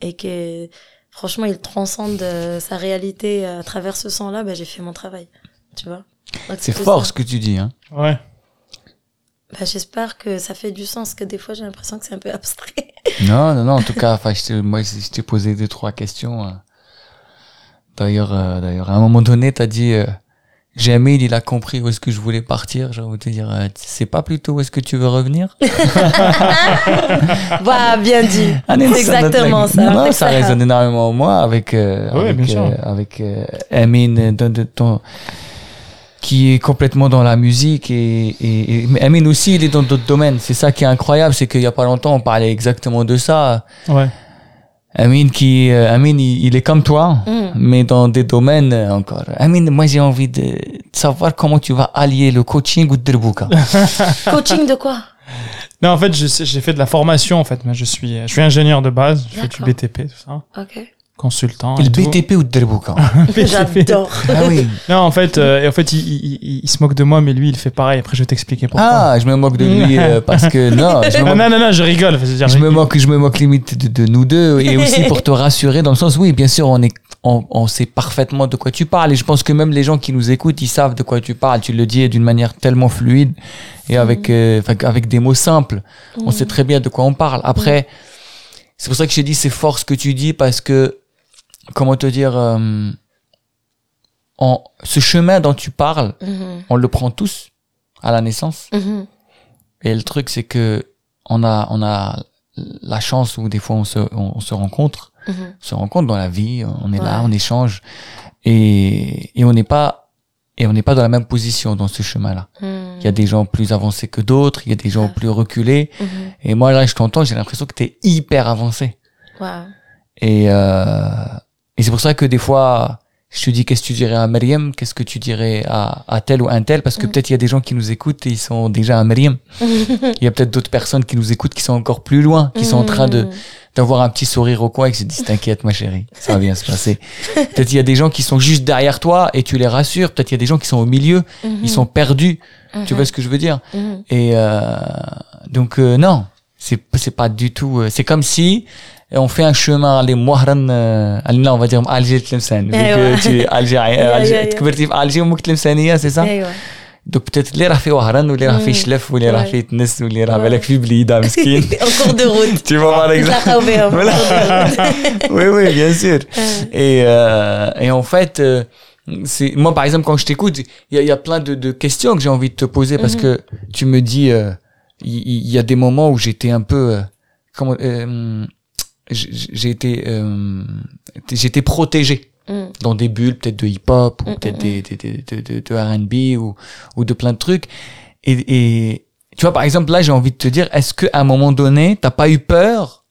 et que franchement il transcende euh, sa réalité à travers ce son-là, ben j'ai fait mon travail, tu vois. C'est fort ça. ce que tu dis. Hein. Ouais. Bah, j'espère que ça fait du sens, que des fois j'ai l'impression que c'est un peu abstrait. Non, non, non. En tout cas, enfin, je t'ai- moi, je t'ai posé deux, trois questions. euh. D'ailleurs, euh, d'ailleurs, à un moment donné, t'as dit, euh, jamais il a compris où est-ce que je voulais partir. J'ai envie de te dire, euh, c'est pas plutôt où est-ce que tu veux revenir? Bah, bien dit. Ah, non, C'est exactement ça. Non, ça résonne énormément en moi avec euh, Oui, avec, bien sûr. euh, avec euh, Amine de- qui est complètement dans la musique et, et, et- mais Amine aussi il est dans d'autres domaines. C'est ça qui est incroyable, c'est qu'il y a pas longtemps on parlait exactement de ça. Ouais. Amine qui euh, Amine il, est comme toi Mm. mais dans des domaines euh, encore. Amine, moi j'ai envie de, de savoir comment tu vas allier le coaching ou le derbouka. Coaching de quoi? Non, en fait, j'ai fait de la formation, en fait. Moi, je suis, je suis ingénieur de base. Je fais du. BTP, tout ça. Ok. Consultant. le et tout. BTP ou le derbouka J'adore. Ah oui. Non, en fait, euh, en fait, il, il, il- il se moque de moi, mais lui, il fait pareil. Après, je vais t'expliquer pourquoi. Ah, je me moque de lui euh, parce que non, je me non, moque non, non, non, je rigole. Je, veux dire, je me moque, je me moque limite de, de nous deux et aussi pour te rassurer dans le sens, oui, bien sûr, on est, on, on sait parfaitement de quoi tu parles et je pense que même les gens qui nous écoutent, ils savent de quoi tu parles. Tu le dis d'une manière tellement fluide et avec, euh, enfin, avec des mots simples. On sait très bien de quoi on parle. Après, c'est pour ça que je dis c'est fort ce que tu dis parce que, comment te dire, euh, en, ce chemin dont tu parles, Mhm, on le prend tous à la naissance. mhm, Et le truc, c'est que on a, on a la chance où des fois on se, on, on se rencontre, mhm. on se rencontre dans la vie, on est là, on échange, et, et on n'est pas, et on n'est pas dans la même position dans ce chemin-là. Il y a des gens plus avancés que d'autres, il y a des gens plus reculés, et moi là, je t'entends, j'ai l'impression que t'es hyper avancé. Wow. Et, euh, et c'est pour ça que des fois, je te dis qu'est-ce que tu dirais à Myriam, qu'est-ce que tu dirais à, à tel ou un tel, parce que Mm. peut-être il y a des gens qui nous écoutent et ils sont déjà à Myriam. Il y a peut-être d'autres personnes qui nous écoutent qui sont encore plus loin, qui sont en train de, Mhm. d'avoir un petit sourire au coin et que se disent t'inquiète ma chérie, ça va bien se passer. Peut-être il y a des gens qui sont juste derrière toi et tu les rassures. Peut-être il y a des gens qui sont au milieu, ils sont perdus. Tu vois ce que je veux dire? Mhm. Et euh, donc euh, non, c'est c'est pas du tout. euh, c'est comme si on fait un chemin les Mohran, euh, là on va dire Alger Tlemcen. Vu أيوة. que tu es algérien, أيوة، Alger, أيوة. تكبرتي في الجي وامك تلمسانيه c'est ça أيوة. Donc peut-être اللي راه في وهران واللي راه في مم. شلف واللي راه Ouais. في تنس واللي راه Ouais. بالك في بليده مسكين. en cours de route tu vois par exemple. نتلاقاو بهم. Voilà. oui, oui, bien sûr. Et, euh, et en fait, euh, c'est moi par exemple quand je t'écoute, il y a, il y a plein de, de questions que j'ai envie de te poser parce que tu me dis, euh, il il y, a des moments où j'étais un peu, euh, comment, euh, j- j'ai été, euh, j'étais protégé Mm. dans des bulles peut-être de hip-hop ou Mm, peut-être mm, des, des, des- de, de, de R&B ou, ou de plein de trucs. Et, et tu vois, par exemple, là, j'ai envie de te dire, est-ce qu'à un moment donné, t'as pas eu peur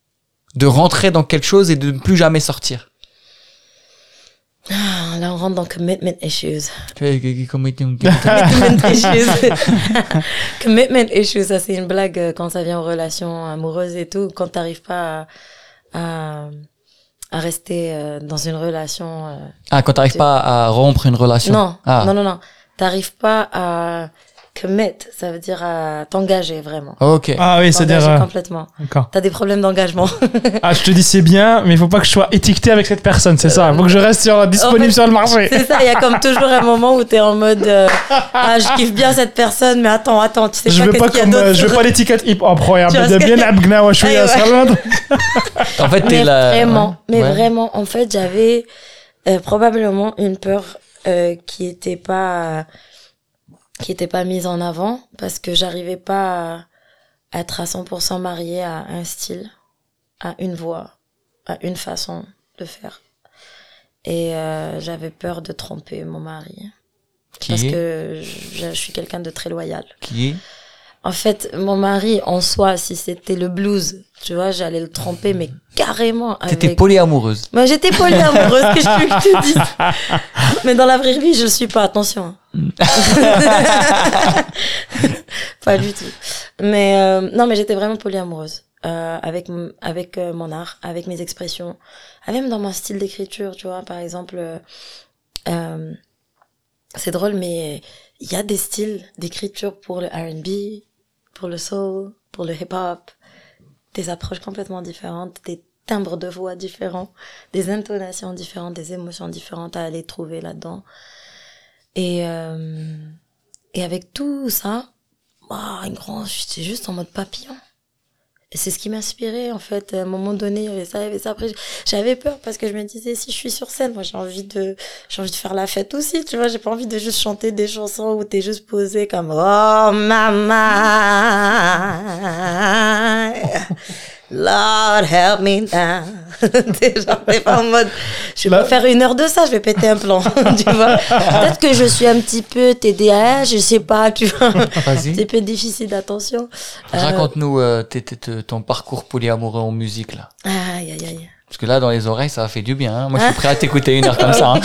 de rentrer dans quelque chose et de ne plus jamais sortir? Ah, Là, on rentre dans commitment issues. Commitment issues. commitment issues, ça c'est une blague euh, quand ça vient aux relations amoureuses et tout. Quand t'arrives pas à, à, à rester euh, dans une relation. euh, Ah, quand t'arrives pas à rompre une relation. Non, Ah. non, non, non. T'arrives pas à commit, ça veut dire euh, t'engager vraiment. Ah, ok. Ah oui, c'est-à-dire euh, complètement. D'accord. T'as des problèmes d'engagement. ah, je te dis c'est bien, mais il faut pas que je sois étiqueté avec cette personne, c'est ça. Il faut que je reste sur, euh, disponible sur le marché. C'est ça. Il y a comme toujours un moment où t'es en mode euh, ah je kiffe bien cette personne, mais attends, attends, tu sais je veux pas qu'il y a Je veux pas l'étiquette hip hop royal. Bien abgna je suis eh En fait, t'es là. Vraiment, mais vraiment, en fait, j'avais probablement une peur qui était pas qui était pas mise en avant parce que j'arrivais pas à être à 100% mariée à un style à une voix à une façon de faire. Et euh, j'avais peur de tromper mon mari. Parce Qui que je, je suis quelqu'un de très loyal. Qui est? En fait, mon mari, en soi, si c'était le blues, tu vois, j'allais le tromper, mais carrément T'étais avec... polyamoureuse. Moi, j'étais polyamoureuse, que je que te dise. Mais dans la vraie vie, je le suis pas, attention. pas du tout. Mais euh, non, mais j'étais vraiment polyamoureuse. Euh, avec avec euh, mon art, avec mes expressions, Ah, même dans mon style d'écriture, tu vois, par exemple, euh, c'est drôle, mais il y a des styles d'écriture pour le R&B, pour le soul, pour le hip-hop, des approches complètement différentes, des timbres de voix différents, des intonations différentes, des émotions différentes à aller trouver là-dedans. Et euh, et avec tout ça, ah, une grande, j'étais juste en mode papillon. C'est ce qui m'inspirait, en fait. À un moment donné, il y avait ça, il y avait ça. Après, j'avais peur parce que je me disais, si je suis sur scène, moi, j'ai envie de, j'ai envie de faire la fête aussi, tu vois. J'ai pas envie de juste chanter des chansons où t'es juste posé comme, oh, maman. Lord help me now. T'es genre, t'es pas en mode, je vais pas faire une heure de ça, je vais péter un plan, tu vois. Peut-être que je suis un petit peu TDAH, je sais pas, tu vois. Un petit peu difficile d'attention. Euh, Raconte-nous euh, ton parcours polyamoureux en musique là. Aïe, aïe, aïe. Parce que là, dans les oreilles, ça a fait du bien. hein. Moi, je suis prêt à t'écouter une heure comme ça. hein.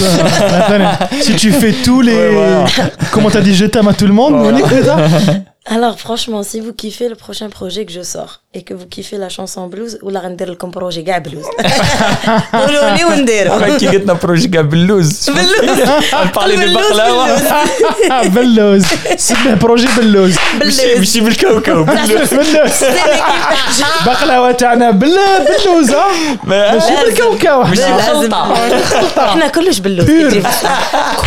Si tu fais tous les. Ouais, voilà. Comment t'as dit je t'aime à tout le monde, ça? Alors, franchement, si vous kiffez le prochain projet que je sors et que vous kiffez la chanson blues, ou la render comme projet gars blues. قولوا لي ونديروا. Après, qui est notre projet Bellouz. On parlait de Bellouz, baklawa. Ah, بلوز سميه بروجي بلوز ماشي ماشي بالكوكب بلوز. بلوز بقلاوه تاعنا بلا بلوز ها ما- ماشي بالكاوكاو ماشي لازم بخلطة. احنا كلش بلوز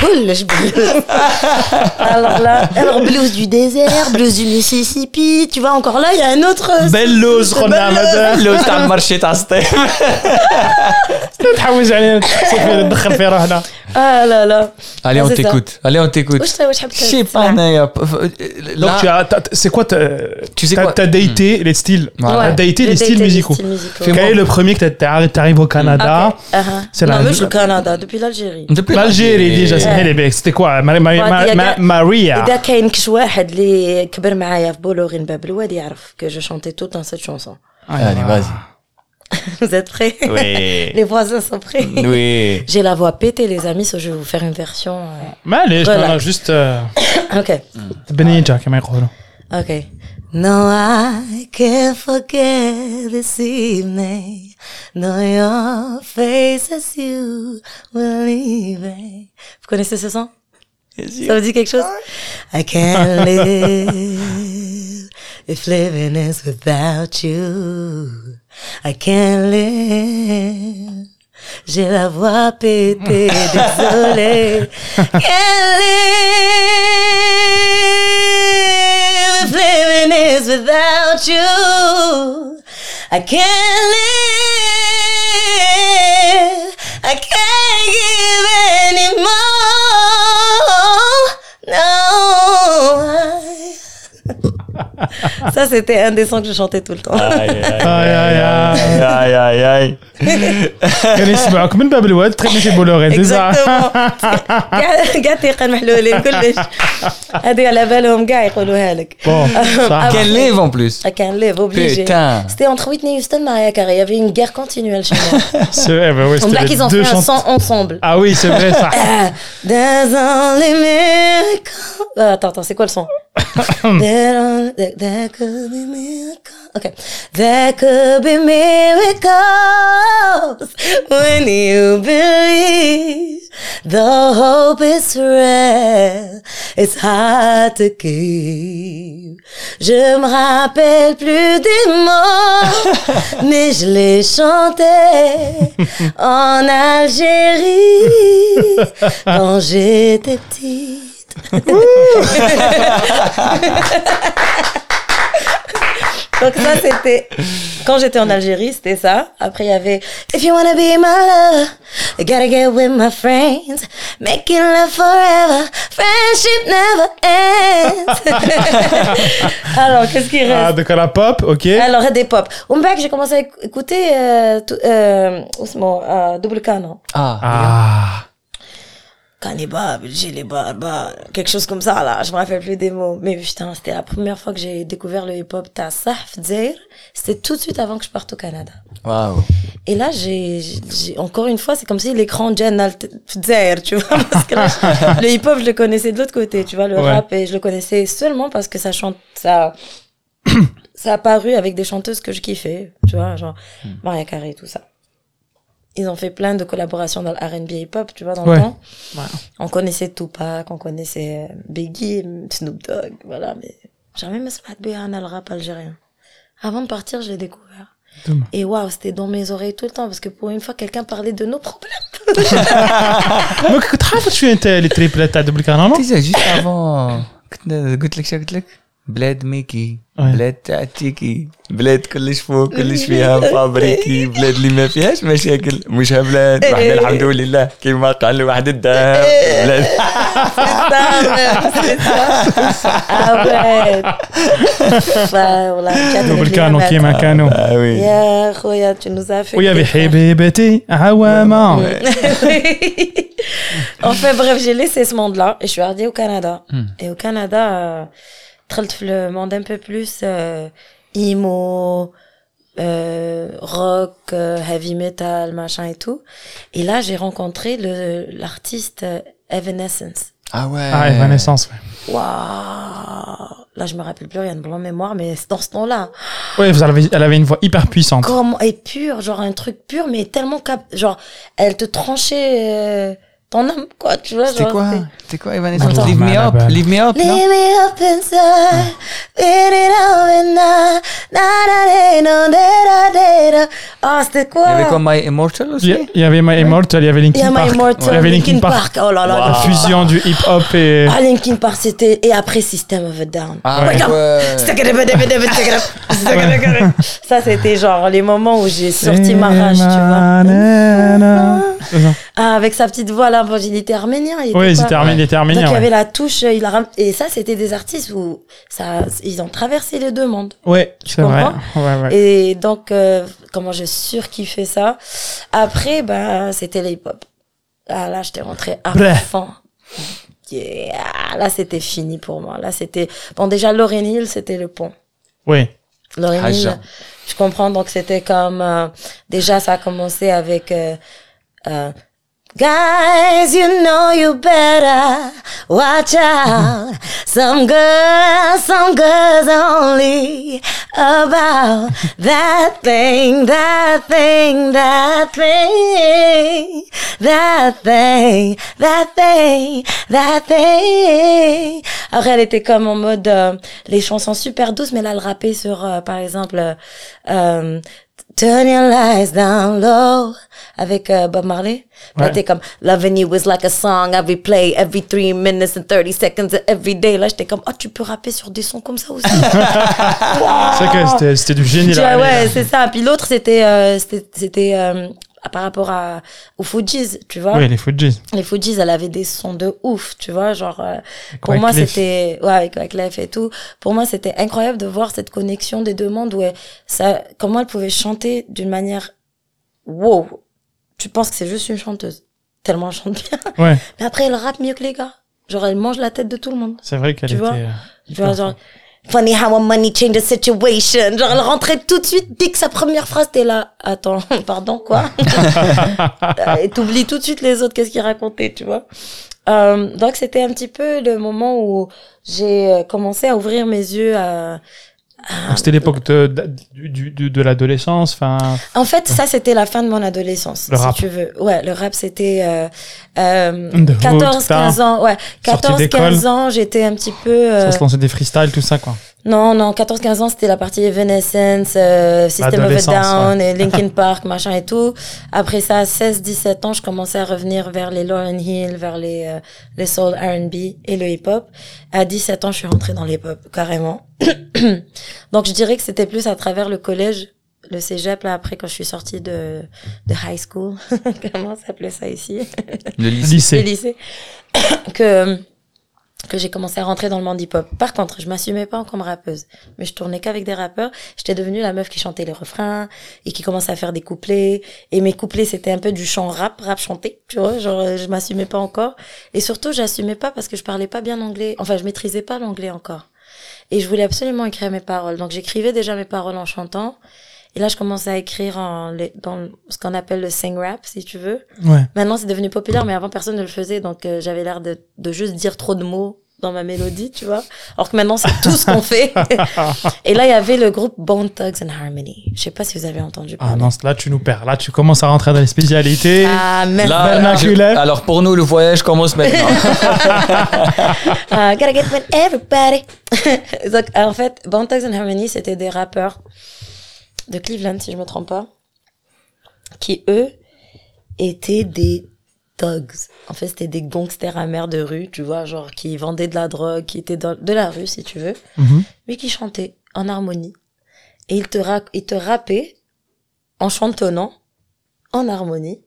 كلش بلوز alors là alors blues du désert blues du Mississippi tu vois encore là il y a un autre بلوز خونا ماذا بلوز تاع المارشي تاع ستيف. تحوز علينا صافي ندخل في روحنا ah là là Allez, Ah, on c'est ça. t'écoute. Allez, on t'écoute. واش واش حبيت Je sais pas, تسمع؟ Naya. donc tu Là, as t'as- c'est quoi t'as- Tu sais t'as- quoi t'as daté les styles Ouais. t'as daté les J'ai styles daté musicaux styles musicaux. Fais-moi- quel est le premier que t'as- t'as- t'arrives au Canada Ok. Ah, ah. C'est non la- mais je le Canada depuis l'Algérie depuis l'Algérie déjà Ouais. c'est les becs c'était quoi Ma- Ma- Ouais, Ma- il y a Ma- des- Maria إذا كاين كش واحد اللي كبر معايا في بولوغين باب الواد يعرف que je chantais tout le temps cette chanson. Allez, vas-y. Vous êtes prêts Oui. Les voisins sont prêts Oui. J'ai la voix pétée les amis, so je vais vous faire une version. euh, معليش Voilà. انا جوست Ok. بنيجه كما يقولوا Okay. No, I can't forget this evening. No, your face as you were leaving. Vous connaissez ce son? Ça vous dit quelque chose? I can't live if living is without you. I can't live. J'ai la voix pétée, désolée. Can't live if living is without you. I can't live. I can't give anymore. Ça, c'était un des sons que je chantais tout le temps. Aïe, aïe, aïe. Aïe, aïe, aïe. Aïe, aïe, Aïe, there, on- there, there could be miracles. Okay. There could be miracles when you believe. The hope is real. It's hard to keep. Je me rappelle plus des mots, mais je les chantais en Algérie quand j'étais petite. Donc ça c'était quand j'étais en Algérie, c'était ça. Après il y avait If you wanna be my lover, you gotta get with my friends, making love forever, friendship never ends. Alors qu'est-ce qui reste? Ah, donc à la pop, ok. alors, des pop. Bac, j'ai commencé à éc- écouter euh, tout- euh, Ousmane, euh, Double Canon. Ah. Ah. J'ai les quelque chose comme ça, là. Je me rappelle plus des mots. Mais putain, c'était la première fois que j'ai découvert le hip-hop. T'as Sahf Dzair. C'était tout de suite avant que je parte au Canada. Waouh. Et là, j'ai, encore une fois, c'est comme si l'écran Jen Dzair, tu vois. Parce que là, le hip-hop, je le connaissais de l'autre côté, tu vois, le Ouais. rap. Et je le connaissais seulement parce que ça chante, ça, ça a apparu avec des chanteuses que je kiffais, tu vois, genre Maria Carey, tout ça Ils ont fait plein de collaborations dans le R&B hip-hop, tu vois, dans Ouais. le temps. Ouais. On connaissait Tupac, on connaissait euh, Biggie, Snoop Dogg, voilà, mais jamais me suis bien le rap algérien. Avant de partir, je l'ai découvert. Dommage. Et waouh, c'était dans mes oreilles tout le temps, parce que pour une fois, quelqu'un parlait de nos problèmes. دونك كنت حافظ شويه انت لي تريبلات تاع دبل كانون تيزا جيت افون كنت قلت لك شا قلت لك بلاد ميكي Ouais. بلاد تاع تيكي بلاد كلش فوق كلش فيها فابريكي بلاد اللي ما فيهاش مشاكل مش بلاد. وحدة الحمد لله كيما قال واحد بلاد. voilà, quatre دبل kilomètres. كانون كيما كانوا. يا خويا fait ويا بحبيبتي عوامة. Enfin bref, j'ai laissé ce monde-là et je suis arrivée au Canada. Et au Canada, euh, دخلت في le monde un peu plus euh, emo, euh, rock, euh, heavy metal, machin et tout. Et là, j'ai rencontré le l'artiste euh, Evanescence. Ah ouais. Ah, Evanescence, ouais. Waouh Là, je me rappelle plus rien de blanc mémoire, mais c'est dans ce temps-là. Ouais, vous avez- elle avait une voix hyper puissante. Comment et pure, genre un truc pur, mais tellement cap, genre elle te tranchait euh, ton homme, quoi, tu vois. C'était quoi C'était quoi, Evanescence Leave me up, leave me up, Leave me up inside, beat it up and na, na, na, na, Ah, c'était quoi Il y avait quoi My Immortal aussi Il y avait My Immortal, il y avait Linkin Park. Il y avait Linkin Park. Oh là là. La fusion du hip-hop et. Ah, Linkin Park, c'était. Et après System of a Down. Ah, Ça, c'était genre les moments où j'ai sorti ma rage, tu vois. Ah, avec sa petite voix là, bon, il était arménien. Il Ouais, était pas- arméniens. ils étaient Donc il y avait la touche, il a ram- et ça c'était des artistes où ça, ils ont traversé les deux mondes. Ouais, c'est vrai. comprends Ouais, ouais. Et donc euh, comment j'ai surkiffé ça. Après ben c'était le hip-hop. Ah là j'étais rentrée à fond. Yeah. Là c'était fini pour moi. Là c'était bon déjà Lauryn Hill c'était le pont. Ouais. Lauryn Hill, Haja. je comprends donc c'était comme euh, déjà ça a commencé avec euh, euh, Guys, you know you better watch out. Some girls, some girls only about that thing, that thing, that thing, that thing, that thing, that thing. Après, elle était comme en mode euh, les chansons super douces, mais là, elle rappait sur, euh, par exemple, euh, Turn your lights down low avec euh, Bob Marley. Là, Ouais. t'es comme Loving you is like a song I replay every three minutes and 30 seconds every day. Là, j'étais comme, oh, tu peux rapper sur des sons comme ça aussi. C'est vrai que c'était- du génie là. ouais, c'est ça. Puis l'autre, c'était, euh, c'était, c'était euh, par rapport à, aux Fujis, tu vois. Oui, les Fujis. Les Fujis, elle avait des sons de ouf, tu vois, genre euh, pour moi c'était ouais avec Wyclef et tout. Pour moi, c'était incroyable de voir cette connexion des deux mondes où elle- ça comment elle pouvait chanter d'une manière wow. Tu penses que c'est juste une chanteuse tellement elle chante bien. Ouais, Mais après elle rappe mieux que les gars. Genre elle mange la tête de tout le monde. c'est vrai qu'elle était. vois euh, Tu vois genre Funny how a money change the situation. Genre, elle rentrait tout de suite, dès que sa première phrase, t'es là. Attends, pardon, quoi? Et t'oublies tout de suite les autres, qu'est-ce qu'ils racontaient, tu vois? Euh, donc, c'était un petit peu le moment où j'ai euh, commencé à ouvrir mes yeux à, C'était l'époque de, de, du- de l'adolescence. Enfin, En fait, ça, c'était la fin de mon adolescence, Le si rap. tu veux. Ouais, le rap, c'était euh, euh, The Hood, 14, t'as 15 ans. Ouais, sortie 14, d'école. 15 ans, j'étais un petit peu... euh, ça se lançait des freestyles, tout ça, quoi. Non, non, 14-15 ans, c'était la partie Evanescence, euh, System of a Down, et Linkin Park, machin et tout. Après ça, 16-17 ans, je commençais à revenir vers les Lauryn Hill, vers les, euh, les soul R&B et le hip-hop. À 17 ans, je suis rentrée dans l'hip-hop, carrément. Donc, je dirais que c'était plus à travers le collège, le cégep, là, après, quand je suis sortie de, de high school. Comment s'appelait ça ici? Le lycée. le Lycée. lycée, que, que j'ai commencé à rentrer dans le monde hip-hop. Par contre, je m'assumais pas comme rappeuse, mais je tournais qu'avec des rappeurs. J'étais devenue la meuf qui chantait les refrains et qui commençait à faire des couplets. Et mes couplets, c'était un peu du chant rap, rap chanté, tu vois, genre euh, je m'assumais pas encore. Et surtout, j'assumais pas parce que je parlais pas bien anglais. Enfin, je maîtrisais pas l'anglais encore. Et je voulais absolument écrire mes paroles. Donc j'écrivais déjà mes paroles en chantant. Et là, je commençais à écrire en, dans ce qu'on appelle le sing rap, si tu veux. Ouais. Maintenant, c'est devenu populaire, mais avant, personne ne le faisait. Donc, euh, j'avais l'air de, de juste dire trop de mots dans ma mélodie, tu vois. Alors que maintenant, c'est tout ce qu'on fait. Et là, il y avait le groupe Bone Thugs and Harmony. Je sais pas si vous avez entendu Ah parler. non, là, tu nous perds. Là, tu commences à rentrer dans les spécialités. Ah, merci. Là, je- alors pour nous, le voyage commence maintenant. Ah, gotta get with everybody. Donc, en fait, Bone Thugs and Harmony, c'était des rappeurs de Cleveland, si je me trompe pas, qui, eux, étaient des thugs. En fait, c'était des gangsters amers de rue, tu vois, genre, qui vendaient de la drogue, qui étaient dans, de la rue, si tu veux, Mhm. mais qui chantaient en harmonie. Et ils te, ra- ils te rappaient en chantonnant, en harmonie,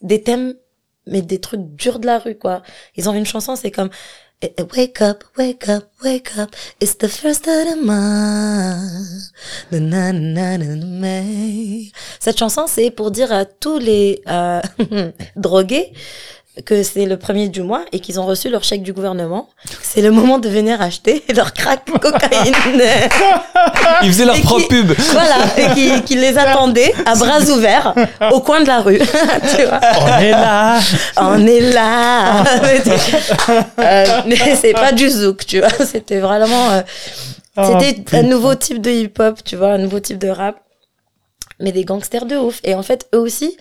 des thèmes, mais des trucs durs de la rue, quoi. Ils ont une chanson, c'est comme Wake up, wake up, wake up, it's the first of the month. Na, na, na. Cette chanson, c'est pour dire à tous les euh, drogués que c'est le premier du mois et qu'ils ont reçu leur chèque du gouvernement. C'est le moment de venir acheter leur crack cocaïne. Ils faisaient leur Et propre qui- pub. voilà, et qui, qui les attendait à bras ouverts au coin de la rue. tu vois On est là. on est là. Euh, mais c'est pas du zouk, tu vois. C'était vraiment. euh, Oh, c'était un nouveau type de hip-hop, tu vois, un nouveau type de rap. Mais des gangsters de ouf. Et en fait, eux aussi,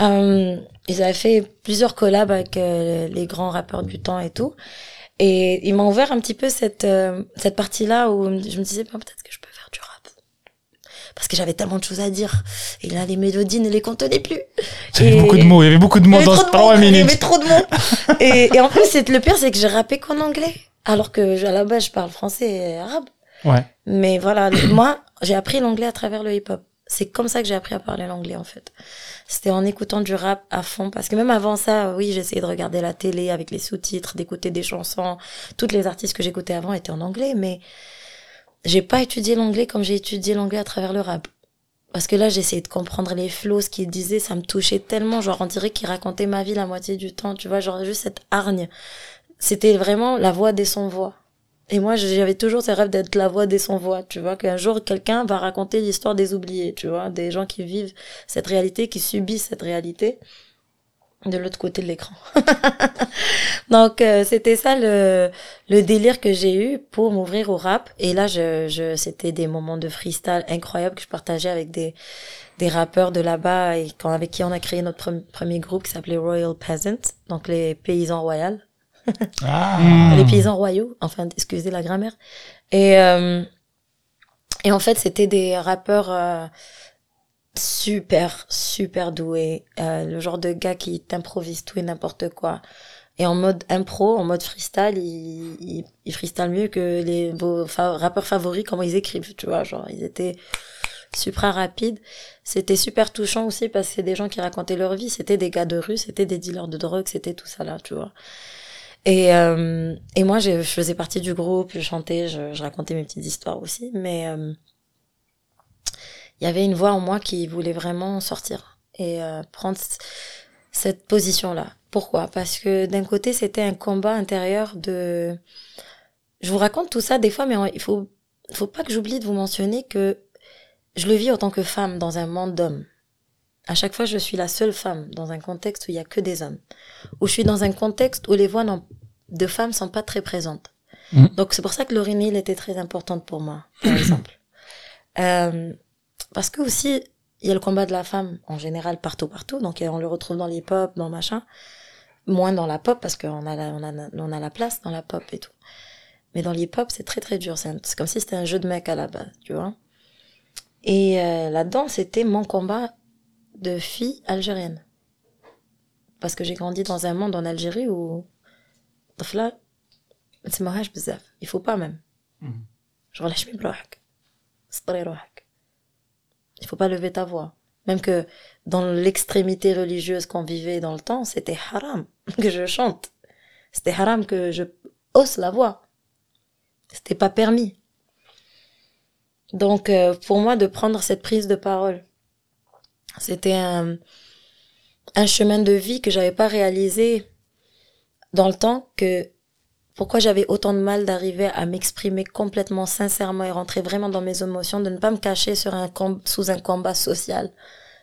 euh, ils avaient fait plusieurs collabs avec euh, les grands rappeurs du temps et tout. Et ils m'ont ouvert un petit peu cette, euh, cette partie-là où je me disais, bah, peut-être que je peux faire du rap. Parce que j'avais tellement de choses à dire. Et là, les mélodies ne les contenaient plus. Il y avait beaucoup de mots. Il y avait beaucoup de il mots dans trop de trois mots, Il y minutes. avait trop de mots. et, et en plus, le pire, c'est que j'ai rappé qu'en anglais. Alors que à la base, je parle français et arabe. Ouais. Mais voilà, moi, j'ai appris l'anglais à travers le hip-hop. C'est comme ça que j'ai appris à parler l'anglais, en fait. C'était en écoutant du rap à fond. Parce que même avant ça, oui, j'essayais de regarder la télé avec les sous-titres, d'écouter des chansons. Toutes les artistes que j'écoutais avant étaient en anglais, mais j'ai pas étudié l'anglais comme j'ai étudié l'anglais à travers le rap. Parce que là, j'essayais de comprendre les flots, ce qu'ils disaient, ça me touchait tellement. Genre, on dirait qu'ils racontaient ma vie la moitié du temps, tu vois, genre juste cette hargne. C'était vraiment la voix des sans-voix. Et moi, j'avais toujours ce rêve d'être la voix des sans-voix, tu vois, qu'un jour, quelqu'un va raconter l'histoire des oubliés, tu vois, des gens qui vivent cette réalité, qui subissent cette réalité. de l'autre côté de l'écran. Donc euh, c'était ça le, le délire que j'ai eu pour m'ouvrir au rap. Et là, je, je c'était des moments de freestyle incroyables que je partageais avec des des rappeurs de là-bas et quand, avec qui on a créé notre premier groupe qui s'appelait Royal Peasants, donc les paysans royaux. Ah. Les paysans royaux, enfin excusez la grammaire. Et euh, et en fait, c'était des rappeurs euh, super, super doué. Euh, le genre de gars qui t'improvisent tout et n'importe quoi. Et en mode impro, en mode freestyle, il, il, freestyle mieux que les vos rappeurs favoris, comment ils écrivent, tu vois. Genre, ils étaient super rapides. C'était super touchant aussi parce que c'est des gens qui racontaient leur vie. C'était des gars de rue, c'était des dealers de drogue, c'était tout ça là, tu vois. Et, euh, et moi, je, faisais partie du groupe, je chantais, je, racontais mes petites histoires aussi. Mais euh, il y avait une voix en moi qui voulait vraiment sortir et euh, prendre cette position-là. Pourquoi? Parce que d'un côté, c'était un combat intérieur de... Je vous raconte tout ça des fois, mais il faut, faut pas que j'oublie de vous mentionner que je le vis en tant que femme dans un monde d'hommes. À chaque fois, je suis la seule femme dans un contexte où il y a que des hommes. Ou je suis dans un contexte où les voix de femmes sont pas très présentes. Mmh. Donc c'est pour ça que Laurie était très importante pour moi, par exemple. Euh, parce que aussi, il y a le combat de la femme en général partout, partout. Donc on le retrouve dans les pop, dans machin. Moins dans la pop parce qu'on a, la, on a, on a la place dans la pop et tout. Mais dans les pop, c'est très très dur. C'est comme si c'était un jeu de mec à la base, tu vois. Et euh, là-dedans, c'était mon combat de fille algérienne. Parce que j'ai grandi dans un monde en Algérie où là, il faut pas même. Je relâche mes blocs. Il faut pas lever ta voix. Même que dans l'extrémité religieuse qu'on vivait dans le temps, c'était haram que je chante. C'était haram que je hausse la voix. C'était pas permis. Donc, euh, pour moi, de prendre cette prise de parole, c'était un, chemin de vie que j'avais pas réalisé dans le temps que pourquoi j'avais autant de mal d'arriver à m'exprimer complètement sincèrement et rentrer vraiment dans mes émotions, de ne pas me cacher sous un combat social.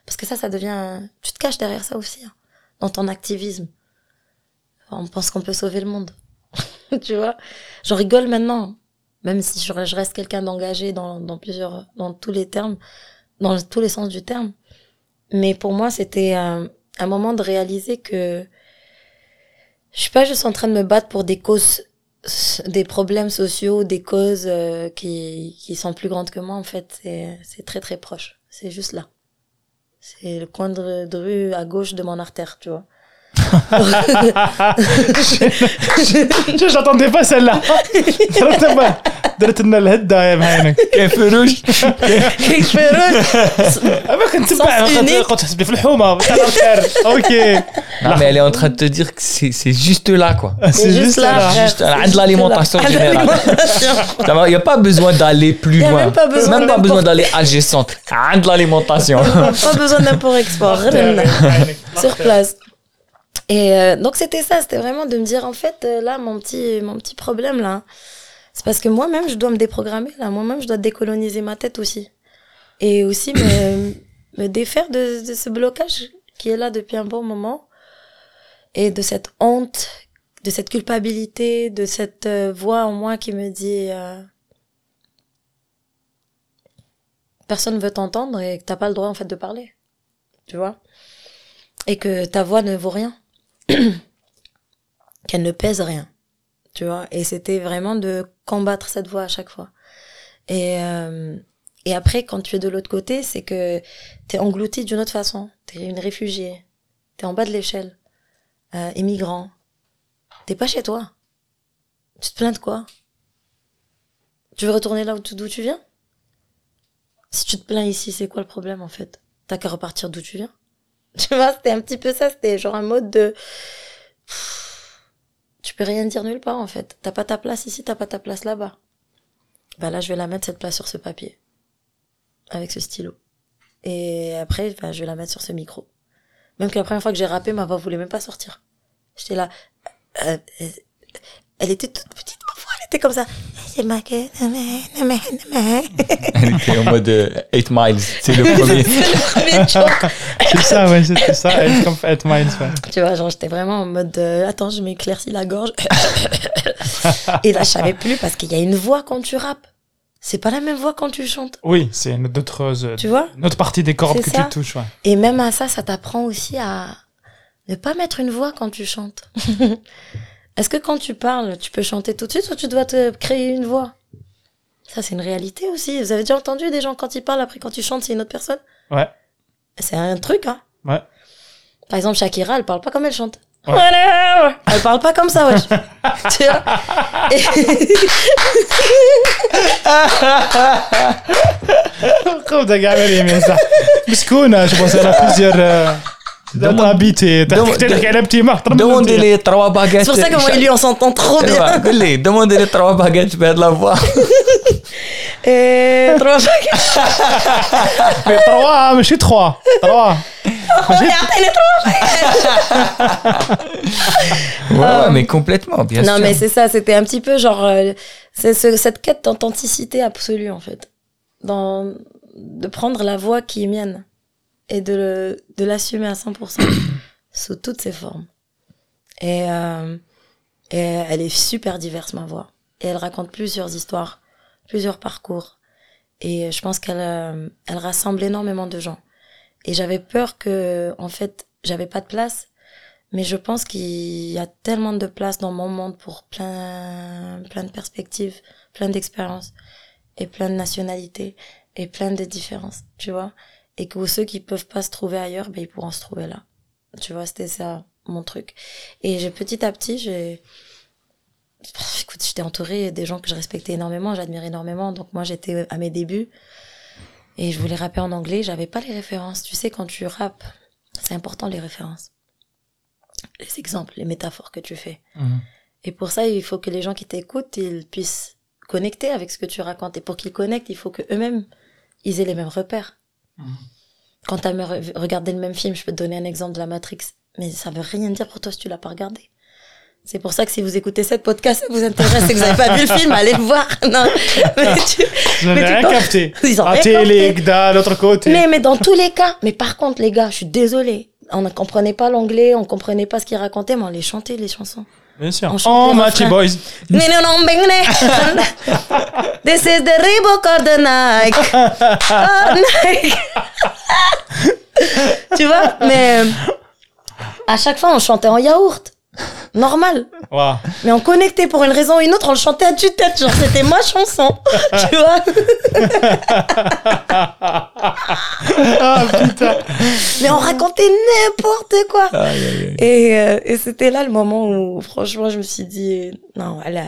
Parce que ça, ça devient, tu te caches derrière ça aussi, hein, dans ton activisme. On pense qu'on peut sauver le monde. tu vois? J'en rigole maintenant. Même si je, reste quelqu'un d'engagé dans plusieurs, dans tous les termes, dans tous les sens du terme. Mais pour moi, c'était un, un moment de réaliser que, je suis pas juste en train de me battre pour des causes, des problèmes sociaux, des causes euh, qui, qui sont plus grandes que moi, en fait. C'est très, très proche. C'est juste là. C'est le coin de, de rue à gauche de mon artère, tu vois. j'attendais pas celle-là درت لنا الهده يا بعينك كيف فروج كيف فروج ما كنت تبع قلت تحسب في الحومه اوكي Non, mais elle est en train de te dire que c'est juste là, quoi. C'est juste là. Juste là, de l'alimentation générale. Il n'y a pas besoin d'aller plus loin. Même pas besoin, même pas besoin d'aller adjacente. de l'alimentation. Pas besoin d'import-export. Sur place. Et euh, donc c'était ça, c'était vraiment de me dire en fait euh, là mon petit mon petit problème là, c'est parce que moi-même je dois me déprogrammer là, moi-même je dois décoloniser ma tête aussi. Et aussi me me défaire de, ce blocage qui est là depuis un bon moment. Et de cette honte, de cette culpabilité, de cette euh, voix en moi qui me dit personne ne veut t'entendre et que t'as pas le droit en fait de parler, tu vois, et que ta voix ne vaut rien. Qu'elle ne pèse rien. Tu vois? Et c'était vraiment de combattre cette voix à chaque fois. Et, euh, et après, quand tu es de l'autre côté, c'est que tu es englouti d'une autre façon. Tu es une réfugiée. Tu es en bas de l'échelle. Euh, immigrant. T'es pas chez toi. Tu te plains de quoi? Tu veux retourner là d'où tu viens? Si tu te plains ici, c'est quoi le problème en fait? T'as qu'à repartir d'où tu viens? Tu vois, c'était un petit peu ça, c'était genre un mode de... Tu peux rien dire nulle part en fait. T'as pas ta place ici, t'as pas ta place là-bas. Bah là, je vais la mettre cette place sur ce papier. Avec ce stylo. Et après, bah, je vais la mettre sur ce micro. Même que la première fois que j'ai rappé, ma voix voulait même pas sortir. J'étais là. Euh, euh, elle était toute petite, elle T'es comme ça. C'est. Elle était en mode euh, 8 miles. C'est le premier. C'est ça, ouais, c'était ça. Elle comme 8 miles, ouais. Tu vois, genre, j'étais vraiment en mode, euh, attends, je m'éclaircis la gorge. Et là, je savais plus parce qu'il y a une voix quand tu rappes. C'est pas la même voix quand tu chantes. Oui, c'est une autre, euh, Tu vois? une autre partie des cordes C'est que ça. tu touches, ouais. Et même à ça, ça t'apprend aussi à ne pas mettre une voix quand tu chantes. Est-ce que quand tu parles, tu peux chanter tout de suite ou tu dois te créer une voix? Ça, c'est une réalité aussi. Vous avez déjà entendu des gens quand ils parlent, après quand tu chantes, c'est une autre personne? Ouais. C'est un truc, hein Ouais. Par exemple, Shakira, elle parle pas comme elle chante. Ouais. Elle parle pas comme ça, wesh. tu vois? Comme gagné mais ça. Je pense qu'elle a plusieurs dans ta bite demandez-les trois baguettes c'est pour ça que moi et lui on s'entend trop bien demandez-les trois baguettes je de la voix et euh, trois baguettes mais trois hein, mais je suis trois trois ouais, ouais, euh, mais complètement, bien non, sûr. Non, mais c'est ça, c'était un petit peu genre. Euh, c'est cette quête d'authenticité absolue, en fait. De prendre la voix qui est mienne et de, de l'assumer à 100% sous toutes ses formes. Et, euh, et elle est super diverse, ma voix. Et elle raconte plusieurs histoires, plusieurs parcours. Et je pense qu'elle euh, elle rassemble énormément de gens. Et j'avais peur que, en fait, j'avais pas de place mais je pense qu'il y a tellement de place dans mon monde pour plein, plein de perspectives, plein d'expériences et plein de nationalités et plein de différences, tu vois. Et que ceux qui peuvent pas se trouver ailleurs, ben, ils pourront se trouver là. Tu vois, c'était ça, mon truc. Et j'ai petit à petit, j'ai, écoute, j'étais entourée des gens que je respectais énormément, j'admirais énormément. Donc moi, j'étais à mes débuts et je voulais rapper en anglais. J'avais pas les références. Tu sais, quand tu rappes, c'est important les références les exemples, les métaphores que tu fais. Mhm. Et pour ça, il faut que les gens qui t'écoutent, ils puissent connecter avec ce que tu racontes. Et pour qu'ils connectent, il faut que eux-mêmes, ils aient les mêmes repères. Quand tu as regardé le même film, je peux te donner un exemple de la Matrix, mais ça veut rien dire pour toi si tu l'as pas regardé. C'est pour ça que si vous écoutez cette podcast, ça vous intéresse et que vous n'avez pas vu le film, allez le voir. Non, mais tu, Vous n'avez rien capté. Ils ont À rien télé, l'autre côté. Mais, mais dans tous les cas, mais par contre, les gars, je suis désolée. On ne comprenait pas l'anglais, on comprenait pas ce qu'ils racontaient, mais on les chantait, les chansons. Bien sûr. Oh, Matchy. Boys. This is the Reebok or the Nike. Oh, Nike. tu vois, mais à chaque fois, on chantait en yaourt. Normal. Mais on connectait pour une raison ou une autre, on le chantait à tue-tête. Genre, c'était ma chanson. tu vois Ah, putain. Mais on racontait n'importe quoi. Et, euh, et c'était là le moment où, franchement, je me suis dit, non, voilà.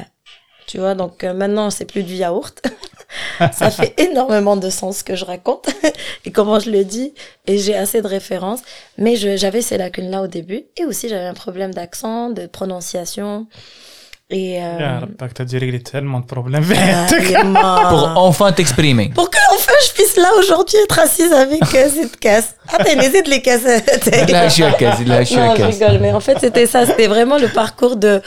Tu vois, donc euh, maintenant, c'est plus du yaourt. ça fait énormément de sens ce que je raconte et comment je le dis. Et j'ai assez de références. Mais j'avais ces lacunes-là au début. Et aussi, j'avais un problème d'accent, de prononciation. Et euh... tellement de problèmes. Ah, pour enfin t'exprimer. Pour que enfin je puisse là aujourd'hui être assise avec euh, cette casse. Ah, les de les cassettes. là, euh, je suis à casse. Là, je casse. Non, je rigole, mais en fait, c'était ça. C'était vraiment le parcours de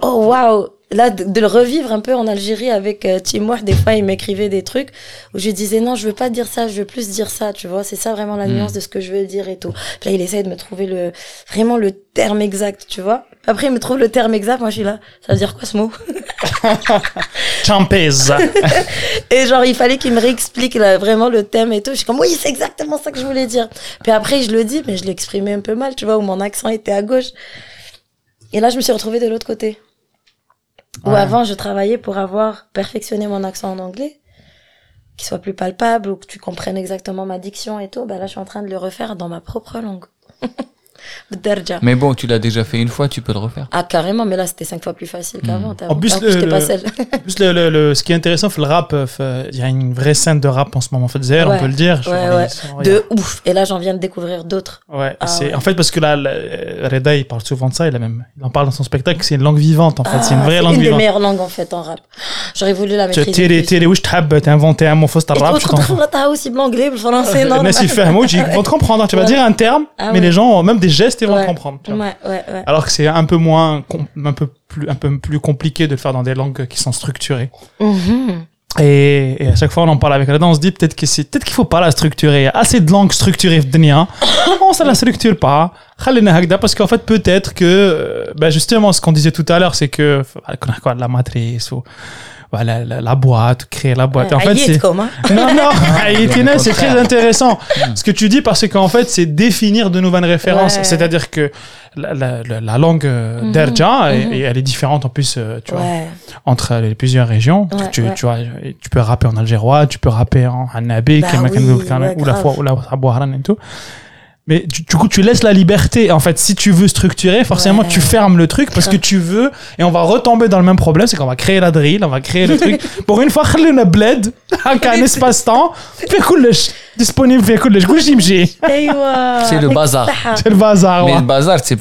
Oh, waouh, là, de, le revivre un peu en Algérie avec euh, Timour. Des fois, il m'écrivait des trucs où je disais, non, je veux pas dire ça, je veux plus dire ça, tu vois. C'est ça vraiment la Mm. nuance de ce que je veux dire et tout. Puis là, il essaye de me trouver le, vraiment le terme exact, tu vois. Après, il me trouve le terme exact. Moi, je suis là. Ça veut dire quoi ce mot? Champez. Et genre, il fallait qu'il me réexplique là, vraiment le thème et tout. Je suis comme, oui, c'est exactement ça que je voulais dire. Puis après, je le dis, mais je l'exprimais un peu mal, tu vois, où mon accent était à gauche. Et là, je me suis retrouvée de l'autre côté. Ouais. avant, je travaillais pour avoir perfectionné mon accent en anglais, qu'il soit plus palpable ou que tu comprennes exactement ma diction et tout. Ben là, je suis en train de le refaire dans ma propre langue. Mais bon, tu l'as déjà fait une fois, tu peux le refaire. Ah, carrément, mais là, c'était cinq fois plus facile hmm. qu'avant. Ah, en plus, le, le, le, ce qui est intéressant, le rap, euh, il y a une vraie scène de rap en ce moment. En fait, on peut le dire. De ouf. Et là, j'en viens de découvrir d'autres. Ouais, ah, En fait, parce que là, euh, Reda, il parle souvent de ça. Il, en parle dans son spectacle. C'est une langue vivante, en fait. c'est une ah, vraie langue vivante. C'est une des meilleures langues, en fait, en rap. J'aurais voulu la maîtriser. Télé, télé, oui, je t'habbe, t'as inventé un mot fausse, t'as rap. Tu aussi l'anglais, le français, non Mais si, tu vas comprendre. Tu vas dire un terme, mais les gens, même des des gestes, ils vont ouais. comprendre. Alors que c'est un peu moins, un peu plus, un peu plus compliqué de le faire dans des langues qui sont structurées. Mhm. Et, à chaque fois, on en parle avec la danse, on se dit peut-être que c'est, peut-être qu'il faut pas la structurer. Il y a assez de langues structurées dans On ça la structure pas. Parce qu'en fait, peut-être que, euh, bah, justement, ce qu'on disait tout à l'heure, c'est que, la matrice ou, voilà, la, la boîte, créer la boîte. En fait, Aïe, c'est, comme, hein. non, non, c'est très intéressant. Ce que tu dis, parce qu'en fait, c'est définir de nouvelles références. C'est-à-dire que la, la, la, la langue d'Erja, et elle est différente en plus, euh, tu vois, Ouais. entre les plusieurs régions. Ouais, tu, ouais. tu vois, tu peux rapper en algérois, tu peux rapper en hanabé, Bah oui, ou la fois, ou la et tout. Mais du, coup, tu laisses la liberté. En fait, si tu veux structurer, forcément, tu fermes le truc parce que tu veux. Et on va retomber dans le même problème, c'est qu'on va créer la drill, on va créer le truc. Pour une fois, on a bled, un espace-temps, disponible, C'est le bazar. C'est le bazar. Mais le bazar, c'est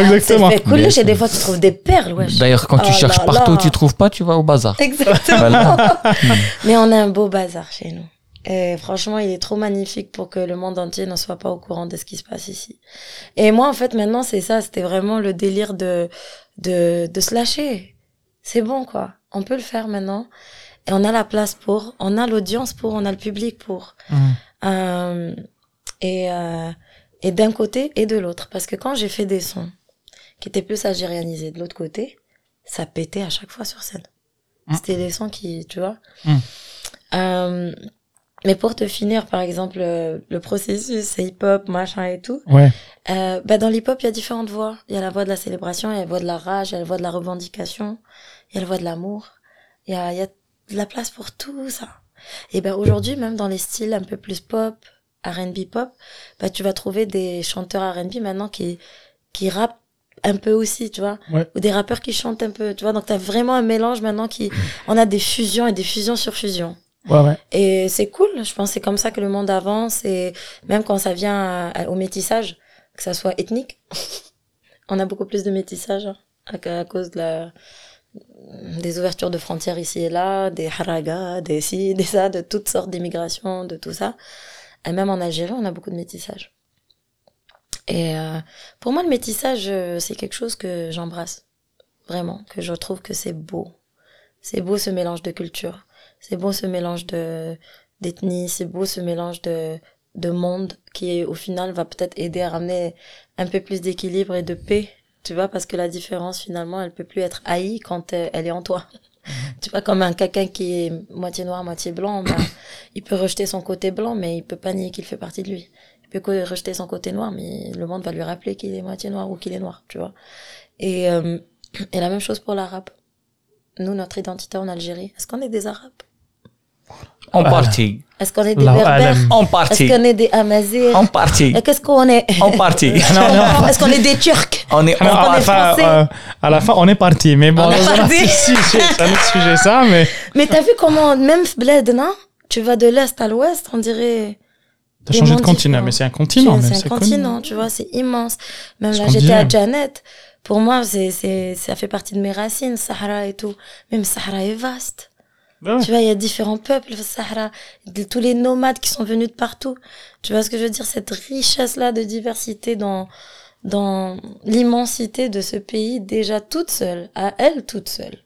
Exactement. Et des fois, tu trouves des perles. D'ailleurs, quand tu oh cherches partout, là. tu trouves pas, tu vas au bazar. Exactement. Mais on a un beau bazar chez nous. Et franchement, il est trop magnifique pour que le monde entier ne soit pas au courant de ce qui se passe ici. Et moi, en fait, maintenant, c'est ça. C'était vraiment le délire de, de, de se lâcher. C'est bon, quoi. On peut le faire maintenant. Et on a la place pour, on a l'audience pour, on a le public pour. Mhm. Euh, et, euh, et d'un côté et de l'autre. Parce que quand j'ai fait des sons qui étaient plus algérianisés de l'autre côté, ça pétait à chaque fois sur scène. Mm. C'était des sons qui, tu vois. Mm. Euh, mais pour te finir, par exemple, euh, le processus, c'est hip-hop, machin et tout. Ouais. Euh, bah dans l'hip-hop, il y a différentes voix. Il y a la voix de la célébration, il y a la voix de la rage, il y a la voix de la revendication, il y a la voix de l'amour. Il y a, il y a de la place pour tout ça. Et ben aujourd'hui, même dans les styles un peu plus pop, R&B pop, bah tu vas trouver des chanteurs R&B maintenant qui qui rappent un peu aussi, tu vois, Ouais. ou des rappeurs qui chantent un peu, tu vois. Donc t'as vraiment un mélange maintenant qui, on a des fusions et des fusions sur fusions. Ouais, ouais. Et c'est cool, je pense que c'est comme ça que le monde avance et même quand ça vient à- au métissage, que ça soit ethnique, on a beaucoup plus de métissage hein, à, cause de la, des ouvertures de frontières ici et là, des haragas, des ci, des ça, de toutes sortes d'immigration, de tout ça. Et même en Algérie, on a beaucoup de métissage. Et euh, pour moi, le métissage, euh, c'est quelque chose que j'embrasse. Vraiment, que je trouve que c'est beau. C'est beau ce mélange de culture. C'est beau ce mélange de d'ethnie, c'est beau ce mélange de de monde qui au final va peut-être aider à ramener un peu plus d'équilibre et de paix, tu vois, parce que la différence finalement, elle peut plus être haïe quand euh, elle est en toi. Tu vois, comme un quelqu'un qui est moitié noir, moitié blanc, ben, il peut rejeter son côté blanc, mais il peut pas nier qu'il fait partie de lui. Il peut rejeter son côté noir, mais le monde va lui rappeler qu'il est moitié noir ou qu'il est noir, tu vois. Et, euh, et la même chose pour l'arabe. Nous, notre identité en Algérie, est-ce qu'on est des arabes? En partie. Est-ce qu'on est des berbères? En Est-ce partie. qu'on est des amazirs? En partie. Et qu'est-ce qu'on est? En partie. Est-ce qu'on est des turcs? On est en à, qu'on la est fin, français? euh, à la fin, on est parti. Mais bon, On est c'est un autre sujet, ça, mais Mais t'as vu comment, même Bled, non? Tu vas de l'est à l'ouest, on dirait... t'as changé de continent. Mais c'est un continent, c'est un continent, tu vois, c'est immense. Même là, j'étais à Janet. Pour moi, c'est, c'est, ça fait partie de mes racines, Sahara et tout. Même Sahara est vaste. Ouais. Tu vois, il y a différents peuples, Sahara, tous les nomades qui sont venus de partout. Tu vois ce que je veux dire? Cette richesse-là de diversité dans, dans l'immensité de ce pays, déjà toute seule, à elle toute seule.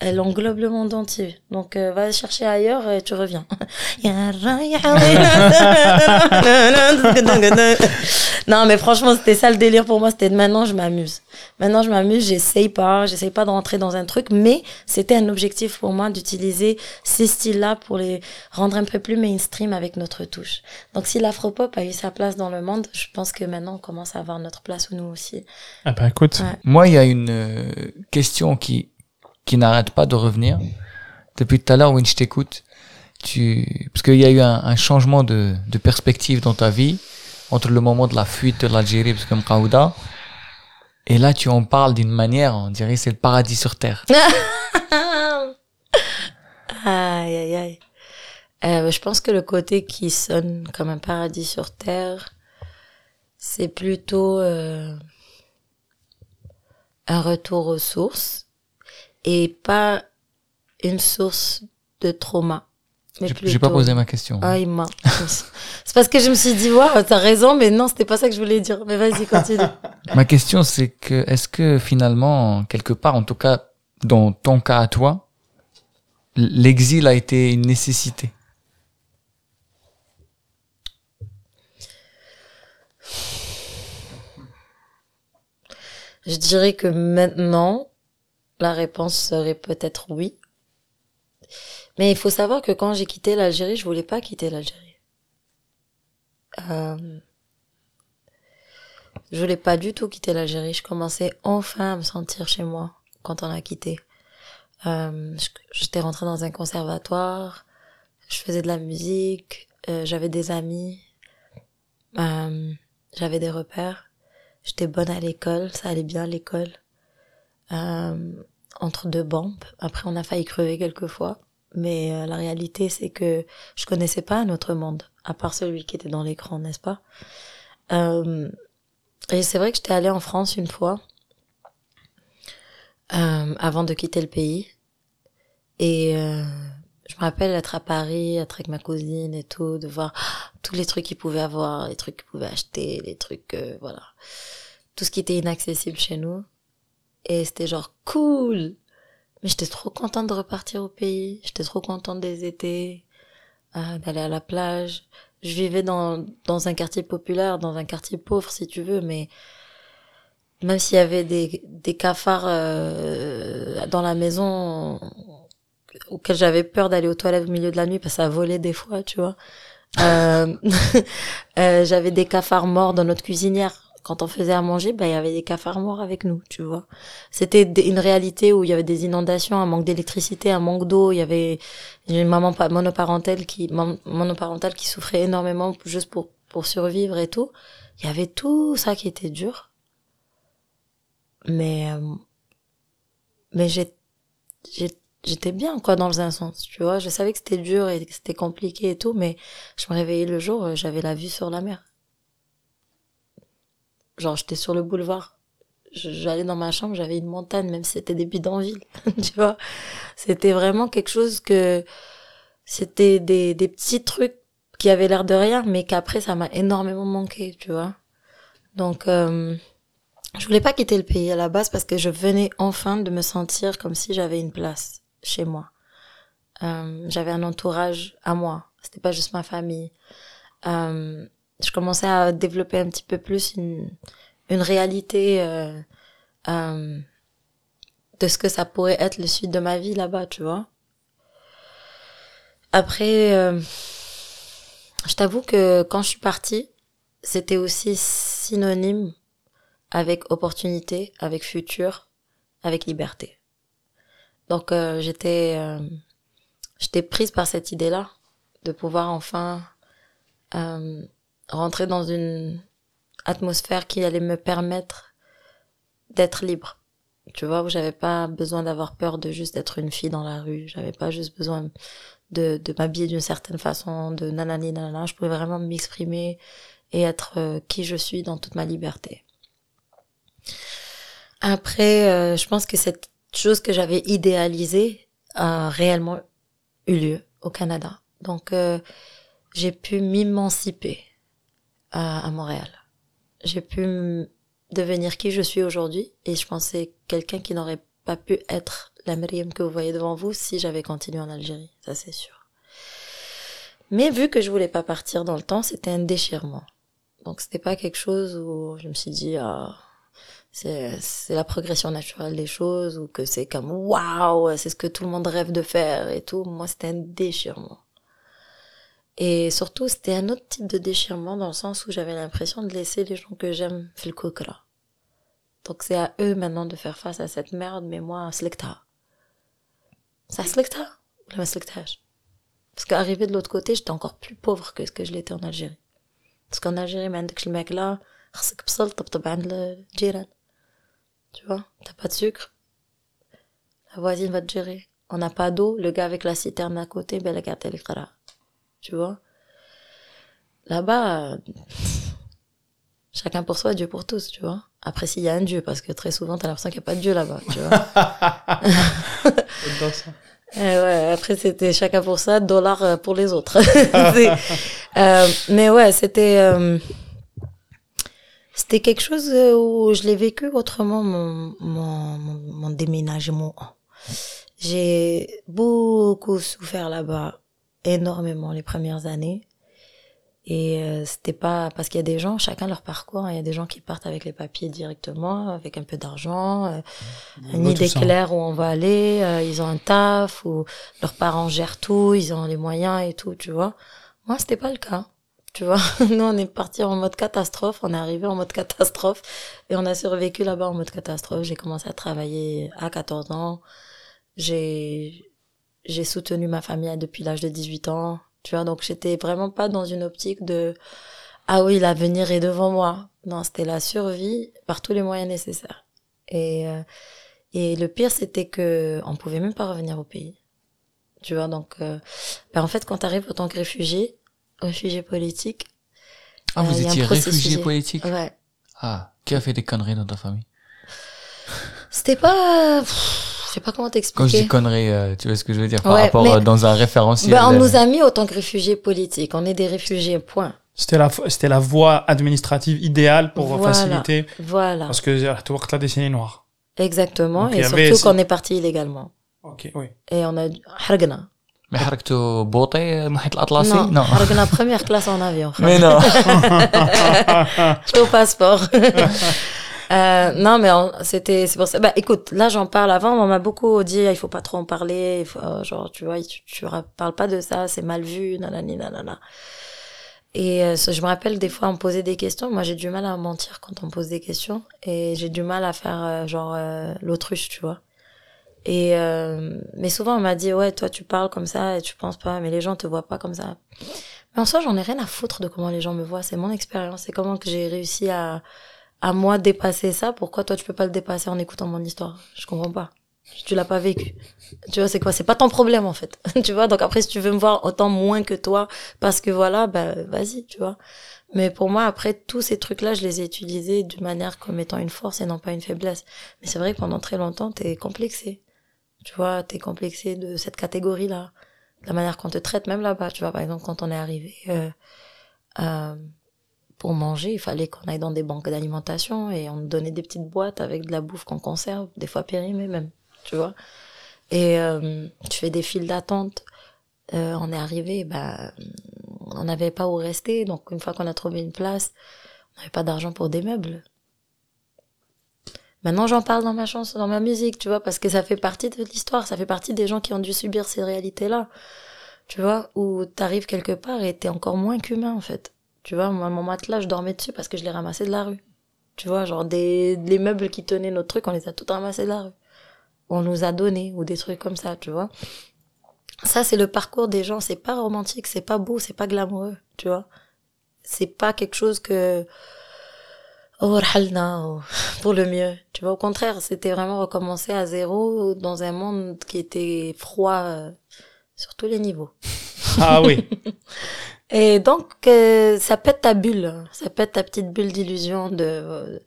Elle englobe le monde entier. Donc, euh, va chercher ailleurs et tu reviens. non, mais franchement, c'était ça le délire pour moi. C'était de maintenant, je m'amuse. Maintenant, je m'amuse, j'essaye pas, j'essaye pas de rentrer dans un truc, mais c'était un objectif pour moi d'utiliser ces styles-là pour les rendre un peu plus mainstream avec notre touche. Donc, si l'afropop a eu sa place dans le monde, je pense que maintenant, on commence à avoir notre place nous aussi. Ah bah écoute, Ouais. Moi, il y a une euh, question qui, qui n'arrête pas de revenir. Depuis tout à l'heure, où je t'écoute, tu, parce qu'il y a eu un, un changement de, de perspective dans ta vie entre le moment de la fuite de l'Algérie, parce que Mkaouda, et là, tu en parles d'une manière, on dirait c'est le paradis sur terre. Aïe, aïe, aïe. Euh, je pense que le côté qui sonne comme un paradis sur terre, c'est plutôt euh, un retour aux sources et pas une source de trauma. J'ai plutôt- pas posé ma question. Ah, il m'a. c'est parce que je me suis dit, waouh, t'as raison, mais non, c'était pas ça que je voulais dire. Mais vas-y, continue. Ma question, c'est que, est-ce que finalement, quelque part, en tout cas, dans ton cas à toi, l'exil a été une nécessité? Je dirais que maintenant, la réponse serait peut-être oui. Mais il faut savoir que quand j'ai quitté l'Algérie, je voulais pas quitter l'Algérie. Euh, je voulais pas du tout quitter l'Algérie. Je commençais enfin à me sentir chez moi quand on a quitté. Euh, J'étais rentrée dans un conservatoire, je faisais de la musique, euh, j'avais des amis, euh, j'avais des repères. J'étais bonne à l'école, ça allait bien l'école. Euh, entre deux bombes. Après, on a failli crever quelques fois. Mais euh, la réalité, c'est que je connaissais pas un autre monde, à part celui qui était dans l'écran, n'est-ce pas? Euh, Et c'est vrai que j'étais allée en France une fois, euh, avant de quitter le pays. Et euh, je me rappelle être à Paris, être avec ma cousine et tout, de voir tous les trucs qu'ils pouvaient avoir, les trucs qu'ils pouvaient acheter, les trucs, euh, voilà. Tout ce qui était inaccessible chez nous. Et c'était genre cool. Mais j'étais trop contente de repartir au pays. J'étais trop contente des étés, euh, d'aller à la plage. Je vivais dans, dans un quartier populaire, dans un quartier pauvre si tu veux, mais même s'il y avait des, des cafards euh, dans la maison auxquels j'avais peur d'aller aux toilettes au milieu de la nuit parce que ça volait des fois, tu vois. Euh, euh, j'avais des cafards morts dans notre cuisinière. Quand on faisait à manger, ben, il y avait des cafards morts avec nous, tu vois. C'était une réalité où il y avait des inondations, un manque d'électricité, un manque d'eau. Il y avait une maman pa- monoparentale qui, mon- monoparentale qui souffrait énormément juste pour, pour survivre et tout. Il y avait tout ça qui était dur. Mais, euh, mais j'étais bien, quoi, dans un sens, tu vois. Je savais que c'était dur et que c'était compliqué et tout, mais je me réveillais le jour, euh, j'avais la vue sur la mer. Genre, j'étais sur le boulevard. J'allais dans ma chambre, j'avais une montagne, même si c'était des bidonvilles, tu vois. C'était vraiment quelque chose que, c'était des, des petits trucs qui avaient l'air de rien, mais qu'après, ça m'a énormément manqué, tu vois. Donc, euh, je voulais pas quitter le pays à la base parce que je venais enfin de me sentir comme si j'avais une place chez moi. Euh, j'avais un entourage à moi. C'était pas juste ma famille. Euh, je commençais à développer un petit peu plus une, une réalité euh, euh, de ce que ça pourrait être le suite de ma vie là-bas, tu vois. Après, euh, je t'avoue que quand je suis partie, c'était aussi synonyme avec opportunité, avec futur, avec liberté. Donc euh, j'étais euh, j'étais prise par cette idée-là de pouvoir enfin euh, rentrer dans une atmosphère qui allait me permettre d'être libre. Tu vois, où j'avais pas besoin d'avoir peur de juste être une fille dans la rue. J'avais pas juste besoin de, de m'habiller d'une certaine façon, de nanani nanana. Je pouvais vraiment m'exprimer et être euh, qui je suis dans toute ma liberté. Après, euh, je pense que cette chose que j'avais idéalisée a réellement eu lieu au Canada. Donc, euh, j'ai pu m'émanciper à, Montréal. J'ai pu devenir qui je suis aujourd'hui et je pensais quelqu'un qui n'aurait pas pu être la Myriam que vous voyez devant vous si j'avais continué en Algérie, ça c'est sûr. Mais vu que je voulais pas partir dans le temps, c'était un déchirement. Donc c'était pas quelque chose où je me suis dit ah c'est c'est la progression naturelle des choses ou que c'est comme waouh, c'est ce que tout le monde rêve de faire et tout. Moi, c'était un déchirement. Et surtout, c'était un autre type de déchirement dans le sens où j'avais l'impression de laisser les gens que j'aime faire le kokra. Donc c'est à eux maintenant de faire face à cette merde, mais moi, selecta. Ça selecta ou le selectage? Parce qu'arrivé de l'autre côté, j'étais encore plus pauvre que ce que je l'étais en Algérie. Parce qu'en Algérie, man, le mec là, tu vois, t'as pas de sucre, la voisine va te gérer. On n'a pas d'eau, le gars avec la citerne à côté, ben la carte elle est tu vois Là-bas, euh, chacun pour soi, Dieu pour tous, tu vois. Après, s'il y a un Dieu, parce que très souvent, t'as l'impression qu'il n'y a pas de Dieu là-bas, tu vois. Euh, ouais, après, c'était chacun pour ça, dollars euh, pour les autres. euh, mais ouais, c'était euh, c'était quelque chose où je l'ai vécu autrement, mon, mon, mon, mon déménagement. J'ai beaucoup souffert là-bas, énormément les premières années. Et euh, c'était pas parce qu'il y a des gens, chacun leur parcours. hein. Il y a des gens qui partent avec les papiers directement, avec un peu d'argent, euh, une idée claire où on va aller. euh, ils ont un taf ou leurs parents gèrent tout, ils ont les moyens et tout, tu vois. Moi, c'était pas le cas. Tu vois, nous on est parti en mode catastrophe, on est arrivé en mode catastrophe et on a survécu là-bas en mode catastrophe. J'ai commencé à travailler à 14 ans. J'ai j'ai soutenu ma famille depuis l'âge de 18 ans. Tu vois, donc j'étais vraiment pas dans une optique de ah oui, l'avenir est devant moi. Non, c'était la survie par tous les moyens nécessaires. Et euh, et le pire c'était que on pouvait même pas revenir au pays. Tu vois, donc euh, ben, en fait quand tu arrives en tant que réfugié, réfugié politique, Ah, vous Euh, étiez réfugié politique? Ouais, Ah, qui a fait des conneries dans ta famille? C'était pas pff, sais pas comment Quand je dis t'expliquer. conneries, euh, tu vois ce que je veux dire Par Ouais, rapport mais- euh, dans un référentiel. Ben, on euh, nous a mis en tant que réfugiés politiques. On est des réfugiés, point. C'était la, c'était la voie administrative idéale pour Voilà. faciliter. Voilà, Parce que tu vois que la décennie noire. exactement. Donc, il y et avait surtout ces- qu'on est parti illégalement. Ok, oui. Et on a hargna. Mais حركته بوطي المحيط الأطلسي Non, Non. hargna première classe en avion. Mais non. au passeport. euh, non, mais c'était, c'est pour ça. Bah, écoute, là, j'en parle avant. On m'a beaucoup dit, il faut pas trop en parler. Euh, genre, tu vois, tu, tu parles pas de ça, c'est mal vu, nanani, nanana. Et euh, je me rappelle des fois, on me posait des questions. Moi, j'ai du mal à mentir quand on me pose des questions. Et j'ai du mal à faire, euh, genre, euh, l'autruche, tu vois. Et, mais souvent, on m'a dit, ouais, toi, tu parles comme ça et tu penses pas, mais les gens te voient pas comme ça. Mais en soi, j'en ai rien à foutre de comment les gens me voient. C'est mon expérience. C'est comment que j'ai réussi à, à moi dépasser ça. Pourquoi toi, tu peux pas le dépasser en écoutant mon histoire? Je comprends pas. Tu l'as pas vécu. Tu vois, c'est quoi? C'est pas ton problème, en fait. tu vois? Donc après, si tu veux me voir autant moins que toi, parce que voilà, bah, vas-y, tu vois. Mais pour moi, après, tous ces trucs-là, je les ai utilisés d'une manière comme étant une force et non pas une faiblesse. Mais c'est vrai que pendant très longtemps, t'es complexé. Tu vois, t'es complexé de cette catégorie-là. De la manière qu'on te traite, même là-bas. Tu vois, par exemple, quand on est arrivé, euh, euh, pour manger, il fallait qu'on aille dans des banques d'alimentation et on donnait des petites boîtes avec de la bouffe qu'on conserve, des fois périmée même, tu vois. Et euh, tu fais des files d'attente. Euh, on est arrivé, bah, on n'avait pas où rester, donc une fois qu'on a trouvé une place, on n'avait pas d'argent pour des meubles. Maintenant, j'en parle dans ma chanson, dans ma musique, tu vois, parce que ça fait partie de l'histoire, ça fait partie des gens qui ont dû subir ces réalités-là, tu vois, où t'arrives quelque part et t'es encore moins qu'humain, en fait. Tu vois, moi, mon matelas, je dormais dessus parce que je l'ai ramassé de la rue. Tu vois, genre des, les meubles qui tenaient notre truc, on les a tous ramassés de la rue. On nous a donné, ou des trucs comme ça, tu vois. Ça, c'est le parcours des gens, c'est pas romantique, c'est pas beau, c'est pas glamoureux, tu vois. C'est pas quelque chose que, oh, oh, pour le mieux. Tu vois, au contraire, c'était vraiment recommencer à zéro dans un monde qui était froid euh, sur tous les niveaux. Ah oui. Et donc, euh, ça pète ta bulle, ça pète ta petite bulle d'illusion de,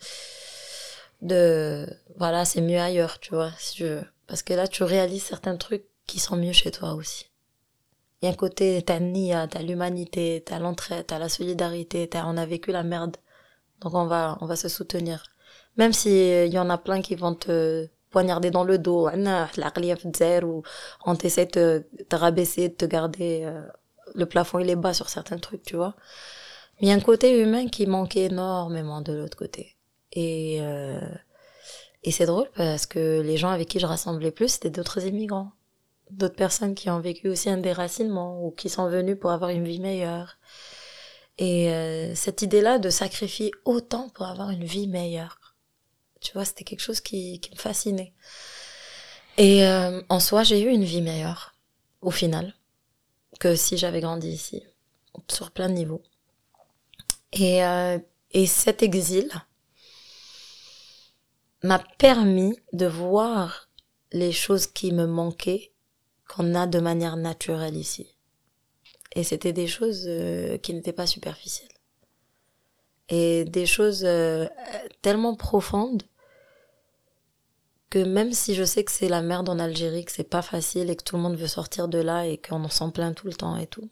de, voilà, c'est mieux ailleurs, tu vois, si tu veux. Parce que là, tu réalises certains trucs qui sont mieux chez toi aussi. Il y a un côté, t'as Nia, t'as l'humanité, t'as l'entraide, t'as la solidarité, t'as, on a vécu la merde. Donc on va, on va se soutenir. Même si euh, il y en a plein qui vont te poignarder dans le dos, Dzaïr, ou on t'essaie de te, te rabaisser, de te garder, euh, le plafond il est bas sur certains trucs, tu vois. Mais il y a un côté humain qui manquait énormément de l'autre côté. Et, euh, et c'est drôle parce que les gens avec qui je rassemblais plus, c'était d'autres immigrants. D'autres personnes qui ont vécu aussi un déracinement ou qui sont venues pour avoir une vie meilleure. Et euh, cette idée-là de sacrifier autant pour avoir une vie meilleure, tu vois, c'était quelque chose qui, qui me fascinait. Et euh, en soi, j'ai eu une vie meilleure, au final, que si j'avais grandi ici, sur plein de niveaux. Et, euh, et cet exil m'a permis de voir les choses qui me manquaient qu'on a de manière naturelle ici. Et c'était des choses euh, qui n'étaient pas superficielles. Et des choses euh, tellement profondes que même si je sais que c'est la merde en Algérie, que c'est pas facile et que tout le monde veut sortir de là et qu'on en s'en plaint tout le temps et tout.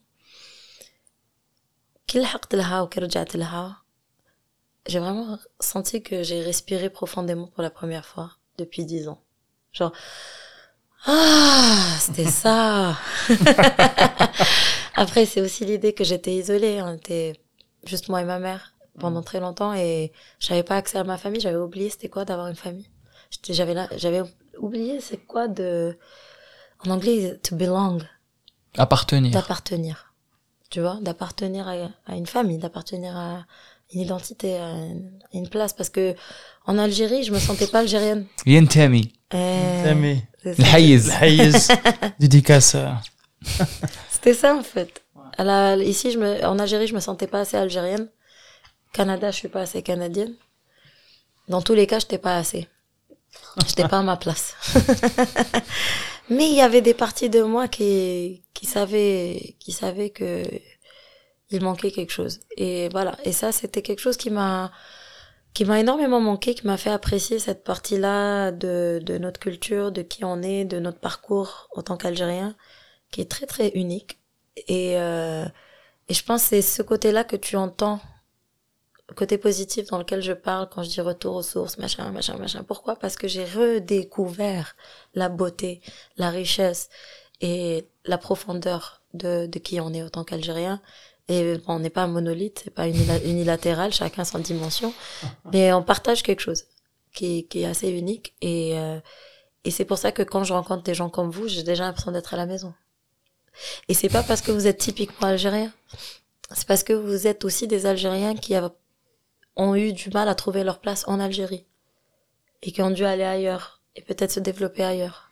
J'ai vraiment senti que j'ai respiré profondément pour la première fois depuis dix ans. Genre, ah, c'était ça. Après, c'est aussi l'idée que j'étais isolée. On était juste moi et ma mère pendant très longtemps et j'avais pas accès à ma famille. J'avais oublié c'était quoi d'avoir une famille j'avais j'avais oublié c'est quoi de, en anglais, to belong. Appartenir. D'appartenir. Tu vois, d'appartenir à, à, une famille, d'appartenir à une identité, à une, place. Parce que en Algérie, je me sentais pas algérienne. Yentami. Euh, Yentami. L'haïz. L'haïz. Dédicace. C'était ça, en fait. À la, ici, je me, en Algérie, je me sentais pas assez algérienne. Canada, je suis pas assez canadienne. Dans tous les cas, je n'étais pas assez j'étais pas à ma place. Mais il y avait des parties de moi qui qui savaient qui savaient que il manquait quelque chose. Et voilà. Et ça c'était quelque chose qui m'a qui m'a énormément manqué, qui m'a fait apprécier cette partie-là de, de notre culture, de qui on est, de notre parcours en tant qu'Algérien, qui est très très unique. Et, euh, et je pense que c'est ce côté-là que tu entends, côté positif dans lequel je parle quand je dis retour aux sources, machin, machin, machin. Pourquoi? Parce que j'ai redécouvert la beauté, la richesse et la profondeur de, de qui on est en tant qu'Algérien. Et on n'est pas un monolithe, c'est pas unilatéral, chacun sans dimension, mais on partage quelque chose qui, qui est assez unique. Et, euh, et c'est pour ça que quand je rencontre des gens comme vous, j'ai déjà l'impression d'être à la maison. Et c'est pas parce que vous êtes typiquement algérien, c'est parce que vous êtes aussi des Algériens qui ont eu du mal à trouver leur place en Algérie et qui ont dû aller ailleurs et peut-être se développer ailleurs,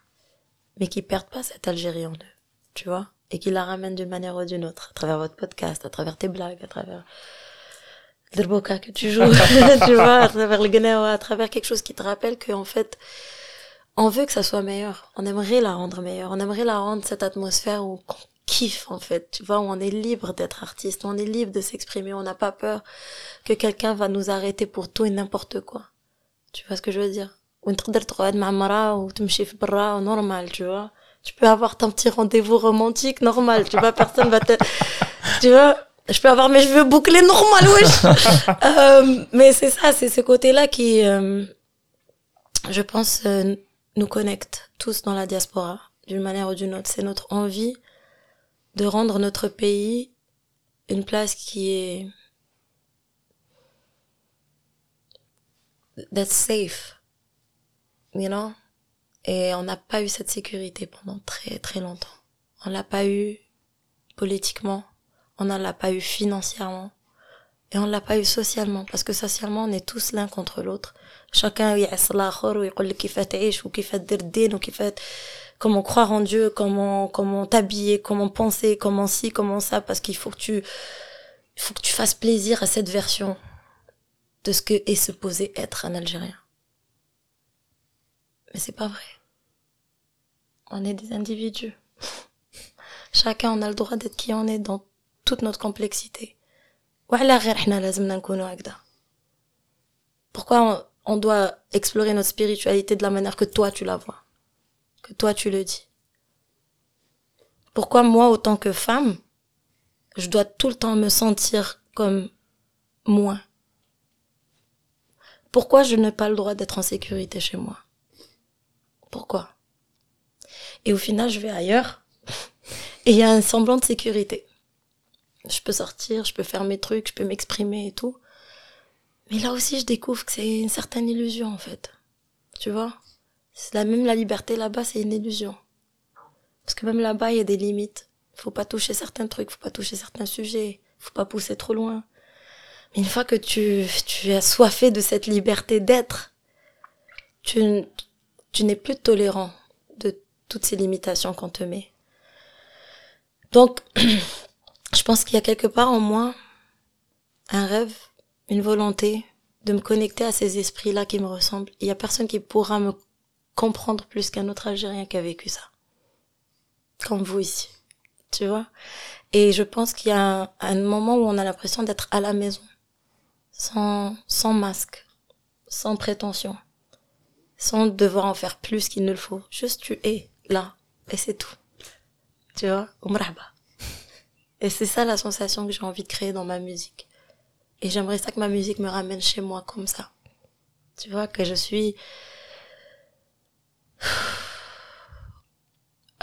mais qui perdent pas cette Algérie en eux, tu vois et qui la ramène d'une manière ou d'une autre, à travers votre podcast, à travers tes blagues, à travers le boca que tu joues, tu vois, à travers le gnawa, à travers quelque chose qui te rappelle qu'en fait, on veut que ça soit meilleur. On aimerait la rendre meilleure. On aimerait la rendre cette atmosphère où on kiffe, en fait. Tu vois, où on est libre d'être artiste. On est libre de s'exprimer. On n'a pas peur que quelqu'un va nous arrêter pour tout et n'importe quoi. Tu vois ce que je veux dire? Ou normal, tu vois tu peux avoir ton petit rendez-vous romantique normal, tu vois, personne va te, tu vois, je peux avoir mes cheveux bouclés normal, wesh. euh, mais c'est ça, c'est ce côté-là qui, euh, je pense, euh, nous connecte tous dans la diaspora, d'une manière ou d'une autre. C'est notre envie de rendre notre pays une place qui est that's safe, you know? Et on n'a pas eu cette sécurité pendant très très longtemps. On l'a pas eu politiquement, on n'en l'a pas eu financièrement, et on l'a pas eu socialement, parce que socialement on est tous l'un contre l'autre. Chacun comment croire en Dieu, comment comment t'habiller, comment penser, comment ci, comment ça, parce qu'il faut que tu il faut que tu fasses plaisir à cette version de ce que est supposé être un Algérien. Mais c'est pas vrai. On est des individus. Chacun on a le droit d'être qui on est dans toute notre complexité. Pourquoi on, doit explorer notre spiritualité de la manière que toi tu la vois, que toi tu le dis Pourquoi moi, autant que femme, je dois tout le temps me sentir comme moi? Pourquoi je n'ai pas le droit d'être en sécurité chez moi? Pourquoi? Et au final, je vais ailleurs et il y a un semblant de sécurité. Je peux sortir, je peux faire mes trucs, je peux m'exprimer et tout. Mais là aussi, je découvre que c'est une certaine illusion, en fait. Tu vois? La même la liberté là-bas, c'est une illusion. Parce que même là-bas, il y a des limites. Faut pas toucher certains trucs, faut pas toucher certains sujets, faut pas pousser trop loin. Mais une fois que tu, tu es assoiffé de cette liberté d'être, tu, tu n'es plus tolérant de toutes ces limitations qu'on te met. Donc, je pense qu'il y a quelque part en moi un rêve, une volonté de me connecter à ces esprits-là qui me ressemblent. Il y a personne qui pourra me comprendre plus qu'un autre Algérien qui a vécu ça. Comme vous ici. Tu vois? Et je pense qu'il y a un, moment où on a l'impression d'être à la maison. Sans, sans masque. Sans prétention sans devoir en faire plus qu'il ne le faut. Juste tu es là et c'est tout. Tu vois, umrahba. Et c'est ça la sensation que j'ai envie de créer dans ma musique. Et j'aimerais ça que ma musique me ramène chez moi comme ça. Tu vois, que je suis...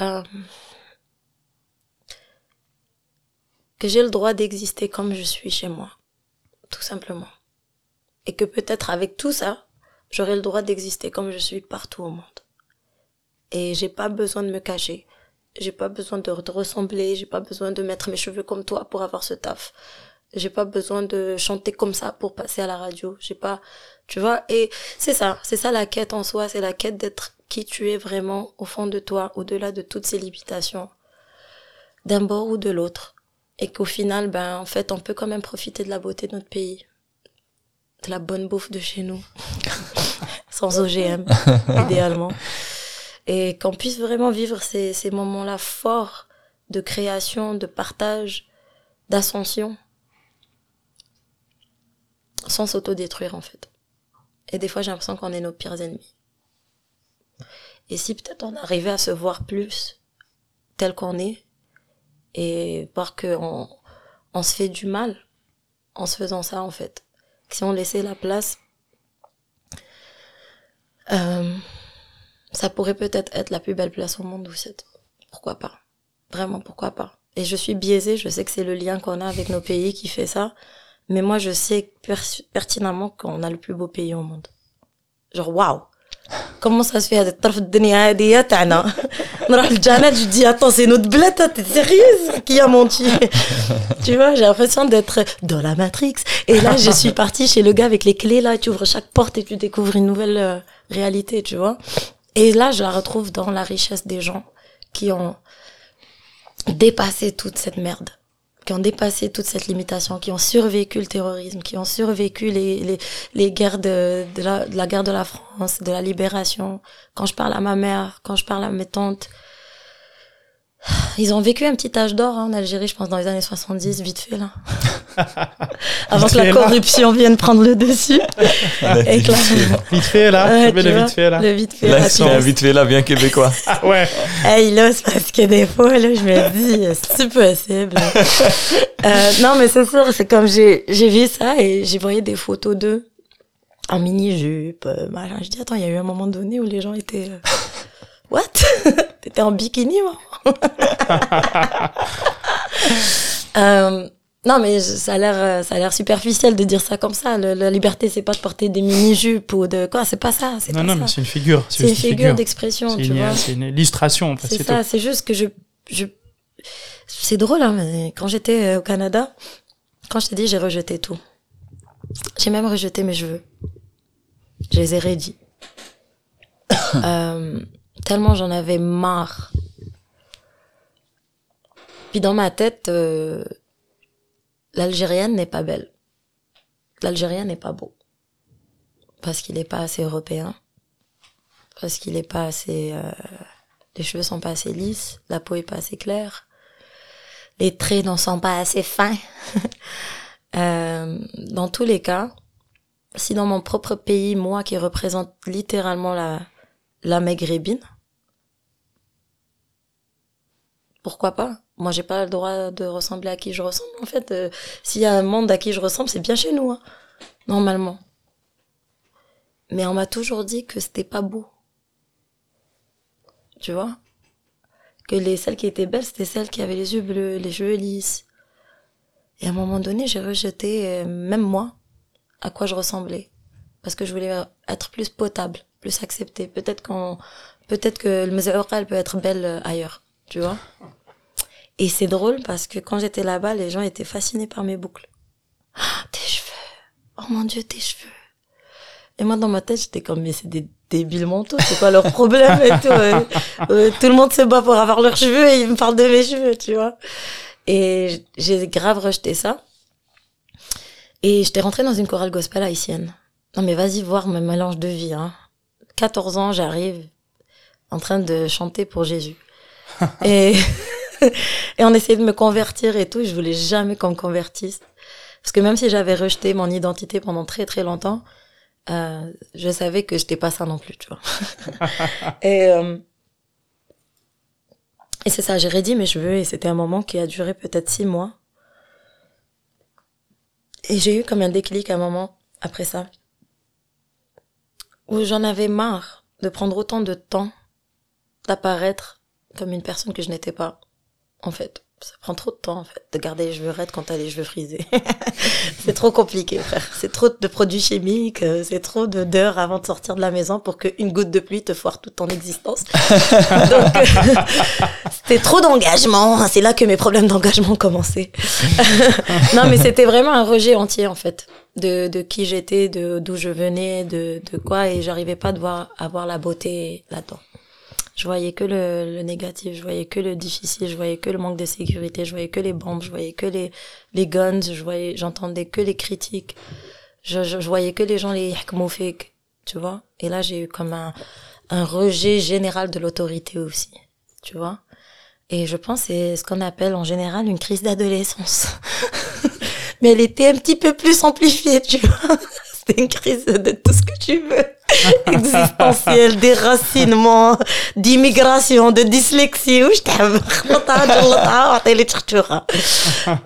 Euh, que j'ai le droit d'exister comme je suis chez moi. Tout simplement. Et que peut-être avec tout ça, j'aurai le droit d'exister comme je suis partout au monde. Et j'ai pas besoin de me cacher. J'ai pas besoin de ressembler. J'ai pas besoin de mettre mes cheveux comme toi pour avoir ce taf. J'ai pas besoin de chanter comme ça pour passer à la radio. J'ai pas, tu vois. Et c'est ça. C'est ça la quête en soi. C'est la quête d'être qui tu es vraiment au fond de toi, au-delà de toutes ces limitations. D'un bord ou de l'autre. Et qu'au final, ben, en fait, on peut quand même profiter de la beauté de notre pays. De la bonne bouffe de chez nous. Sans OGM, idéalement et qu'on puisse vraiment vivre ces, ces moments-là forts de création, de partage, d'ascension, sans s'autodétruire en fait. Et des fois, j'ai l'impression qu'on est nos pires ennemis. Et si peut-être on arrivait à se voir plus tel qu'on est, et voir qu'on on se fait du mal en se faisant ça en fait. Si on laissait la place euh, ça pourrait peut-être être la plus belle place au monde. Pourquoi pas Vraiment, pourquoi pas Et je suis biaisée, je sais que c'est le lien qu'on a avec nos pays qui fait ça, mais moi je sais pertinemment qu'on a le plus beau pays au monde. Genre, waouh Comment ça se fait هذا الطرف الدنيا هذه تاعنا نروح للجنات je dis attends c'est notre bled t'es sérieuse qui a menti tu vois j'ai l'impression d'être dans la Matrix et là je suis partie chez le gars avec les clés là tu ouvres chaque porte et tu découvres une nouvelle euh, réalité tu vois et là, je la retrouve dans la richesse des gens qui ont dépassé toute cette merde, qui ont dépassé toute cette limitation, qui ont survécu le terrorisme, qui ont survécu les, les, les guerres de, de, la, de la guerre de la France, de la libération. Quand je parle à ma mère, quand je parle à mes tantes, ils ont vécu un petit âge d'or hein, en Algérie, je pense, dans les années 70, vite fait, là. Avant que la corruption vienne prendre le dessus. Et Vite fait, là. le vite fait, là. Le vite fait, là. C'est un vite fait, là, bien québécois. Ah, ouais. Hey, là, c'est parce que des fois, là, je me dis, c'est possible. euh, non, mais c'est sûr, c'est comme j'ai, j'ai vu ça et j'ai voyé des photos d'eux en mini-jupe, euh, Je dis, attends, il y a eu un moment donné où les gens étaient... Euh, What? T'étais en bikini, moi? Euh, Non, mais ça a l'air, euh, ça a l'air superficiel de dire ça comme ça. la liberté, c'est pas de porter des mini-jupes ou de quoi. C'est pas ça. Non, non, mais c'est une figure. C'est une, figure, d'expression, tu vois. C'est une illustration. En fait, c'est ça. C'est juste que je, je, c'est drôle. Hein, mais quand j'étais euh, au Canada, quand je t'ai dit, j'ai rejeté tout. J'ai même rejeté mes cheveux. Je les ai rédits. euh, tellement j'en avais marre. Puis dans ma tête, euh, l'Algérienne n'est pas belle. L'Algérien n'est pas beau. Parce qu'il n'est pas assez européen. Parce qu'il n'est pas assez... Euh, les cheveux sont pas assez lisses, la peau est pas assez claire, les traits n'en sont pas assez fins. euh, dans tous les cas, si dans mon propre pays, moi qui représente littéralement la, la maghrébine, pourquoi pas? Moi, j'ai pas le droit de ressembler à qui je ressemble. En fait, euh, s'il y a un monde à qui je ressemble, c'est bien chez nous, hein, normalement. Mais on m'a toujours dit que c'était pas beau. Tu vois? Que les celles qui étaient belles, c'était celles qui avaient les yeux bleus, les cheveux lisses. Et à un moment donné, j'ai rejeté, euh, même moi, à quoi je ressemblais. Parce que je voulais être plus potable, plus acceptée. Peut-être qu'on, peut-être que le elle peut être belle euh, ailleurs tu vois. Et c'est drôle parce que quand j'étais là-bas, les gens étaient fascinés par mes boucles. Ah, tes cheveux. Oh mon dieu, tes cheveux. Et moi, dans ma tête, j'étais comme, mais c'est des débiles mentaux, c'est quoi leur problème et tout. Tout le monde se bat pour avoir leurs cheveux et ils me parlent de mes cheveux, tu vois. Et j'ai grave rejeté ça. Et j'étais rentrée dans une chorale gospel haïtienne. Non mais vas-y voir mon mélange de vie. Hein. 14 ans, j'arrive en train de chanter pour Jésus. et, on essayait de me convertir et tout. Je voulais jamais qu'on me convertisse. Parce que même si j'avais rejeté mon identité pendant très très longtemps, euh, je savais que j'étais pas ça non plus, tu vois. et euh, et c'est ça, j'ai rédit mes cheveux et c'était un moment qui a duré peut-être six mois. Et j'ai eu comme un déclic à un moment après ça où j'en avais marre de prendre autant de temps d'apparaître comme une personne que je n'étais pas, en fait ça prend trop de temps en fait de garder les cheveux raides quand t'as les cheveux frisés. c'est trop compliqué frère. C'est trop de produits chimiques, euh, c'est trop de d'heures avant de sortir de la maison pour qu'une goutte de pluie te foire toute ton existence. Donc c'était trop d'engagement. C'est là que mes problèmes d'engagement ont commencé. non mais c'était vraiment un rejet entier en fait de, de qui j'étais, de d'où je venais, de, de quoi et j'arrivais pas voir avoir la beauté là-dedans. Je voyais que le, le, négatif, je voyais que le difficile, je voyais que le manque de sécurité, je voyais que les bombes, je voyais que les, les guns, je voyais, j'entendais que les critiques. Je, je, voyais que les gens les fake, tu vois. Et là, j'ai eu comme un, un rejet général de l'autorité aussi, tu vois. Et je pense c'est ce qu'on appelle en général une crise d'adolescence. Mais elle était un petit peu plus amplifiée, tu vois. Une crise de tout ce que tu veux. Existentiel, déracinement, d'immigration, de dyslexie.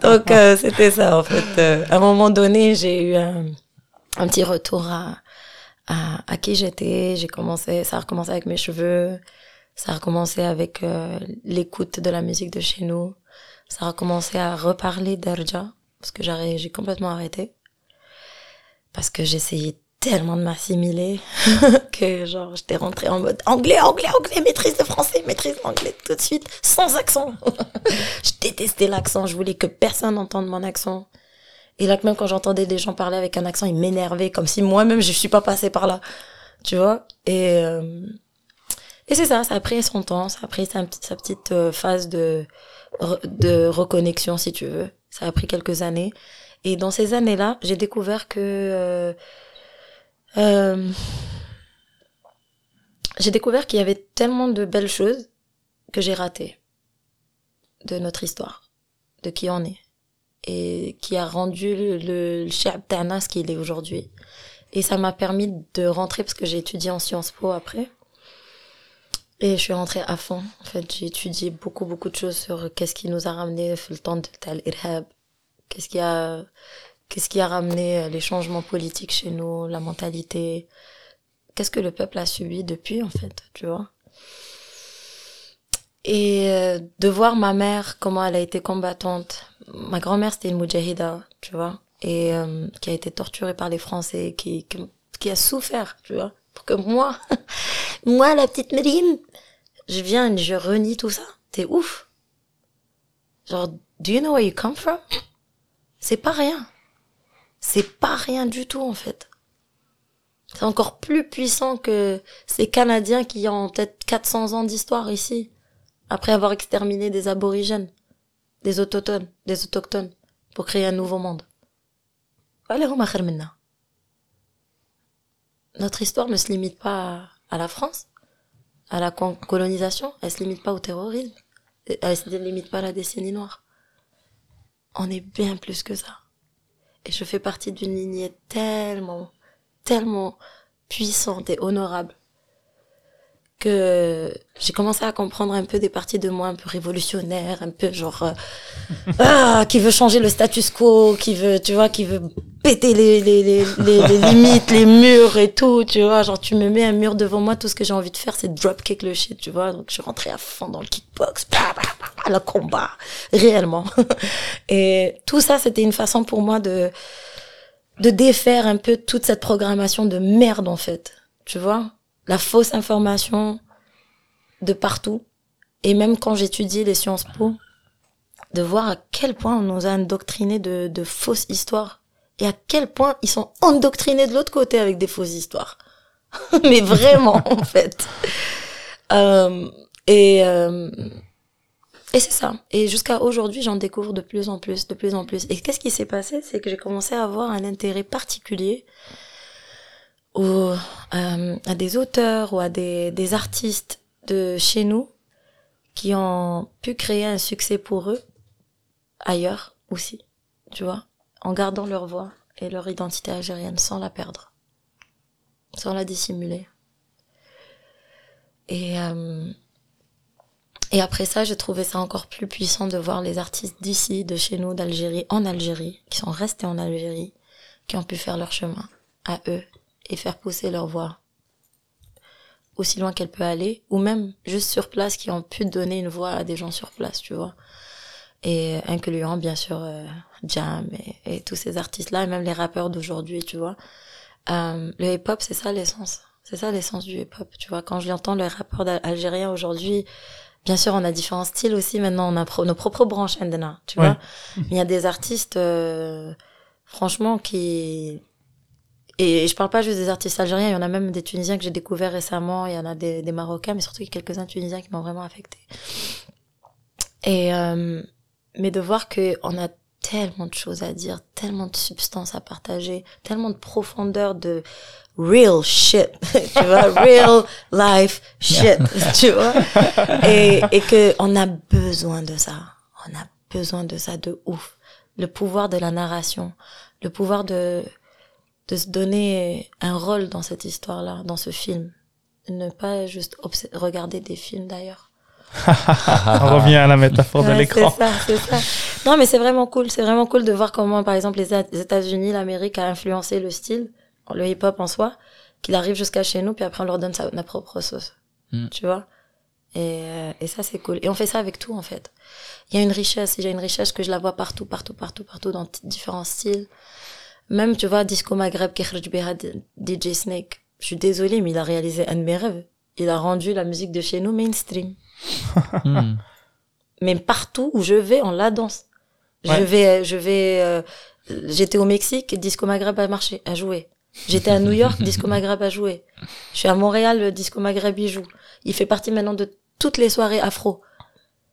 Donc, euh, c'était ça, en fait. Euh, à un moment donné, j'ai eu un, un, petit retour à, à, à qui j'étais. J'ai commencé, ça a recommencé avec mes cheveux. Ça a recommencé avec euh, l'écoute de la musique de chez nous. Ça a recommencé à reparler d'Arja, parce que j'ai complètement arrêté parce que j'essayais tellement de m'assimiler que genre j'étais rentrée en mode anglais, anglais, anglais, maîtrise de français, maîtrise d'anglais tout de suite, sans accent. je détestais l'accent, je voulais que personne n'entende mon accent. Et là, même quand j'entendais des gens parler avec un accent, ils m'énervaient, comme si moi-même je suis pas passée par là, tu vois? Et euh, et c'est ça, ça a pris son temps, ça a pris sa, sa petite euh, phase de de reconnexion, si tu veux. Ça a pris quelques années. Et dans ces années-là, j'ai découvert que euh, euh, j'ai découvert qu'il y avait tellement de belles choses que j'ai ratées de notre histoire, de qui on est, et qui a rendu le, le Tana ce qu'il est aujourd'hui. Et ça m'a permis de rentrer parce que j'ai étudié en Sciences Po après. Et je suis rentrée à fond. En fait, j'ai étudié beaucoup, beaucoup de choses sur qu'est-ce qui nous a ramené le temps de l'irhab, Qu'est-ce qui a, qu'est-ce qui a ramené euh, les changements politiques chez nous, la mentalité? Qu'est-ce que le peuple a subi depuis, en fait, tu vois? Et euh, de voir ma mère, comment elle a été combattante. Ma grand-mère, c'était une mujahida, tu vois, et euh, qui a été torturée par les Français, qui, qui, qui, a souffert, tu vois, pour que moi, moi, la petite Mérine, je viens et je renie tout ça. T'es ouf. Genre, do you know where you come from? C'est pas rien. C'est pas rien du tout, en fait. C'est encore plus puissant que ces Canadiens qui ont peut-être 400 ans d'histoire ici, après avoir exterminé des aborigènes, des autochtones, des autochtones, pour créer un nouveau monde. Notre histoire ne se limite pas à la France, à la colonisation, elle se limite pas au terrorisme, elle se limite pas à la décennie noire on est bien plus que ça. Et je fais partie d'une lignée tellement, tellement puissante et honorable que j'ai commencé à comprendre un peu des parties de moi un peu révolutionnaires, un peu genre euh, ah, qui veut changer le status quo, qui veut tu vois, qui veut péter les les, les, les, limites, les murs et tout, tu vois, genre tu me mets un mur devant moi, tout ce que j'ai envie de faire c'est drop kick le shit, tu vois. Donc je suis rentrée à fond dans le kickbox, le combat réellement. et tout ça c'était une façon pour moi de de défaire un peu toute cette programmation de merde en fait, tu vois la fausse information de partout. Et même quand j'étudie les Sciences Po, de voir à quel point on nous a endoctriné de, de fausses histoires. Et à quel point ils sont endoctrinés de l'autre côté avec des fausses histoires. Mais vraiment, en fait. Euh, et euh, et c'est ça. Et jusqu'à aujourd'hui, j'en découvre de plus en plus, de plus en plus. Et qu'est-ce qui s'est passé? C'est que j'ai commencé à avoir un intérêt particulier ou euh, à des auteurs ou à des, des artistes de chez nous qui ont pu créer un succès pour eux ailleurs aussi, tu vois, en gardant leur voix et leur identité algérienne sans la perdre. sans la dissimuler. Et, euh, et après ça, j'ai trouvé ça encore plus puissant de voir les artistes d'ici, de chez nous, d'Algérie, en Algérie, qui sont restés en Algérie, qui ont pu faire leur chemin à eux et faire pousser leur voix aussi loin qu'elle peut aller, ou même juste sur place, qui ont pu donner une voix à des gens sur place, tu vois. Et incluant bien sûr euh, Jam et, et, tous ces artistes-là, et même les rappeurs d'aujourd'hui, tu vois. Euh, le hip-hop, c'est ça l'essence. C'est ça l'essence du hip-hop, tu vois. Quand je l'entends, les rappeurs algériens aujourd'hui, bien sûr, on a différents styles aussi. Maintenant, on a nos propres branches, tu vois. Il y a des artistes, euh, franchement, qui... Et je parle pas juste des artistes algériens, il y en a même des Tunisiens que j'ai découverts récemment, il y en a des, des Marocains, mais surtout quelques-uns Tunisiens qui m'ont vraiment affecté. Et euh, mais de voir que on a tellement de choses à dire, tellement de substances à partager, tellement de profondeur de real shit, tu vois, real life shit, tu vois, et, et que on a besoin de ça, on a besoin de ça de ouf, le pouvoir de la narration, le pouvoir de de se donner un rôle dans cette histoire-là, dans ce film, ne pas juste regarder des films d'ailleurs. On revient à la métaphore de l'écran. C'est ça, c'est ça. Non, mais c'est vraiment cool. C'est vraiment cool de voir comment, par exemple, les États-Unis, l'Amérique a influencé le style le hip-hop en soi, qu'il arrive jusqu'à chez nous, puis après on leur donne sa, notre propre sauce. Mm. Tu vois? Et, euh, et ça, c'est cool. Et on fait ça avec tout, en fait. Il y a une richesse, il y a une richesse que je la vois partout, partout, partout, partout, dans différents styles. Même, tu vois, Disco Maghreb, DJ Snake. Je suis désolée, mais il a réalisé un de mes rêves. Il a rendu la musique de chez nous mainstream. mm. Mais partout où je vais, on la danse. Je vais, je vais, euh, j'étais au Mexique, Disco Maghreb a marché, a joué. J'étais à New York, Disco Maghreb a joué. Je suis à Montréal, Disco Maghreb y joue. Il fait partie maintenant de toutes les soirées afro.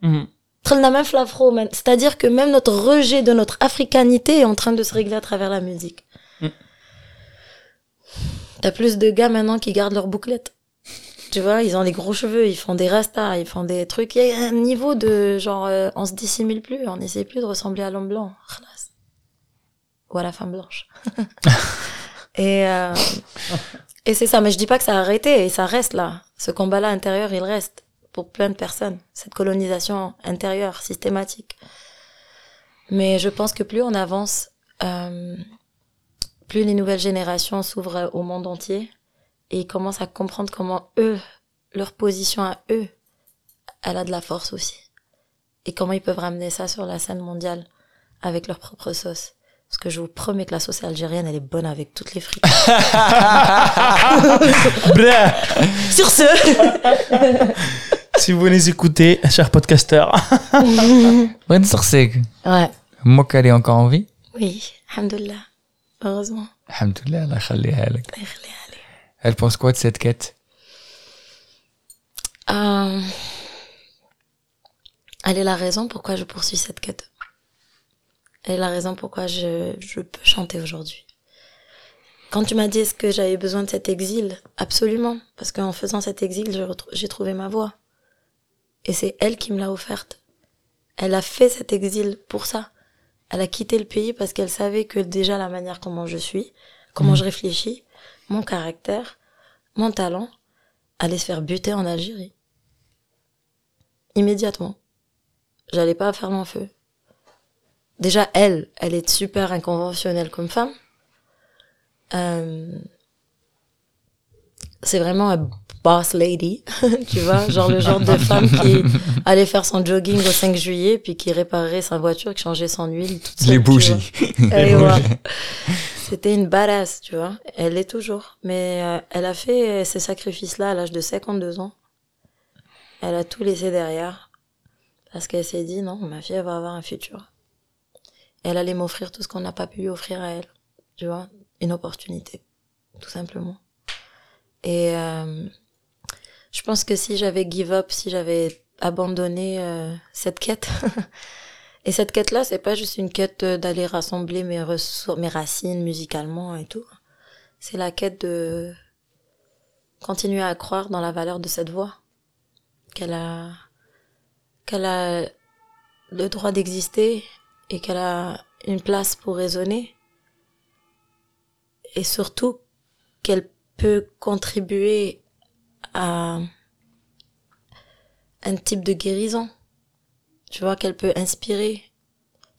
Mm l'afro, c'est-à-dire que même notre rejet de notre africanité est en train de se régler à travers la musique. Mm. T'as plus de gars maintenant qui gardent leurs bouclettes. Tu vois, ils ont les gros cheveux, ils font des rastas, ils font des trucs. Il y a un niveau de genre, euh, on se dissimule plus, on n'essaie plus de ressembler à l'homme blanc. Ou à la femme blanche. Et, euh, et c'est ça. Mais je dis pas que ça a arrêté et ça reste là. Ce combat-là intérieur, il reste pour plein de personnes. Cette colonisation intérieure, systématique. Mais je pense que plus on avance, euh, plus les nouvelles générations s'ouvrent au monde entier et ils commencent à comprendre comment eux, leur position à eux, elle a de la force aussi. Et comment ils peuvent ramener ça sur la scène mondiale avec leur propre sauce. Parce que je vous promets que la sauce algérienne, elle est bonne avec toutes les frites. Sur ce. si vous les écoutez, chers podcasteurs. Bonne. Ouais. Moi, elle est encore en vie? Oui, alhamdoulilah. Heureusement. Alhamdoulilah, Allah khalliha Elle pense quoi de cette quête? Euh, Elle est la raison pourquoi je poursuis cette quête. Et la raison pourquoi je, je peux chanter aujourd'hui. Quand tu m'as dit est-ce que j'avais besoin de cet exil, absolument, parce qu'en faisant cet exil, j'ai trouvé ma voix. Et c'est elle qui me l'a offerte. Elle a fait cet exil pour ça. Elle a quitté le pays parce qu'elle savait que déjà la manière comment je suis, comment mmh. je réfléchis, mon caractère, mon talent, allait se faire buter en Algérie. Immédiatement. J'allais pas faire mon feu déjà elle, elle est super inconventionnelle comme femme. Euh, c'est vraiment un boss lady, tu vois, genre le genre de femme qui allait faire son jogging au 5 juillet, puis qui réparait sa voiture, qui changeait son huile. Les bougies. C'était une badass, tu vois. Elle l'est toujours. Mais euh, elle a fait ces sacrifices-là à l'âge de 52 ans. Elle a tout laissé derrière. Parce qu'elle s'est dit, non, ma fille, elle va avoir un futur elle allait m'offrir tout ce qu'on n'a pas pu lui offrir à elle. Tu vois, une opportunité, tout simplement. Et euh, je pense que si j'avais give up, si j'avais abandonné euh, cette quête, et cette quête-là, c'est pas juste une quête d'aller rassembler mes, mes racines musicalement et tout. C'est la quête de continuer à croire dans la valeur de cette voix, qu'elle a, qu'elle a le droit d'exister et qu'elle a une place pour raisonner et surtout qu'elle peut contribuer à un type de guérison. Tu vois, qu'elle peut inspirer,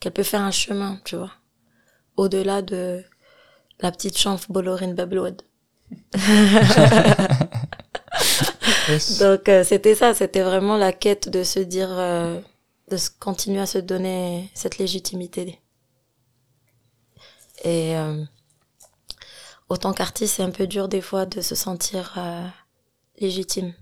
qu'elle peut faire un chemin, tu vois. Au-delà de la petite chanf Bolorine Babload. Donc euh, c'était ça, c'était vraiment la quête de se dire, euh, de continuer à se donner cette légitimité. Et euh, autant qu'artiste, c'est un peu dur des fois de se sentir légitime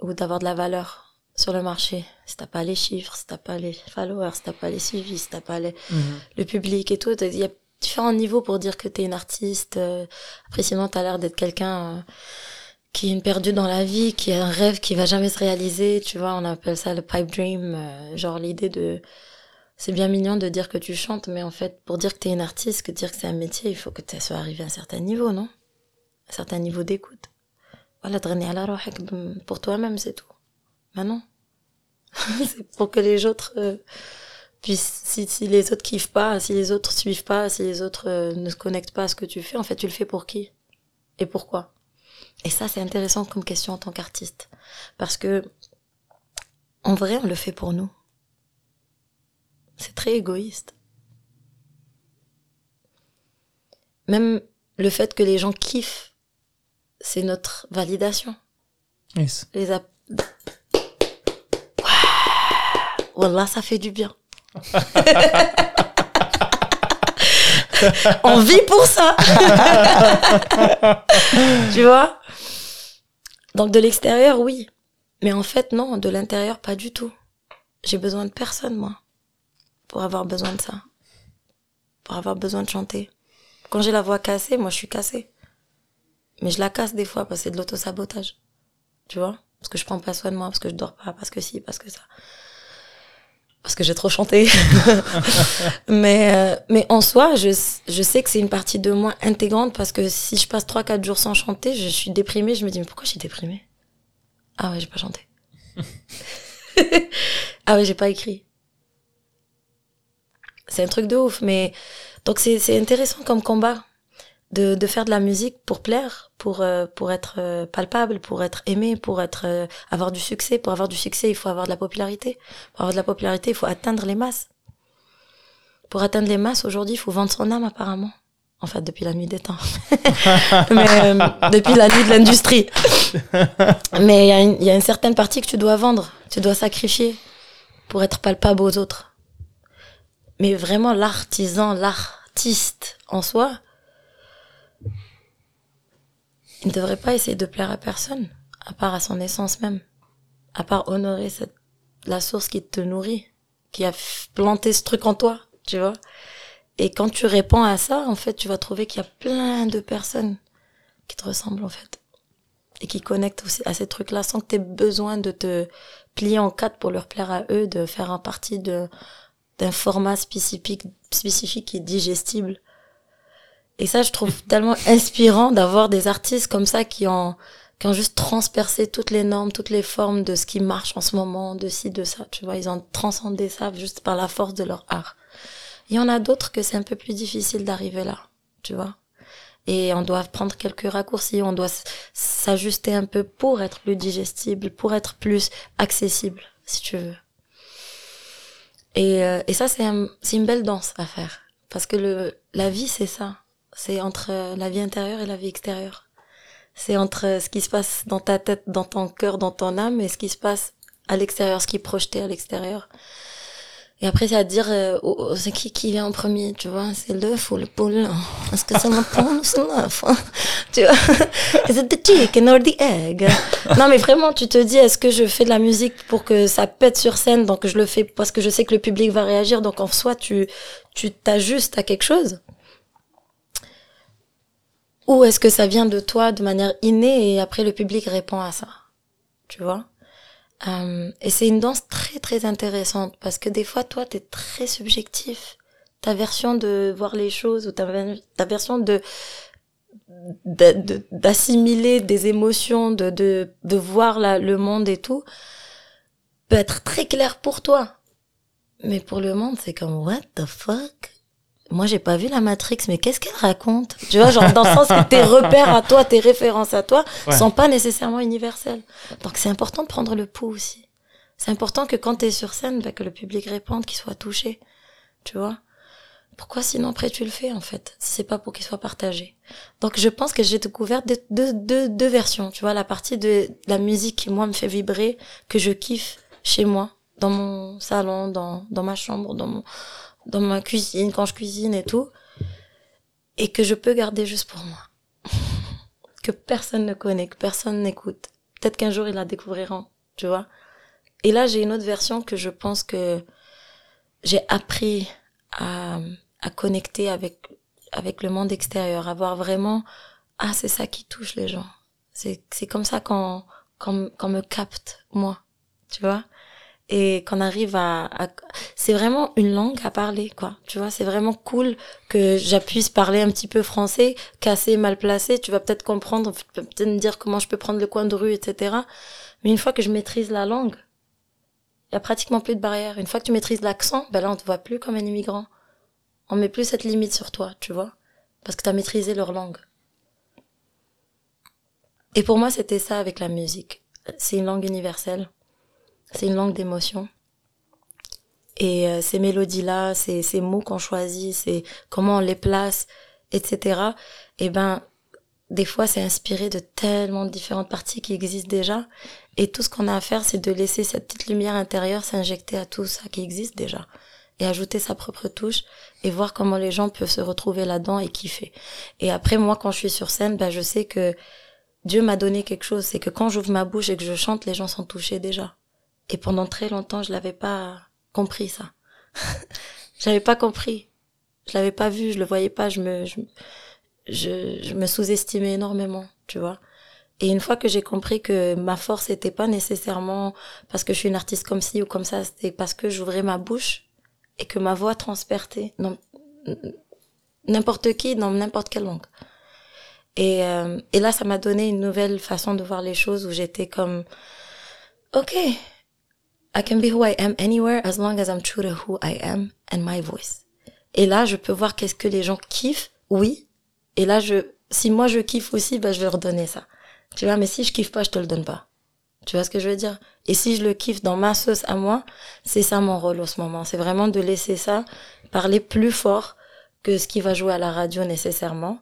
ou d'avoir de la valeur sur le marché. Si t'as pas les chiffres, si t'as pas les followers, si t'as pas les suivis, si t'as pas les, Mhm. le public et tout, il y a différents niveaux pour dire que t'es une artiste. euh, Après, sinon, t'as l'air d'être quelqu'un euh, qui est une perdue dans la vie, qui a un rêve qui va jamais se réaliser. Tu vois, on appelle ça le pipe dream. euh, genre l'idée de... C'est bien mignon de dire que tu chantes, mais en fait, pour dire que t'es une artiste, que dire que c'est un métier, il faut que tu sois arrivé à un certain niveau, non? Un certain niveau d'écoute. Voilà, pour toi-même, c'est tout. Mais non. c'est pour que les autres euh, puissent, si, si les autres kiffent pas, si les autres suivent pas, si les autres euh, ne se connectent pas à ce que tu fais, en fait, tu le fais pour qui? Et pourquoi? Et ça, c'est intéressant comme question en tant qu'artiste. Parce que, en vrai, on le fait pour nous. C'est très égoïste. Même le fait que les gens kiffent, c'est notre validation. Yes. Les app... Wallah, ça fait du bien. On vit pour ça. tu vois? Donc de l'extérieur, oui. Mais en fait, non, de l'intérieur, pas du tout. J'ai besoin de personne, moi, pour avoir besoin de ça. Pour avoir besoin de chanter. Quand j'ai la voix cassée, moi, je suis cassée. Mais je la casse des fois parce que c'est de l'autosabotage. Tu vois? Parce que je prends pas soin de moi, parce que je dors pas, parce que si, parce que ça. Parce que j'ai trop chanté. mais, euh, mais en soi, je, je sais que c'est une partie de moi intégrante parce que si je passe 3-4 jours sans chanter, je suis déprimée. Je me dis, mais pourquoi je suis déprimée? Ah ouais, j'ai pas chanté. ah ouais, j'ai pas écrit. C'est un truc de ouf. Mais donc c'est c'est intéressant comme combat de, de faire de la musique pour plaire, pour euh, pour être euh, palpable, pour être aimé, pour être euh, avoir du succès. Pour avoir du succès, il faut avoir de la popularité. Pour avoir de la popularité, il faut atteindre les masses. Pour atteindre les masses, aujourd'hui, il faut vendre son âme apparemment. En fait, depuis la nuit des temps. Mais euh, depuis la nuit de l'industrie. Mais il y, a une- il y a une certaine partie que tu dois vendre, tu dois sacrifier pour être palpable aux autres. Mais vraiment, l'artisan, l'artiste en soi, il ne devrait pas essayer de plaire à personne, à part à son essence même, à part honorer cette, la source qui te nourrit, qui a planté ce truc en toi, tu vois. Et quand tu réponds à ça, en fait, tu vas trouver qu'il y a plein de personnes qui te ressemblent, en fait. Et qui connectent aussi à ces trucs-là sans que tu aies besoin de te plier en quatre pour leur plaire à eux, de faire un parti de, d'un format spécifique, spécifique est digestible. Et ça, je trouve tellement inspirant d'avoir des artistes comme ça qui ont, qui ont juste transpercé toutes les normes, toutes les formes de ce qui marche en ce moment, de ci, de ça. Tu vois, ils ont transcendé ça juste par la force de leur art. Il y en a d'autres que c'est un peu plus difficile d'arriver là, tu vois. Et on doit prendre quelques raccourcis, on doit s'ajuster un peu pour être plus digestible, pour être plus accessible, si tu veux. Et, euh, et ça, c'est un- une belle danse à faire. Parce que le, la vie, c'est ça. C'est entre euh, la vie intérieure et la vie extérieure. C'est entre euh, ce qui se passe dans ta tête, dans ton cœur, dans ton âme, et ce qui se passe à l'extérieur, ce qui est projeté à l'extérieur. Et après, c'est à dire, euh, c'est qui qui vient en premier, tu vois C'est l'œuf ou le poule Est-ce que c'est mon poule ou c'est l'œuf Tu vois Is it the chicken or the egg? Non, mais vraiment, tu te dis, est-ce que je fais de la musique pour que ça pète sur scène Donc, je le fais parce que je sais que le public va réagir. Donc, en soi, tu tu t'ajustes à quelque chose? Ou est-ce que ça vient de toi de manière innée et après le public répond à ça. Tu vois? Euh, et c'est une danse très très intéressante parce que des fois toi t'es très subjectif. Ta version de voir les choses ou ta, version de d'assimiler des émotions de, de, de voir le monde et tout peut être très clair pour toi. Mais pour le monde c'est comme what the fuck? Moi j'ai pas vu la Matrix, mais qu'est-ce qu'elle raconte? Tu vois, genre dans le sens que tes repères à toi, tes références à toi, Ouais. sont pas nécessairement universelles. Donc c'est important de prendre le pouls aussi. C'est important que quand tu es sur scène, bah, que le public réponde, qu'il soit touché. Tu vois? Pourquoi sinon après tu le fais en fait Si c'est pas pour qu'il soit partagé? Donc je pense que j'ai découvert deux, deux, deux, deux versions. Tu vois, la partie de la musique qui moi me fait vibrer, que je kiffe chez moi, dans mon salon, dans, dans ma chambre, dans mon dans ma cuisine, quand je cuisine et tout, et que je peux garder juste pour moi. que personne ne connaît, que personne n'écoute. Peut-être qu'un jour ils la découvriront, tu vois. Et là, j'ai une autre version que je pense que j'ai appris à, à connecter avec, avec le monde extérieur, à voir vraiment, ah, c'est ça qui touche les gens. C'est, c'est comme ça qu'on, qu'on, qu'on me capte, moi, tu vois et qu'on arrive à, à- c'est vraiment une langue à parler quoi. Tu vois c'est vraiment cool que j'appuie parler un petit peu français cassé mal placé. Tu vas peut-être comprendre peut-être me dire comment je peux prendre le coin de rue etc mais une fois que je maîtrise la langue il y a pratiquement plus de barrière une fois que tu maîtrises l'accent ben là on te voit plus comme un immigrant. On met plus cette limite sur toi tu vois parce que tu as maîtrisé leur langue. Et pour moi c'était ça avec la musique. C'est une langue universelle c'est une langue d'émotion. Et euh, ces mélodies-là, ces, ces mots qu'on choisit, c'est comment on les place, etc. Et ben, des fois, c'est inspiré de tellement de différentes parties qui existent déjà. Et tout ce qu'on a à faire, c'est de laisser cette petite lumière intérieure s'injecter à tout ça qui existe déjà. Et ajouter sa propre touche et voir comment les gens peuvent se retrouver là-dedans et kiffer. Et après, moi, quand je suis sur scène, ben, je sais que Dieu m'a donné quelque chose. C'est que quand j'ouvre ma bouche et que je chante, les gens sont touchés déjà. Et pendant très longtemps, je l'avais pas compris ça. J'avais pas compris. Je l'avais pas vu, je le voyais pas, je me je, je, je me sous-estimais énormément, tu vois. Et une fois que j'ai compris que ma force était pas nécessairement parce que je suis une artiste comme ci ou comme ça, c'était parce que j'ouvrais ma bouche et que ma voix transpertait non n'importe qui dans n'importe quelle langue. Et, euh, et là, ça m'a donné une nouvelle façon de voir les choses où j'étais comme, ok, I can be who I am anywhere as long as I'm true to who I am and my voice. Et là, je peux voir qu'est-ce que les gens kiffent, oui. Et là, je, si moi je kiffe aussi, bah, je vais leur donner ça. Tu vois, mais si je kiffe pas, je te le donne pas. Tu vois ce que je veux dire? Et si je le kiffe dans ma sauce à moi, c'est ça mon rôle en ce moment. C'est vraiment de laisser ça parler plus fort que ce qui va jouer à la radio nécessairement.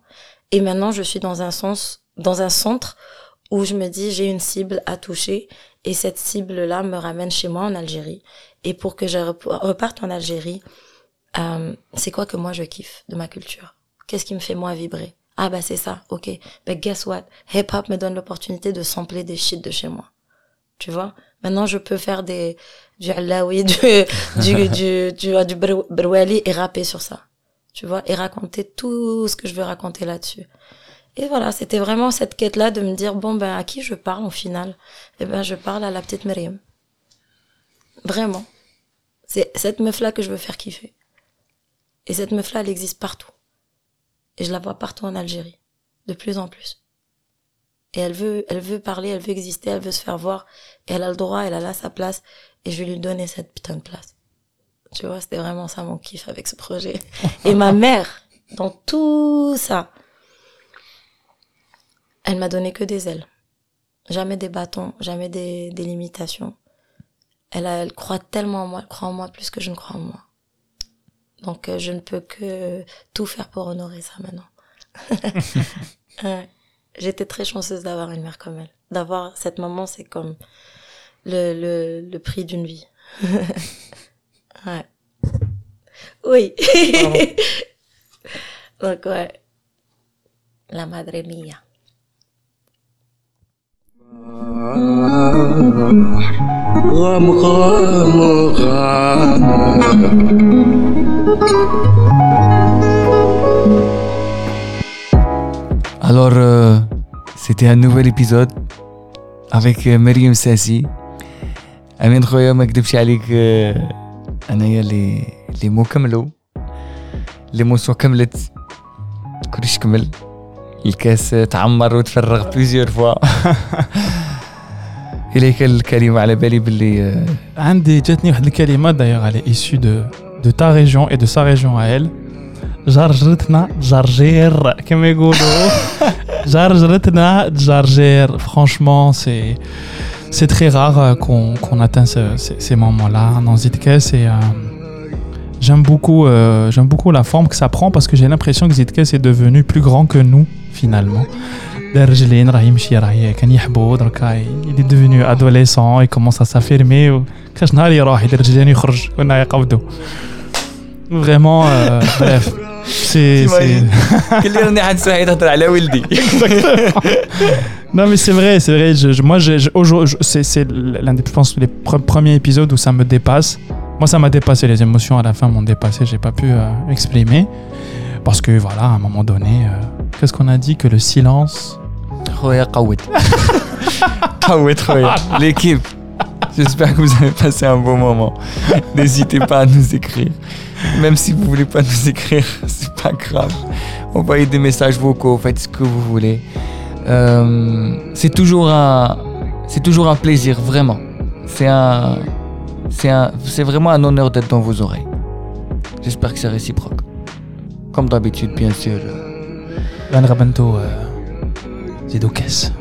Et maintenant, je suis dans un sens, dans un centre où je me dis, j'ai une cible à toucher et cette cible-là me ramène chez moi en Algérie. Et pour que je rep- reparte en Algérie, euh, c'est quoi que moi je kiffe de ma culture? Qu'est-ce qui me fait moi vibrer? Ah bah c'est ça, ok. But guess what? Hip Hop me donne l'opportunité de sampler des shit de chez moi. Tu vois? Maintenant je peux faire des du alaoui, du du du du, du, brou- brouali et rapper sur ça. Tu vois? Et raconter tout ce que je veux raconter là-dessus. Et voilà, c'était vraiment cette quête-là de me dire, bon, ben, à qui je parle au final? Eh ben, je parle à la petite Myriam. Vraiment. C'est cette meuf-là que je veux faire kiffer. Et cette meuf-là, elle existe partout. Et je la vois partout en Algérie. De plus en plus. Et elle veut, elle veut parler, elle veut exister, elle veut se faire voir. Et elle a le droit, elle a là sa place. Et je vais lui donner cette putain de place. Tu vois, c'était vraiment ça mon kiff avec ce projet. Et ma mère, dans tout ça, elle m'a donné que des ailes. Jamais des bâtons, jamais des, des limitations. Elle, a- elle croit tellement en moi, elle croit en moi plus que je ne crois en moi. Donc euh, je ne peux que tout faire pour honorer ça maintenant. Ouais. J'étais très chanceuse d'avoir une mère comme elle. D'avoir cette maman, c'est comme le, le, le prix d'une vie. ouais. Oui. Donc ouais. La madre mia. Alors, euh, c'était un nouvel épisode avec مريم ساسي امين خويا ما كدبش عليك انايا لي لي مو كملوا لي موسيون كملت كلش كمل الكاس تعمر وتفرغ بليزيور فوا اليك الكلمة على بالي باللي آه، عندي جاتني واحد الكلمة d'ailleurs elle est issue de, de ta région et de sa région à elle جرجرتنا جرجير كما يقولوا جرجرتنا جرجير franchement c'est c'est très rare euh, qu'on qu'on atteint ce- ces, ces moments-là dans Zitkes et euh, j'aime beaucoup euh, j'aime beaucoup la forme que ça prend parce que j'ai l'impression que Zitkes est devenu plus grand que nous finalement. Il est devenu adolescent, il commence à s'affirmer. Vraiment, euh, bref. C'est. non, mais c'est vrai, c'est vrai. Je, je, moi, c'est l'un des, je pense, les premiers épisodes où ça me dépasse. Moi, ça m'a dépassé. Les émotions à la fin m'ont dépassé. J'ai pas pu euh, exprimer. Parce que, voilà, à un moment donné. Euh, Qu'est-ce qu'on a dit que le silence. L'équipe. J'espère que vous avez passé un bon moment. N'hésitez pas à nous écrire. Même si vous voulez pas nous écrire, c'est pas grave. Envoyez des messages vocaux, faites ce que vous voulez. Euh, c'est toujours un, c'est toujours un plaisir vraiment. C'est un, c'est un, c'est vraiment un honneur d'être dans vos oreilles. J'espère que c'est réciproque. Comme d'habitude, bien sûr. Ben Rabanto, euh, Zidokes.